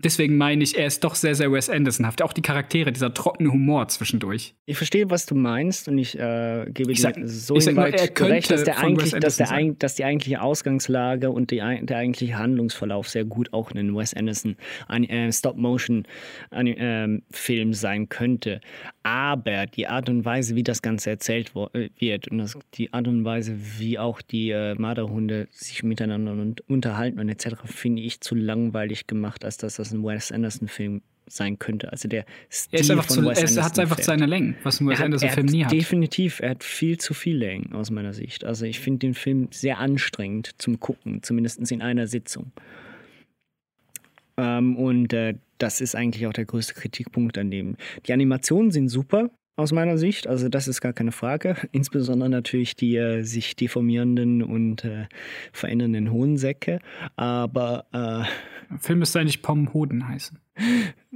Deswegen meine ich, er ist doch sehr, sehr Wes Andersonhaft. Auch die Charaktere, dieser trockene Humor zwischendurch. Ich verstehe, was du meinst und ich äh, gebe dir so recht, dass, der eigentlich, dass, der, dass die eigentliche Ausgangslage und die, der eigentliche Handlungsverlauf sehr gut auch in Wes Anderson äh, Stop-Motion-Film ähm, sein könnte. Aber die Art und Weise, wie das Ganze erzählt äh, wird und das, die Art und Weise, wie auch die äh, Marderhunde sich miteinander unterhalten und etc., finde ich zu langweilig gemacht, als dass das das ein Wes Anderson-Film sein könnte. Also der Stil er ist einfach von zu, Wes Anderson. Er hat einfach seine Längen, was ein Wes Anderson-Film nie hat. Definitiv, er hat viel zu viel Längen aus meiner Sicht. Also ich finde den Film sehr anstrengend zum Gucken, zumindest in einer Sitzung. Ähm, und äh, das ist eigentlich auch der größte Kritikpunkt an dem. Die Animationen sind super, aus meiner Sicht. Also das ist gar keine Frage. Insbesondere natürlich die äh, sich deformierenden und äh, verändernden Hohensäcke. Aber äh, Film müsste eigentlich Pomhoden heißen.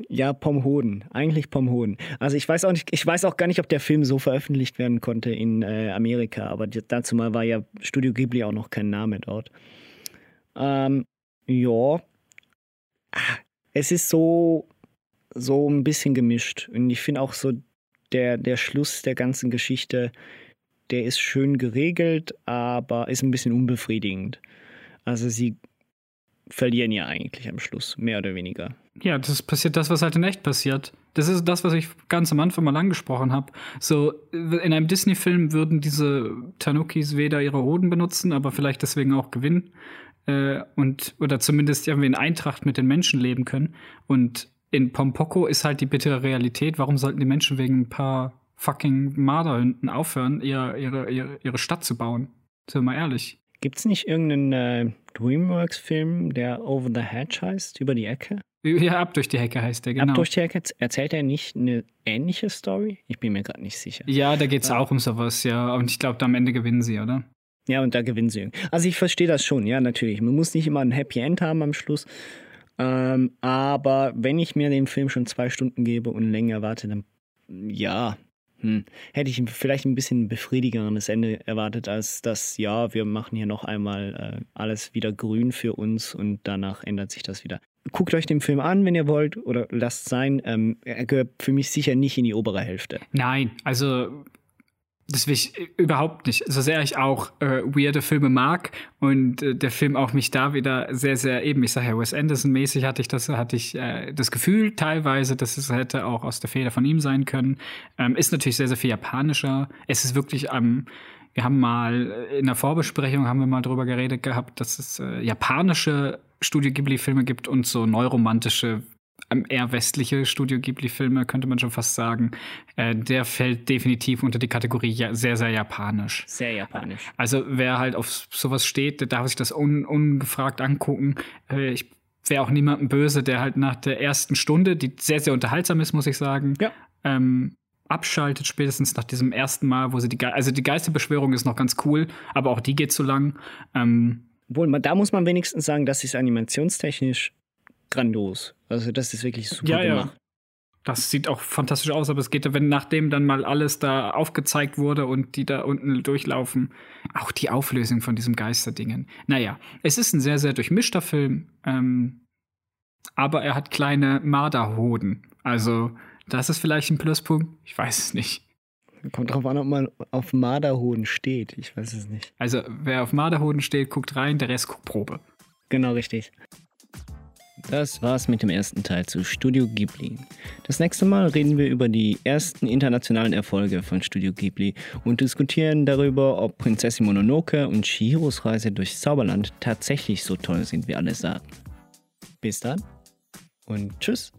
Ja, Pomhoden. Eigentlich Pomhoden. Also ich weiß auch nicht, ich weiß auch gar nicht, ob der Film so veröffentlicht werden konnte in äh, Amerika, aber dazu mal war ja Studio Ghibli auch noch kein Name dort. Ähm, ja. Ah, es ist so, so ein bisschen gemischt. Und ich finde auch so der, der Schluss der ganzen Geschichte, der ist schön geregelt, aber ist ein bisschen unbefriedigend. Also sie verlieren ja eigentlich am Schluss, mehr oder weniger. Ja, das passiert das, was halt in echt passiert. Das ist das, was ich ganz am Anfang mal angesprochen habe. So, in einem Disney-Film würden diese Tanukis weder ihre Hoden benutzen, aber vielleicht deswegen auch gewinnen. Äh, und, oder zumindest irgendwie in Eintracht mit den Menschen leben können. Und in Pompoko ist halt die bittere Realität. Warum sollten die Menschen wegen ein paar fucking Marderhünden aufhören, ihre, ihre, ihre, ihre Stadt zu bauen? Sind wir mal ehrlich. Gibt es nicht irgendeinen äh, Dreamworks-Film, der Over the Hedge heißt, über die Ecke? Ja, ab durch die Hecke heißt der, genau. Ab durch die Hecke erzählt er nicht eine ähnliche Story? Ich bin mir gerade nicht sicher. Ja, da geht es ja. auch um sowas, ja. Und ich glaube, am Ende gewinnen sie, oder? Ja, und da gewinnen sie. Also ich verstehe das schon, ja, natürlich. Man muss nicht immer ein Happy End haben am Schluss. Ähm, aber wenn ich mir dem Film schon zwei Stunden gebe und länger warte, dann ja, hm, hätte ich vielleicht ein bisschen befriedigendes Ende erwartet, als das, ja, wir machen hier noch einmal äh, alles wieder grün für uns und danach ändert sich das wieder. Guckt euch den Film an, wenn ihr wollt, oder lasst sein. Ähm, er gehört für mich sicher nicht in die obere Hälfte. Nein, also das will ich überhaupt nicht. So sehr ich auch äh, weirde Filme mag und äh, der Film auch mich da wieder sehr, sehr eben, ich sage ja, Wes Anderson-mäßig hatte ich das, hatte ich äh, das Gefühl teilweise, dass es hätte auch aus der Feder von ihm sein können. Ähm, ist natürlich sehr, sehr viel japanischer. Es ist wirklich am ähm, wir haben mal in der Vorbesprechung haben wir mal drüber geredet gehabt, dass es äh, japanische Studio Ghibli-Filme gibt und so neuromantische, eher westliche Studio Ghibli-Filme, könnte man schon fast sagen. Äh, der fällt definitiv unter die Kategorie ja, sehr, sehr japanisch. Sehr japanisch. Also wer halt auf sowas steht, der darf sich das un ungefragt angucken. Äh, ich wäre auch niemandem böse, der halt nach der ersten Stunde, die sehr, sehr unterhaltsam ist, muss ich sagen, ja. ähm, abschaltet, spätestens nach diesem ersten Mal, wo sie die, Ge also die Geisterbeschwörung ist noch ganz cool, aber auch die geht zu lang. Ähm, Wohl, da muss man wenigstens sagen, das ist animationstechnisch grandios. Also das ist wirklich super ja, gemacht. Ja. Das sieht auch fantastisch aus, aber es geht, wenn nachdem dann mal alles da aufgezeigt wurde und die da unten durchlaufen, auch die Auflösung von diesem Geisterdingen. Naja, es ist ein sehr, sehr durchmischter Film, ähm, aber er hat kleine Marderhoden. Also, das ist vielleicht ein Pluspunkt. Ich weiß es nicht. Kommt drauf an, ob man auf Marderhoden steht. Ich weiß es nicht. Also, wer auf Marderhoden steht, guckt rein, der Rest guckt Probe. Genau, richtig. Das war's mit dem ersten Teil zu Studio Ghibli. Das nächste Mal reden wir über die ersten internationalen Erfolge von Studio Ghibli und diskutieren darüber, ob Prinzessin Mononoke und Shihiros Reise durchs Zauberland tatsächlich so toll sind, wie alle sagen. Bis dann und tschüss.